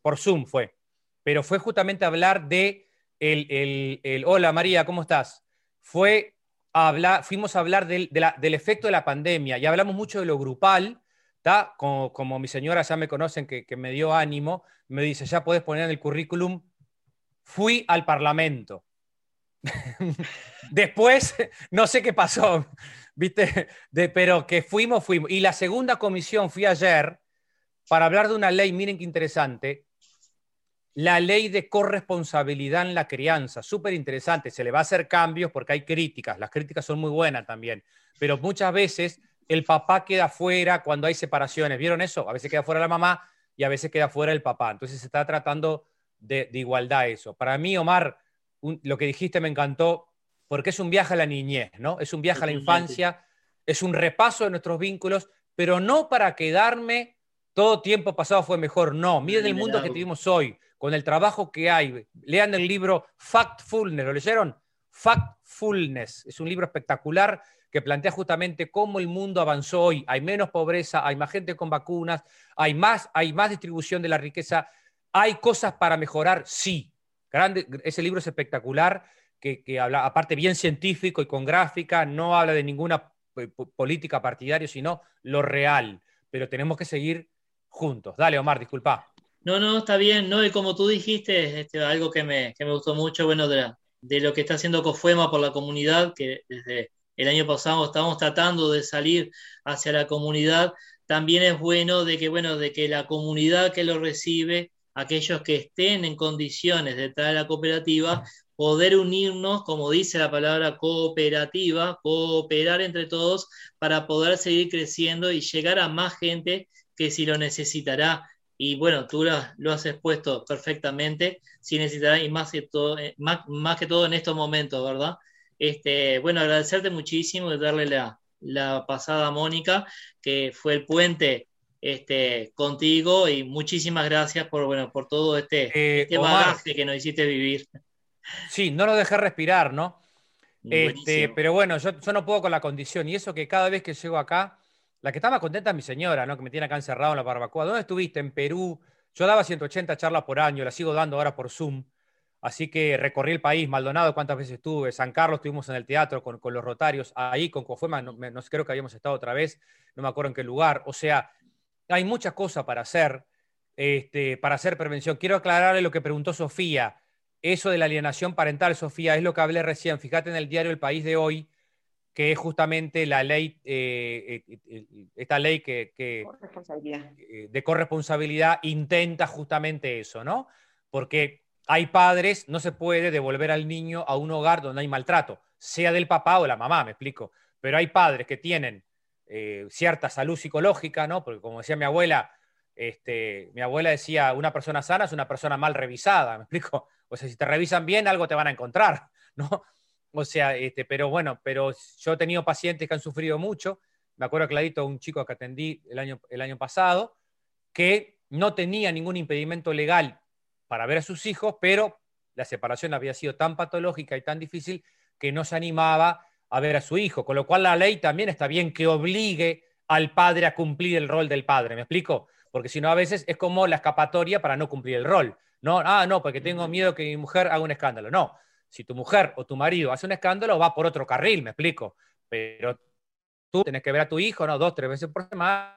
por Zoom fue, pero fue justamente a hablar de el, hola María, ¿cómo estás? Fue hablar, fuimos a hablar del, del efecto de la pandemia y hablamos mucho de lo grupal, como, como, mi señora ya me conocen que, me dio ánimo, me dice, ya puedes poner en el currículum, fui al Parlamento. <laughs> Después, no sé qué pasó, ¿viste? pero que fuimos, fuimos. Y la segunda comisión fui ayer para hablar de una ley, miren qué interesante, la ley de corresponsabilidad en la crianza, súper interesante, se le va a hacer cambios porque hay críticas, las críticas son muy buenas también, pero muchas veces el papá queda fuera cuando hay separaciones, ¿vieron eso? A veces queda fuera la mamá y a veces queda fuera el papá, entonces se está tratando de, igualdad eso. Para mí, Omar, lo que dijiste me encantó porque es un viaje a la niñez, ¿no? Es un viaje a la infancia, es un repaso de nuestros vínculos, pero no para quedarme todo tiempo pasado fue mejor, no, miren el mundo que tenemos hoy con el trabajo que hay. Lean el libro Factfulness, ¿lo leyeron? Factfulness, es un libro espectacular que plantea justamente cómo el mundo avanzó hoy. Hay menos pobreza, hay más gente con vacunas, hay más, hay más distribución de la riqueza, hay cosas para mejorar, sí. Grande, ese libro es espectacular, que, habla, aparte bien científico y con gráfica, no habla de ninguna eh, política partidaria, sino lo real. Pero tenemos que seguir juntos. Dale, Omar, disculpa.
No, no, está bien, ¿no? Y como tú dijiste, este, algo que me, que me gustó mucho, bueno, de, de, lo que está haciendo COFUEMA por la comunidad, que desde el año pasado estamos tratando de salir hacia la comunidad, también es bueno de que, bueno, de que la comunidad que lo recibe, aquellos que estén en condiciones de traer a la cooperativa, poder unirnos, como dice la palabra cooperativa, cooperar entre todos para poder seguir creciendo y llegar a más gente que si lo necesitará y bueno, tú lo, has expuesto perfectamente, si necesitarás, y más que, todo, eh, más, más, que todo en estos momentos, ¿verdad? Este, bueno, agradecerte muchísimo y darle la, la pasada a Mónica, que fue el puente este, contigo, y muchísimas gracias por, bueno, por todo este, eh, este bagaje que nos hiciste vivir.
Sí, no lo dejé respirar, ¿no? Este, pero bueno, yo, yo no puedo con la condición, y eso que cada vez que llego acá, la que estaba contenta es mi señora, ¿no? Que me tiene acá encerrado en la barbacoa. ¿Dónde estuviste? En Perú. Yo daba 180 charlas por año, las sigo dando ahora por Zoom. Así que recorrí el país, Maldonado, cuántas veces estuve, San Carlos estuvimos en el teatro con, los Rotarios, ahí con Cofuema, no, no, creo que habíamos estado otra vez, no me acuerdo en qué lugar. O sea, hay muchas cosas para hacer, este, para hacer prevención. Quiero aclararle lo que preguntó Sofía. Eso de la alienación parental, Sofía, es lo que hablé recién. Fíjate en el diario El País de hoy, que es justamente la ley, eh, eh, eh, esta ley que, de corresponsabilidad intenta justamente eso, ¿no? Porque hay padres, no se puede devolver al niño a un hogar donde hay maltrato, sea del papá o la mamá, me explico. Pero hay padres que tienen cierta salud psicológica, ¿no? Porque como decía mi abuela, este, mi abuela decía, una persona sana es una persona mal revisada, ¿me explico? O sea, si te revisan bien, algo te van a encontrar, <laughs> ¿no? O sea, este, pero bueno, pero yo he tenido pacientes que han sufrido mucho. Me acuerdo clarito un chico que atendí el año, el año pasado, que no tenía ningún impedimento legal para ver a sus hijos, pero la separación había sido tan patológica y tan difícil que no se animaba a ver a su hijo. Con lo cual la ley también está bien que obligue al padre a cumplir el rol del padre. ¿Me explico? Porque si no, a veces es como la escapatoria para no cumplir el rol. No, ah, no, porque tengo miedo que mi mujer haga un escándalo. No, si tu mujer o tu marido hace un escándalo, va por otro carril, me explico. Pero tú tenés que ver a tu hijo, ¿no? Dos, tres veces por semana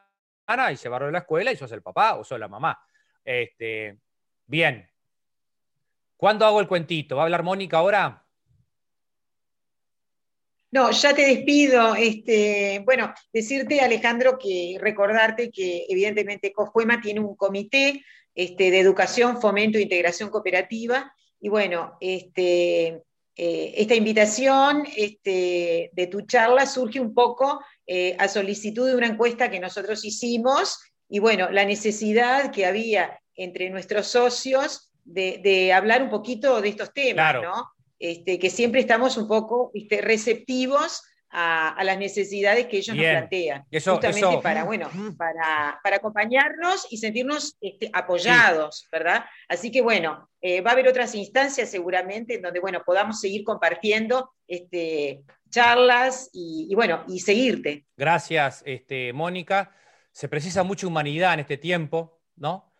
y llevarlo a la escuela y sos el papá o sos la mamá. Este, bien. ¿Cuándo hago el cuentito? ¿Va a hablar Mónica ahora?
No, ya te despido. Este, bueno, decirte, Alejandro, que recordarte que evidentemente COFUEMA tiene un comité este, de educación, fomento e integración cooperativa y bueno, este, eh, esta invitación este, de tu charla surge un poco eh, a solicitud de una encuesta que nosotros hicimos y bueno, la necesidad que había entre nuestros socios de, hablar un poquito de estos temas, ¿no? Este, que siempre estamos un poco receptivos a, las necesidades que ellos nos plantean. justamente para, bueno, para, acompañarnos y sentirnos este, apoyados, ¿verdad? Así que bueno, eh, va a haber otras instancias seguramente en donde, bueno, podamos seguir compartiendo este, charlas y, bueno, y seguirte.
Gracias, este, Mónica. Se precisa mucha humanidad en este tiempo, ¿no?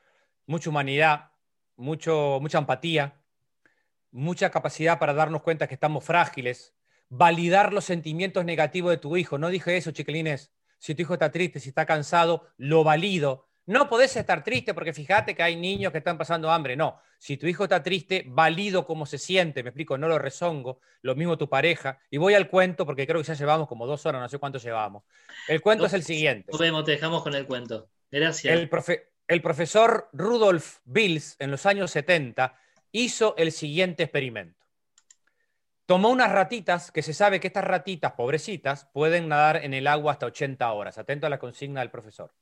Mucha humanidad, mucho, mucha empatía, mucha capacidad para darnos cuenta que estamos frágiles, validar los sentimientos negativos de tu hijo. No dije eso, chiquilines. Si tu hijo está triste, si está cansado, lo valido. No podés estar triste porque fíjate que hay niños que están pasando hambre. No, si tu hijo está triste, valido cómo se siente, me explico, no lo rezongo, lo mismo tu pareja. Y voy al cuento porque creo que ya llevamos como dos horas, no sé cuánto llevamos. El cuento es el siguiente.
Nos vemos, te dejamos con el cuento. Gracias.
El, el profesor Rudolf Bills en los años 70 hizo el siguiente experimento. Tomó unas ratitas, que se sabe que estas ratitas, pobrecitas, pueden nadar en el agua hasta 80 horas. Atento a la consigna del profesor.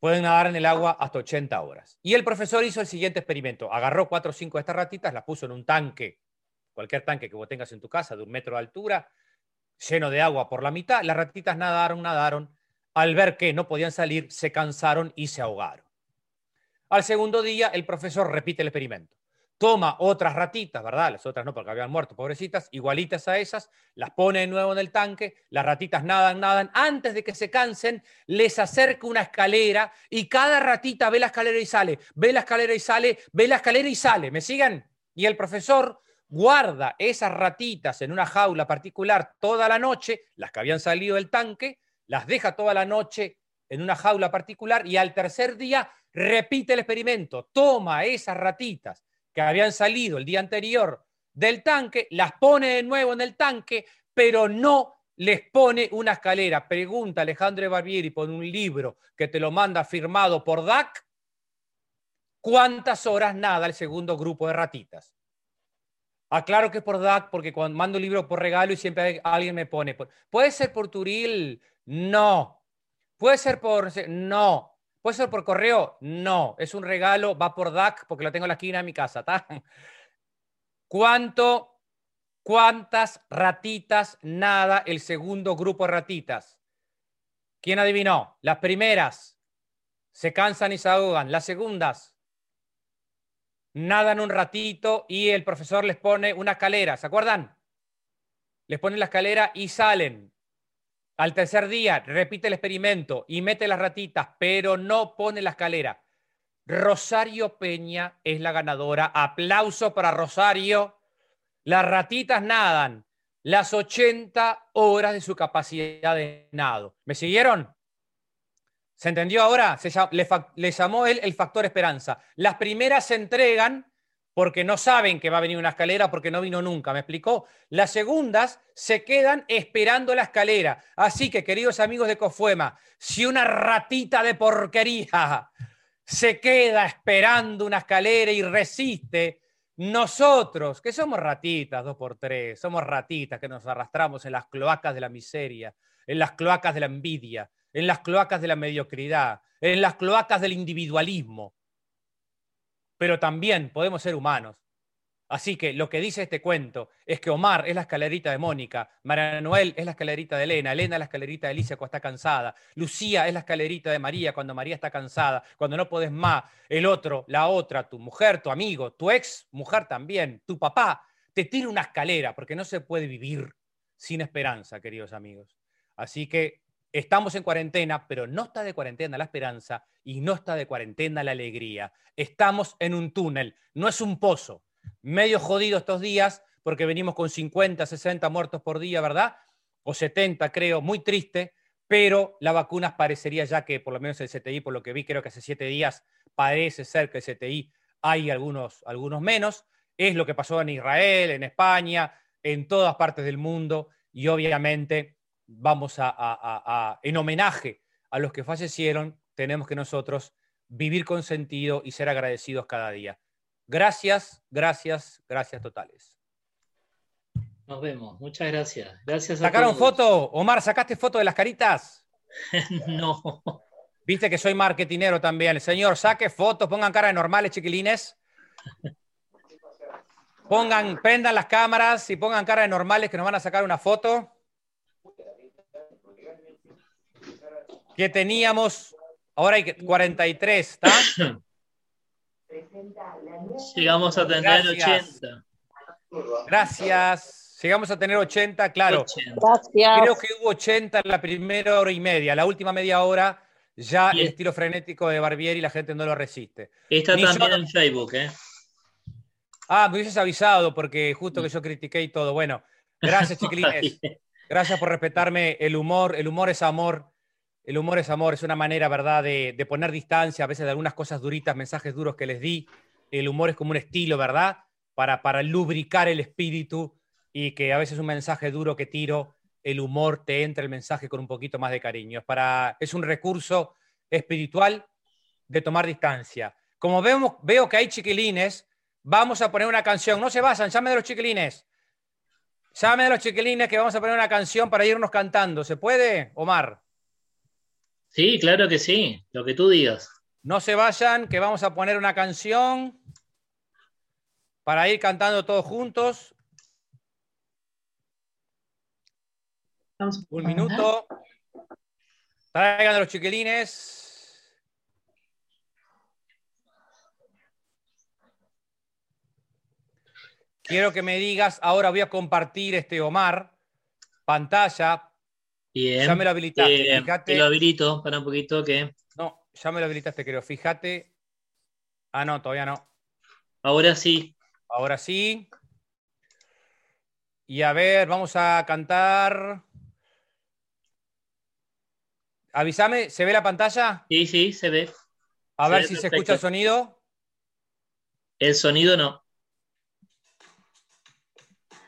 Pueden nadar en el agua hasta 80 horas. Y el profesor hizo el siguiente experimento. Agarró cuatro o cinco de estas ratitas, las puso en un tanque, cualquier tanque que vos tengas en tu casa de un metro de altura, lleno de agua por la mitad. Las ratitas nadaron, nadaron. Al ver que no podían salir, se cansaron y se ahogaron. Al segundo día, el profesor repite el experimento toma otras ratitas, ¿verdad? Las otras no, porque habían muerto, pobrecitas, igualitas a esas, las pone de nuevo en el tanque, las ratitas nadan, nadan, antes de que se cansen, les acerca una escalera y cada ratita ve la escalera y sale, ve la escalera y sale, ve la escalera y sale, ¿me siguen? Y el profesor guarda esas ratitas en una jaula particular toda la noche, las que habían salido del tanque, las deja toda la noche en una jaula particular y al tercer día repite el experimento, toma esas ratitas que habían salido el día anterior del tanque, las pone de nuevo en el tanque, pero no les pone una escalera. Pregunta Alejandro Barbieri por un libro que te lo manda firmado por DAC, ¿cuántas horas nada el segundo grupo de ratitas? Aclaro que es por DAC porque cuando mando un libro por regalo y siempre alguien me pone, ¿puede ser por Turil? No. ¿Puede ser por... No. ¿Puede ser por correo? No, es un regalo, va por DAC porque lo tengo en la esquina de mi casa. ¿Cuánto, cuántas ratitas nada el segundo grupo de ratitas? ¿Quién adivinó? Las primeras se cansan y se ahogan. Las segundas nadan un ratito y el profesor les pone una escalera. ¿Se acuerdan? Les pone la escalera y salen. Al tercer día repite el experimento y mete las ratitas, pero no pone la escalera. Rosario Peña es la ganadora. Aplauso para Rosario. Las ratitas nadan las 80 horas de su capacidad de nado. ¿Me siguieron? ¿Se entendió ahora? le, le, llamó él el factor esperanza. Las primeras se entregan porque no saben que va a venir una escalera porque no vino nunca, ¿me explicó? Las segundas se quedan esperando la escalera. Así que, queridos amigos de Cofuema, si una ratita de porquería <laughs> se queda esperando una escalera y resiste, nosotros, que somos ratitas, dos por tres, somos ratitas que nos arrastramos en las cloacas de la miseria, en las cloacas de la envidia, en las cloacas de la mediocridad, en las cloacas del individualismo pero también podemos ser humanos. Así que lo que dice este cuento es que Omar es la escalerita de Mónica, María Noel es la escalerita de Elena, Elena es la escalerita de Alicia cuando está cansada, Lucía es la escalerita de María cuando María está cansada, cuando no puedes más, el otro, la otra, tu mujer, tu amigo, tu ex mujer también, tu papá, te tira una escalera porque no se puede vivir sin esperanza, queridos amigos. Así que Estamos en cuarentena, pero no está de cuarentena la esperanza y no está de cuarentena la alegría. Estamos en un túnel, no es un pozo. Medio jodido estos días porque venimos con 50, 60 muertos por día, ¿verdad? O 70, creo, muy triste, pero la vacuna parecería ya que, por lo menos el CTI, por lo que vi, creo que hace siete días, parece ser que el CTI hay algunos, algunos menos. Es lo que pasó en Israel, en España, en todas partes del mundo y obviamente vamos a, en homenaje a los que fallecieron, tenemos que nosotros vivir con sentido y ser agradecidos cada día. Gracias, gracias, gracias totales.
Nos vemos, muchas gracias. Gracias
¿Sacaron foto? Omar, ¿sacaste foto de las caritas? <laughs>
no.
Viste que soy marketinero también. Señor, saque fotos, pongan cara de normales, chiquilines. Pongan, prendan las cámaras y pongan cara de normales que nos van a sacar una foto. Que teníamos, ahora hay 43, ¿está? <coughs>
Llegamos a tener 80.
Gracias. Llegamos a tener 80, claro.
Gracias.
Creo que hubo 80 en la primera hora y media. La última media hora ya el estilo frenético de Barbieri la gente no lo resiste.
Está también en Facebook, ¿eh?
Ah, me hubieses avisado porque justo que yo critiqué y todo. Bueno, gracias, <laughs> chiquilines. Gracias por respetarme el humor. El humor es amor. El humor es amor, es una manera, ¿verdad?, de, poner distancia a veces de algunas cosas duritas, mensajes duros que les di. El humor es como un estilo, ¿verdad? Para, lubricar el espíritu y que a veces un mensaje duro que tiro, el humor te entra el mensaje con un poquito más de cariño. Es, para, es un recurso espiritual de tomar distancia. Como vemos, veo que hay chiquilines, vamos a poner una canción. No se vayan, llame de los chiquilines. Llame de los chiquilines que vamos a poner una canción para irnos cantando. ¿Se puede, Omar?
Sí, claro que sí, lo que tú digas.
No se vayan, que vamos a poner una canción para ir cantando todos juntos. Un minuto. Traigan de los chiquilines. Quiero que me digas, ahora voy a compartir este Omar, pantalla.
Bien.
Ya me lo habilitaste.
Eh, Fíjate. Te lo habilito para un poquito que.
No, ya me lo habilitaste, creo. Fíjate. Ah, no, todavía no.
Ahora sí.
Ahora sí. Y a ver, vamos a cantar. Avísame, ¿se ve la pantalla?
Sí, sí, se ve.
A se ver ve si perfecto. se escucha el sonido.
El sonido no.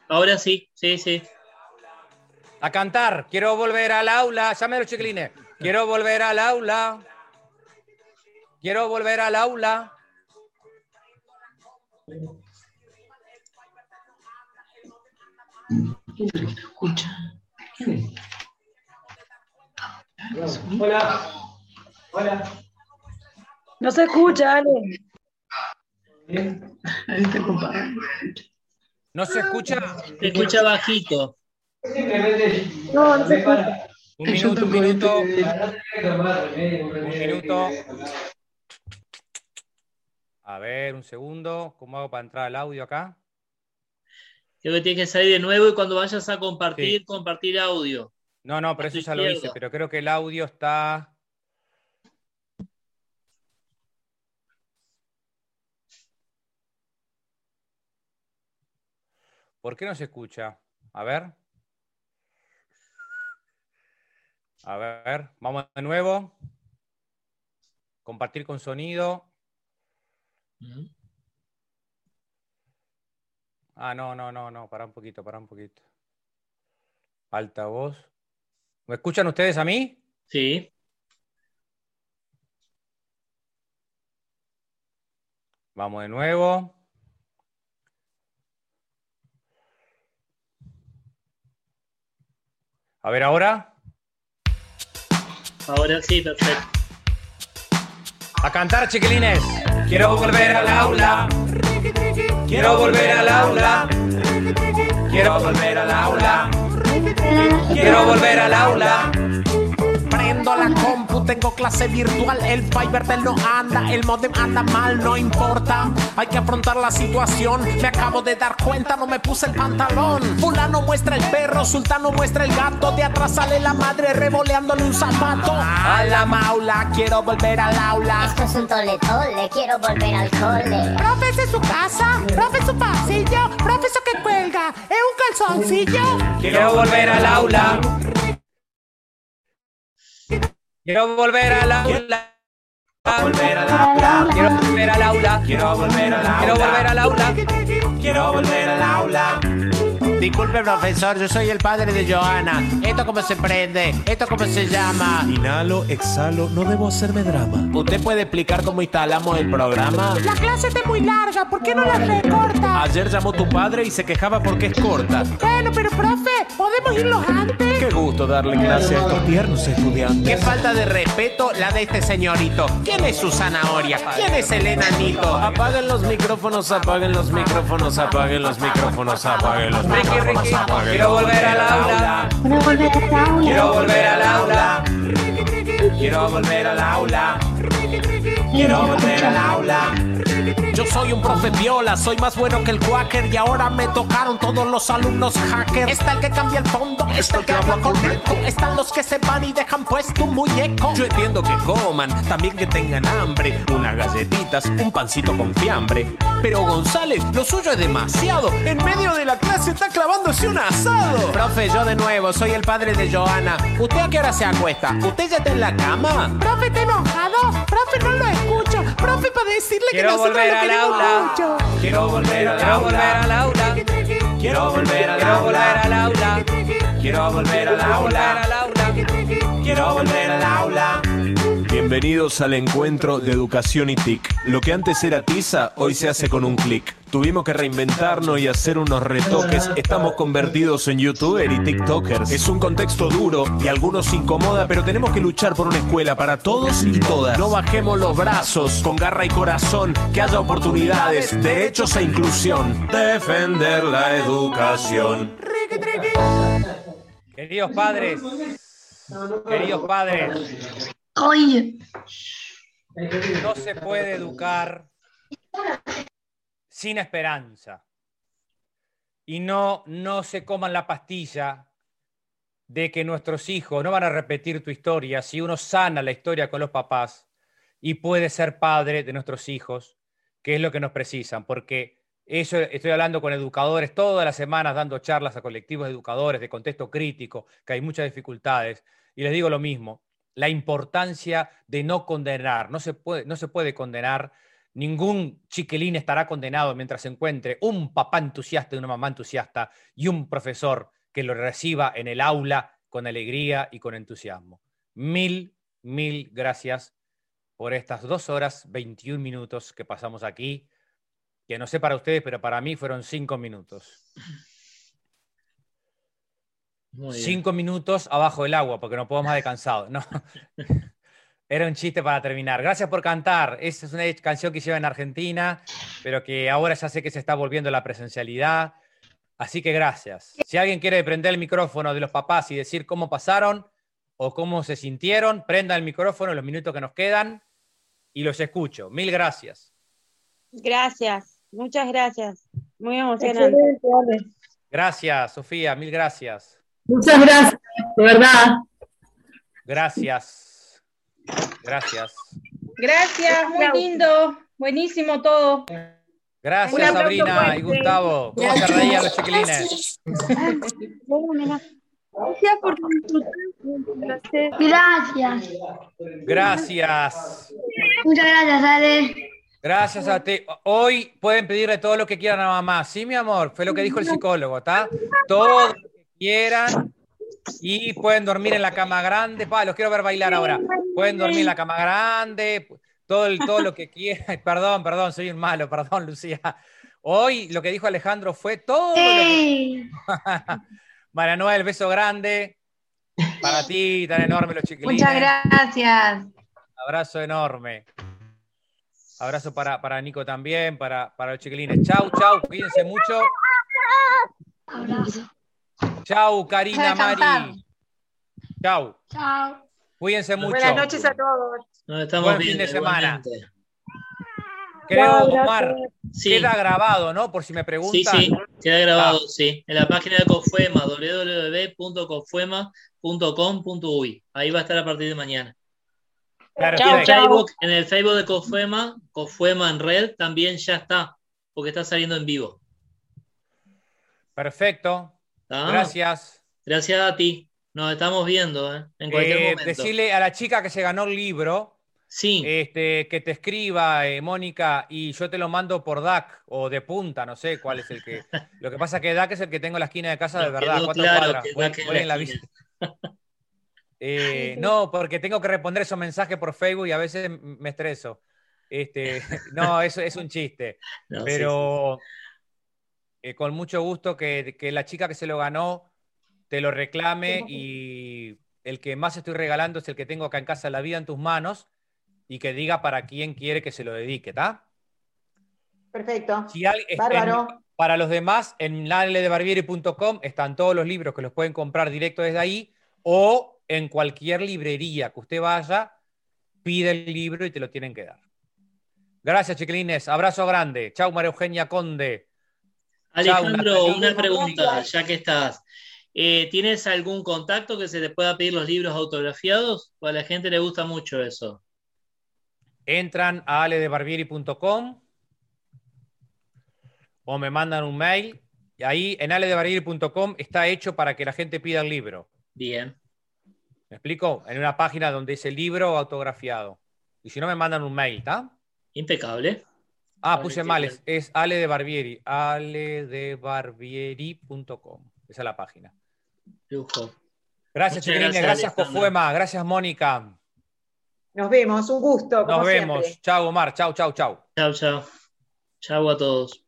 Ahora sí, sí, sí.
A cantar. Quiero volver al aula. Llame los chiquilines. Quiero volver al aula. Quiero volver al aula.
escucha? Hola. Hola. No se escucha, Ale.
¿No se escucha?
Se escucha bajito.
No, no se escucha.
Un minuto, un minuto. Un minuto. A ver, un segundo. ¿Cómo hago para entrar al audio acá?
Creo que tienes que salir de nuevo y cuando vayas a compartir, sí. compartir audio.
No, no, pero eso ya lo hice, pero creo que el audio está. ¿Por qué no se escucha? A ver. A ver, vamos de nuevo. Compartir con sonido. Ah, no, no, no, no, para un poquito, para un poquito. Alta voz. ¿Me escuchan ustedes a mí?
Sí.
Vamos de nuevo. A ver ahora.
Ahora sí, perfecto.
A cantar, chiquilines. Quiero volver al aula. Quiero volver al aula. Quiero volver al aula. Quiero volver al aula.
Prendo la tengo clase virtual. El Fiverr no anda, el modem anda mal, no importa. Hay que afrontar la situación. Me acabo de dar cuenta, no me puse el pantalón. Fulano muestra el perro, Sultano muestra el gato. De atrás sale la madre revoleándole un zapato. A la maula, quiero volver al aula.
Esto es un tole tole, quiero volver al cole.
Profe, es su casa, profe, es su pasillo. Profe, eso que cuelga, es un calzoncillo.
Quiero volver al aula. Quiero volver al aula.
Volver al aula.
Quiero volver al aula.
Quiero volver al aula.
Quiero volver al aula.
Quiero volver al aula. Disculpe, profesor, yo soy el padre de Joana. ¿Esto cómo se prende? ¿Esto cómo se llama?
Inhalo, exhalo, no debo hacerme drama.
¿Usted puede explicar cómo instalamos el programa?
La clase está muy larga, ¿por qué no la recorta?
Ayer llamó tu padre y se quejaba porque es corta.
Bueno, pero profe, ¿podemos irnos antes?
Qué gusto darle clase a estos tiernos estudiantes.
Qué falta de respeto la de este señorito. ¿Quién es su zanahoria? ¿Quién es el enanito?
Apaguen los micrófonos, apaguen los micrófonos, apaguen los micrófonos, apaguen los micrófonos.
Quiero volver al aula. Quiero volver al aula.
Quiero volver al aula. Quiero volver al aula. Yo soy un profe viola, soy más bueno que el quaker y ahora me tocaron todos los alumnos hackers. Está el que cambia el fondo, está el que habla correcto, están los que se van y dejan puesto un muñeco. Yo entiendo que coman, también que tengan hambre, unas galletitas, un pancito con fiambre. Pero González, lo suyo es demasiado. En medio de la clase está clavándose un asado. Profe, yo de nuevo, soy el padre de Joana. ¿Usted a qué hora se acuesta? ¿Usted ya está en la cama?
Profe, ¿está enojado? Profe, no lo escucho. Profe, para decirle
Quiero
que nosotros
volver
lo
al
queremos
aula.
mucho.
Quiero volver al
Quiero volver
aula.
al aula.
Quiero volver al
Quiero volver
aula.
al aula.
Quiero volver al aula.
al aula.
Quiero volver al aula.
Bienvenidos al encuentro de educación y TIC. Lo que antes era tiza, hoy se hace con un clic. Tuvimos que reinventarnos y hacer unos retoques. Estamos convertidos en youtuber y tiktokers. Es un contexto duro y a algunos incomoda, pero tenemos que luchar por una escuela para todos y todas. No bajemos los brazos, con garra y corazón, que haya oportunidades, derechos e inclusión. Defender la educación.
Queridos padres, queridos padres, No se puede educar sin esperanza. Y no, no se coman la pastilla de que nuestros hijos no van a repetir tu historia si uno sana la historia con los papás y puede ser padre de nuestros hijos, que es lo que nos precisan, porque eso estoy hablando con educadores todas las semanas dando charlas a colectivos de educadores de contexto crítico, que hay muchas dificultades, y les digo lo mismo, la importancia de no condenar, no se puede, no se puede condenar, ningún chiquilín estará condenado mientras se encuentre un papá entusiasta y una mamá entusiasta y un profesor que lo reciba en el aula con alegría y con entusiasmo. Mil, mil gracias por estas dos horas 21 minutos que pasamos aquí, que no sé para ustedes, pero para mí fueron cinco minutos. Cinco minutos abajo del agua, porque no puedo más de cansado. No. <laughs> Era un chiste para terminar. Gracias por cantar. Esa es una canción que lleva en Argentina, pero que ahora ya sé que se está volviendo la presencialidad. Así que gracias. Si alguien quiere prender el micrófono de los papás y decir cómo pasaron o cómo se sintieron, prenda el micrófono en los minutos que nos quedan y los escucho. Mil gracias.
Gracias, muchas gracias. Muy emocionante.
Gracias, Sofía. Mil gracias.
Muchas gracias, de verdad.
Gracias. Gracias.
Gracias, muy lindo, buenísimo todo.
Gracias, Sabrina
fuerte.
y Gustavo. ¿Cómo se reían los chiquilines?
Gracias por
Gracias.
Gracias.
Muchas gracias, Ale.
Gracias a ti. Hoy pueden pedirle todo lo que quieran a mamá. Sí, mi amor, fue lo que dijo el psicólogo, ¿está? Todo quieran y pueden dormir en la cama grande. Pa, los quiero ver bailar ahora. Pueden dormir en la cama grande, todo, el- todo lo que quieran. <laughs> Perdón, perdón, soy un malo, perdón, Lucía. Hoy lo que dijo Alejandro fue todo lo que... <laughs> María Noel, beso grande. Para ti, tan enorme los chiquilines.
Muchas gracias.
Abrazo enorme. Abrazo para, para Nico también, para, para los chiquilines. Chau, chau, cuídense mucho.
Abrazo.
Chau, Karina. Mari. Chau.
Chao.
Cuídense mucho.
Buenas noches a todos.
Nos estamos
Buen fin
viendo
de semana.
igualmente.
Creo,
Chau,
Omar.
Sí.
queda grabado, ¿no? Por si me
Sí,
preguntan.
sí, queda grabado,
Ah.
sí. En la página de Cofuema, www.cofuema.com.uy. Ahí va a estar a partir de mañana.
Claro,
Y en. Facebook, en el Facebook de Cofuema, Cofuema en red, también ya está, porque está saliendo en vivo.
Perfecto. Gracias.
Gracias a ti. Nos estamos viendo, ¿eh? En cualquier
Eh,
momento.
decirle a la chica que se ganó el libro
Sí.
este, que te escriba, eh, Mónica, y yo te lo mando por DAC o de punta, no sé cuál es el que. <laughs> Lo que pasa es que DAC es el que tengo en la esquina de casa de verdad.
quedó
¿Cuántas
claro
cuadras? Voy- voy en la. <laughs> Eh, no, porque tengo que responder esos mensajes por Facebook y a veces me estreso. Este, <laughs> no, eso es un chiste.
No, sí,
pero eh, con mucho gusto que, que la chica que se lo ganó te lo reclame y el que más estoy regalando es el que tengo acá en casa, La vida en tus manos, y que diga para quién quiere que se lo dedique, ¿está?
Perfecto.
Si en-
Bárbaro.
para los demás, en laldebarbieri.com están todos los libros que los pueden comprar directo desde ahí o en cualquier librería que usted vaya, pide el libro y te lo tienen que dar. Gracias, chiquilines. Abrazo grande. Chau, María Eugenia Conde.
Alejandro,
Chau,
una pregunta, ya que estás. Eh, ¿Tienes algún contacto que se te pueda pedir los libros autografiados? O a la gente le gusta mucho eso.
Entran a aledebarbieri.com o me mandan un mail. Y ahí en aledebarbieri.com está hecho para que la gente pida el libro.
Bien.
¿Me explico? En una página donde dice libro autografiado. Y si no, me mandan un mail, ¿está?
Impecable.
Ah, puse mal, es, es Ale de Barbieri, aledebarbieri.com. Esa es la página.
Lujo.
Gracias, chiquilines.
gracias.
Cofuema. Gracias, Mónica.
Nos vemos, un gusto. como
Nos vemos.
siempre.
Chao, Omar. Chao, chao, chao.
Chao, chao. Chao a todos.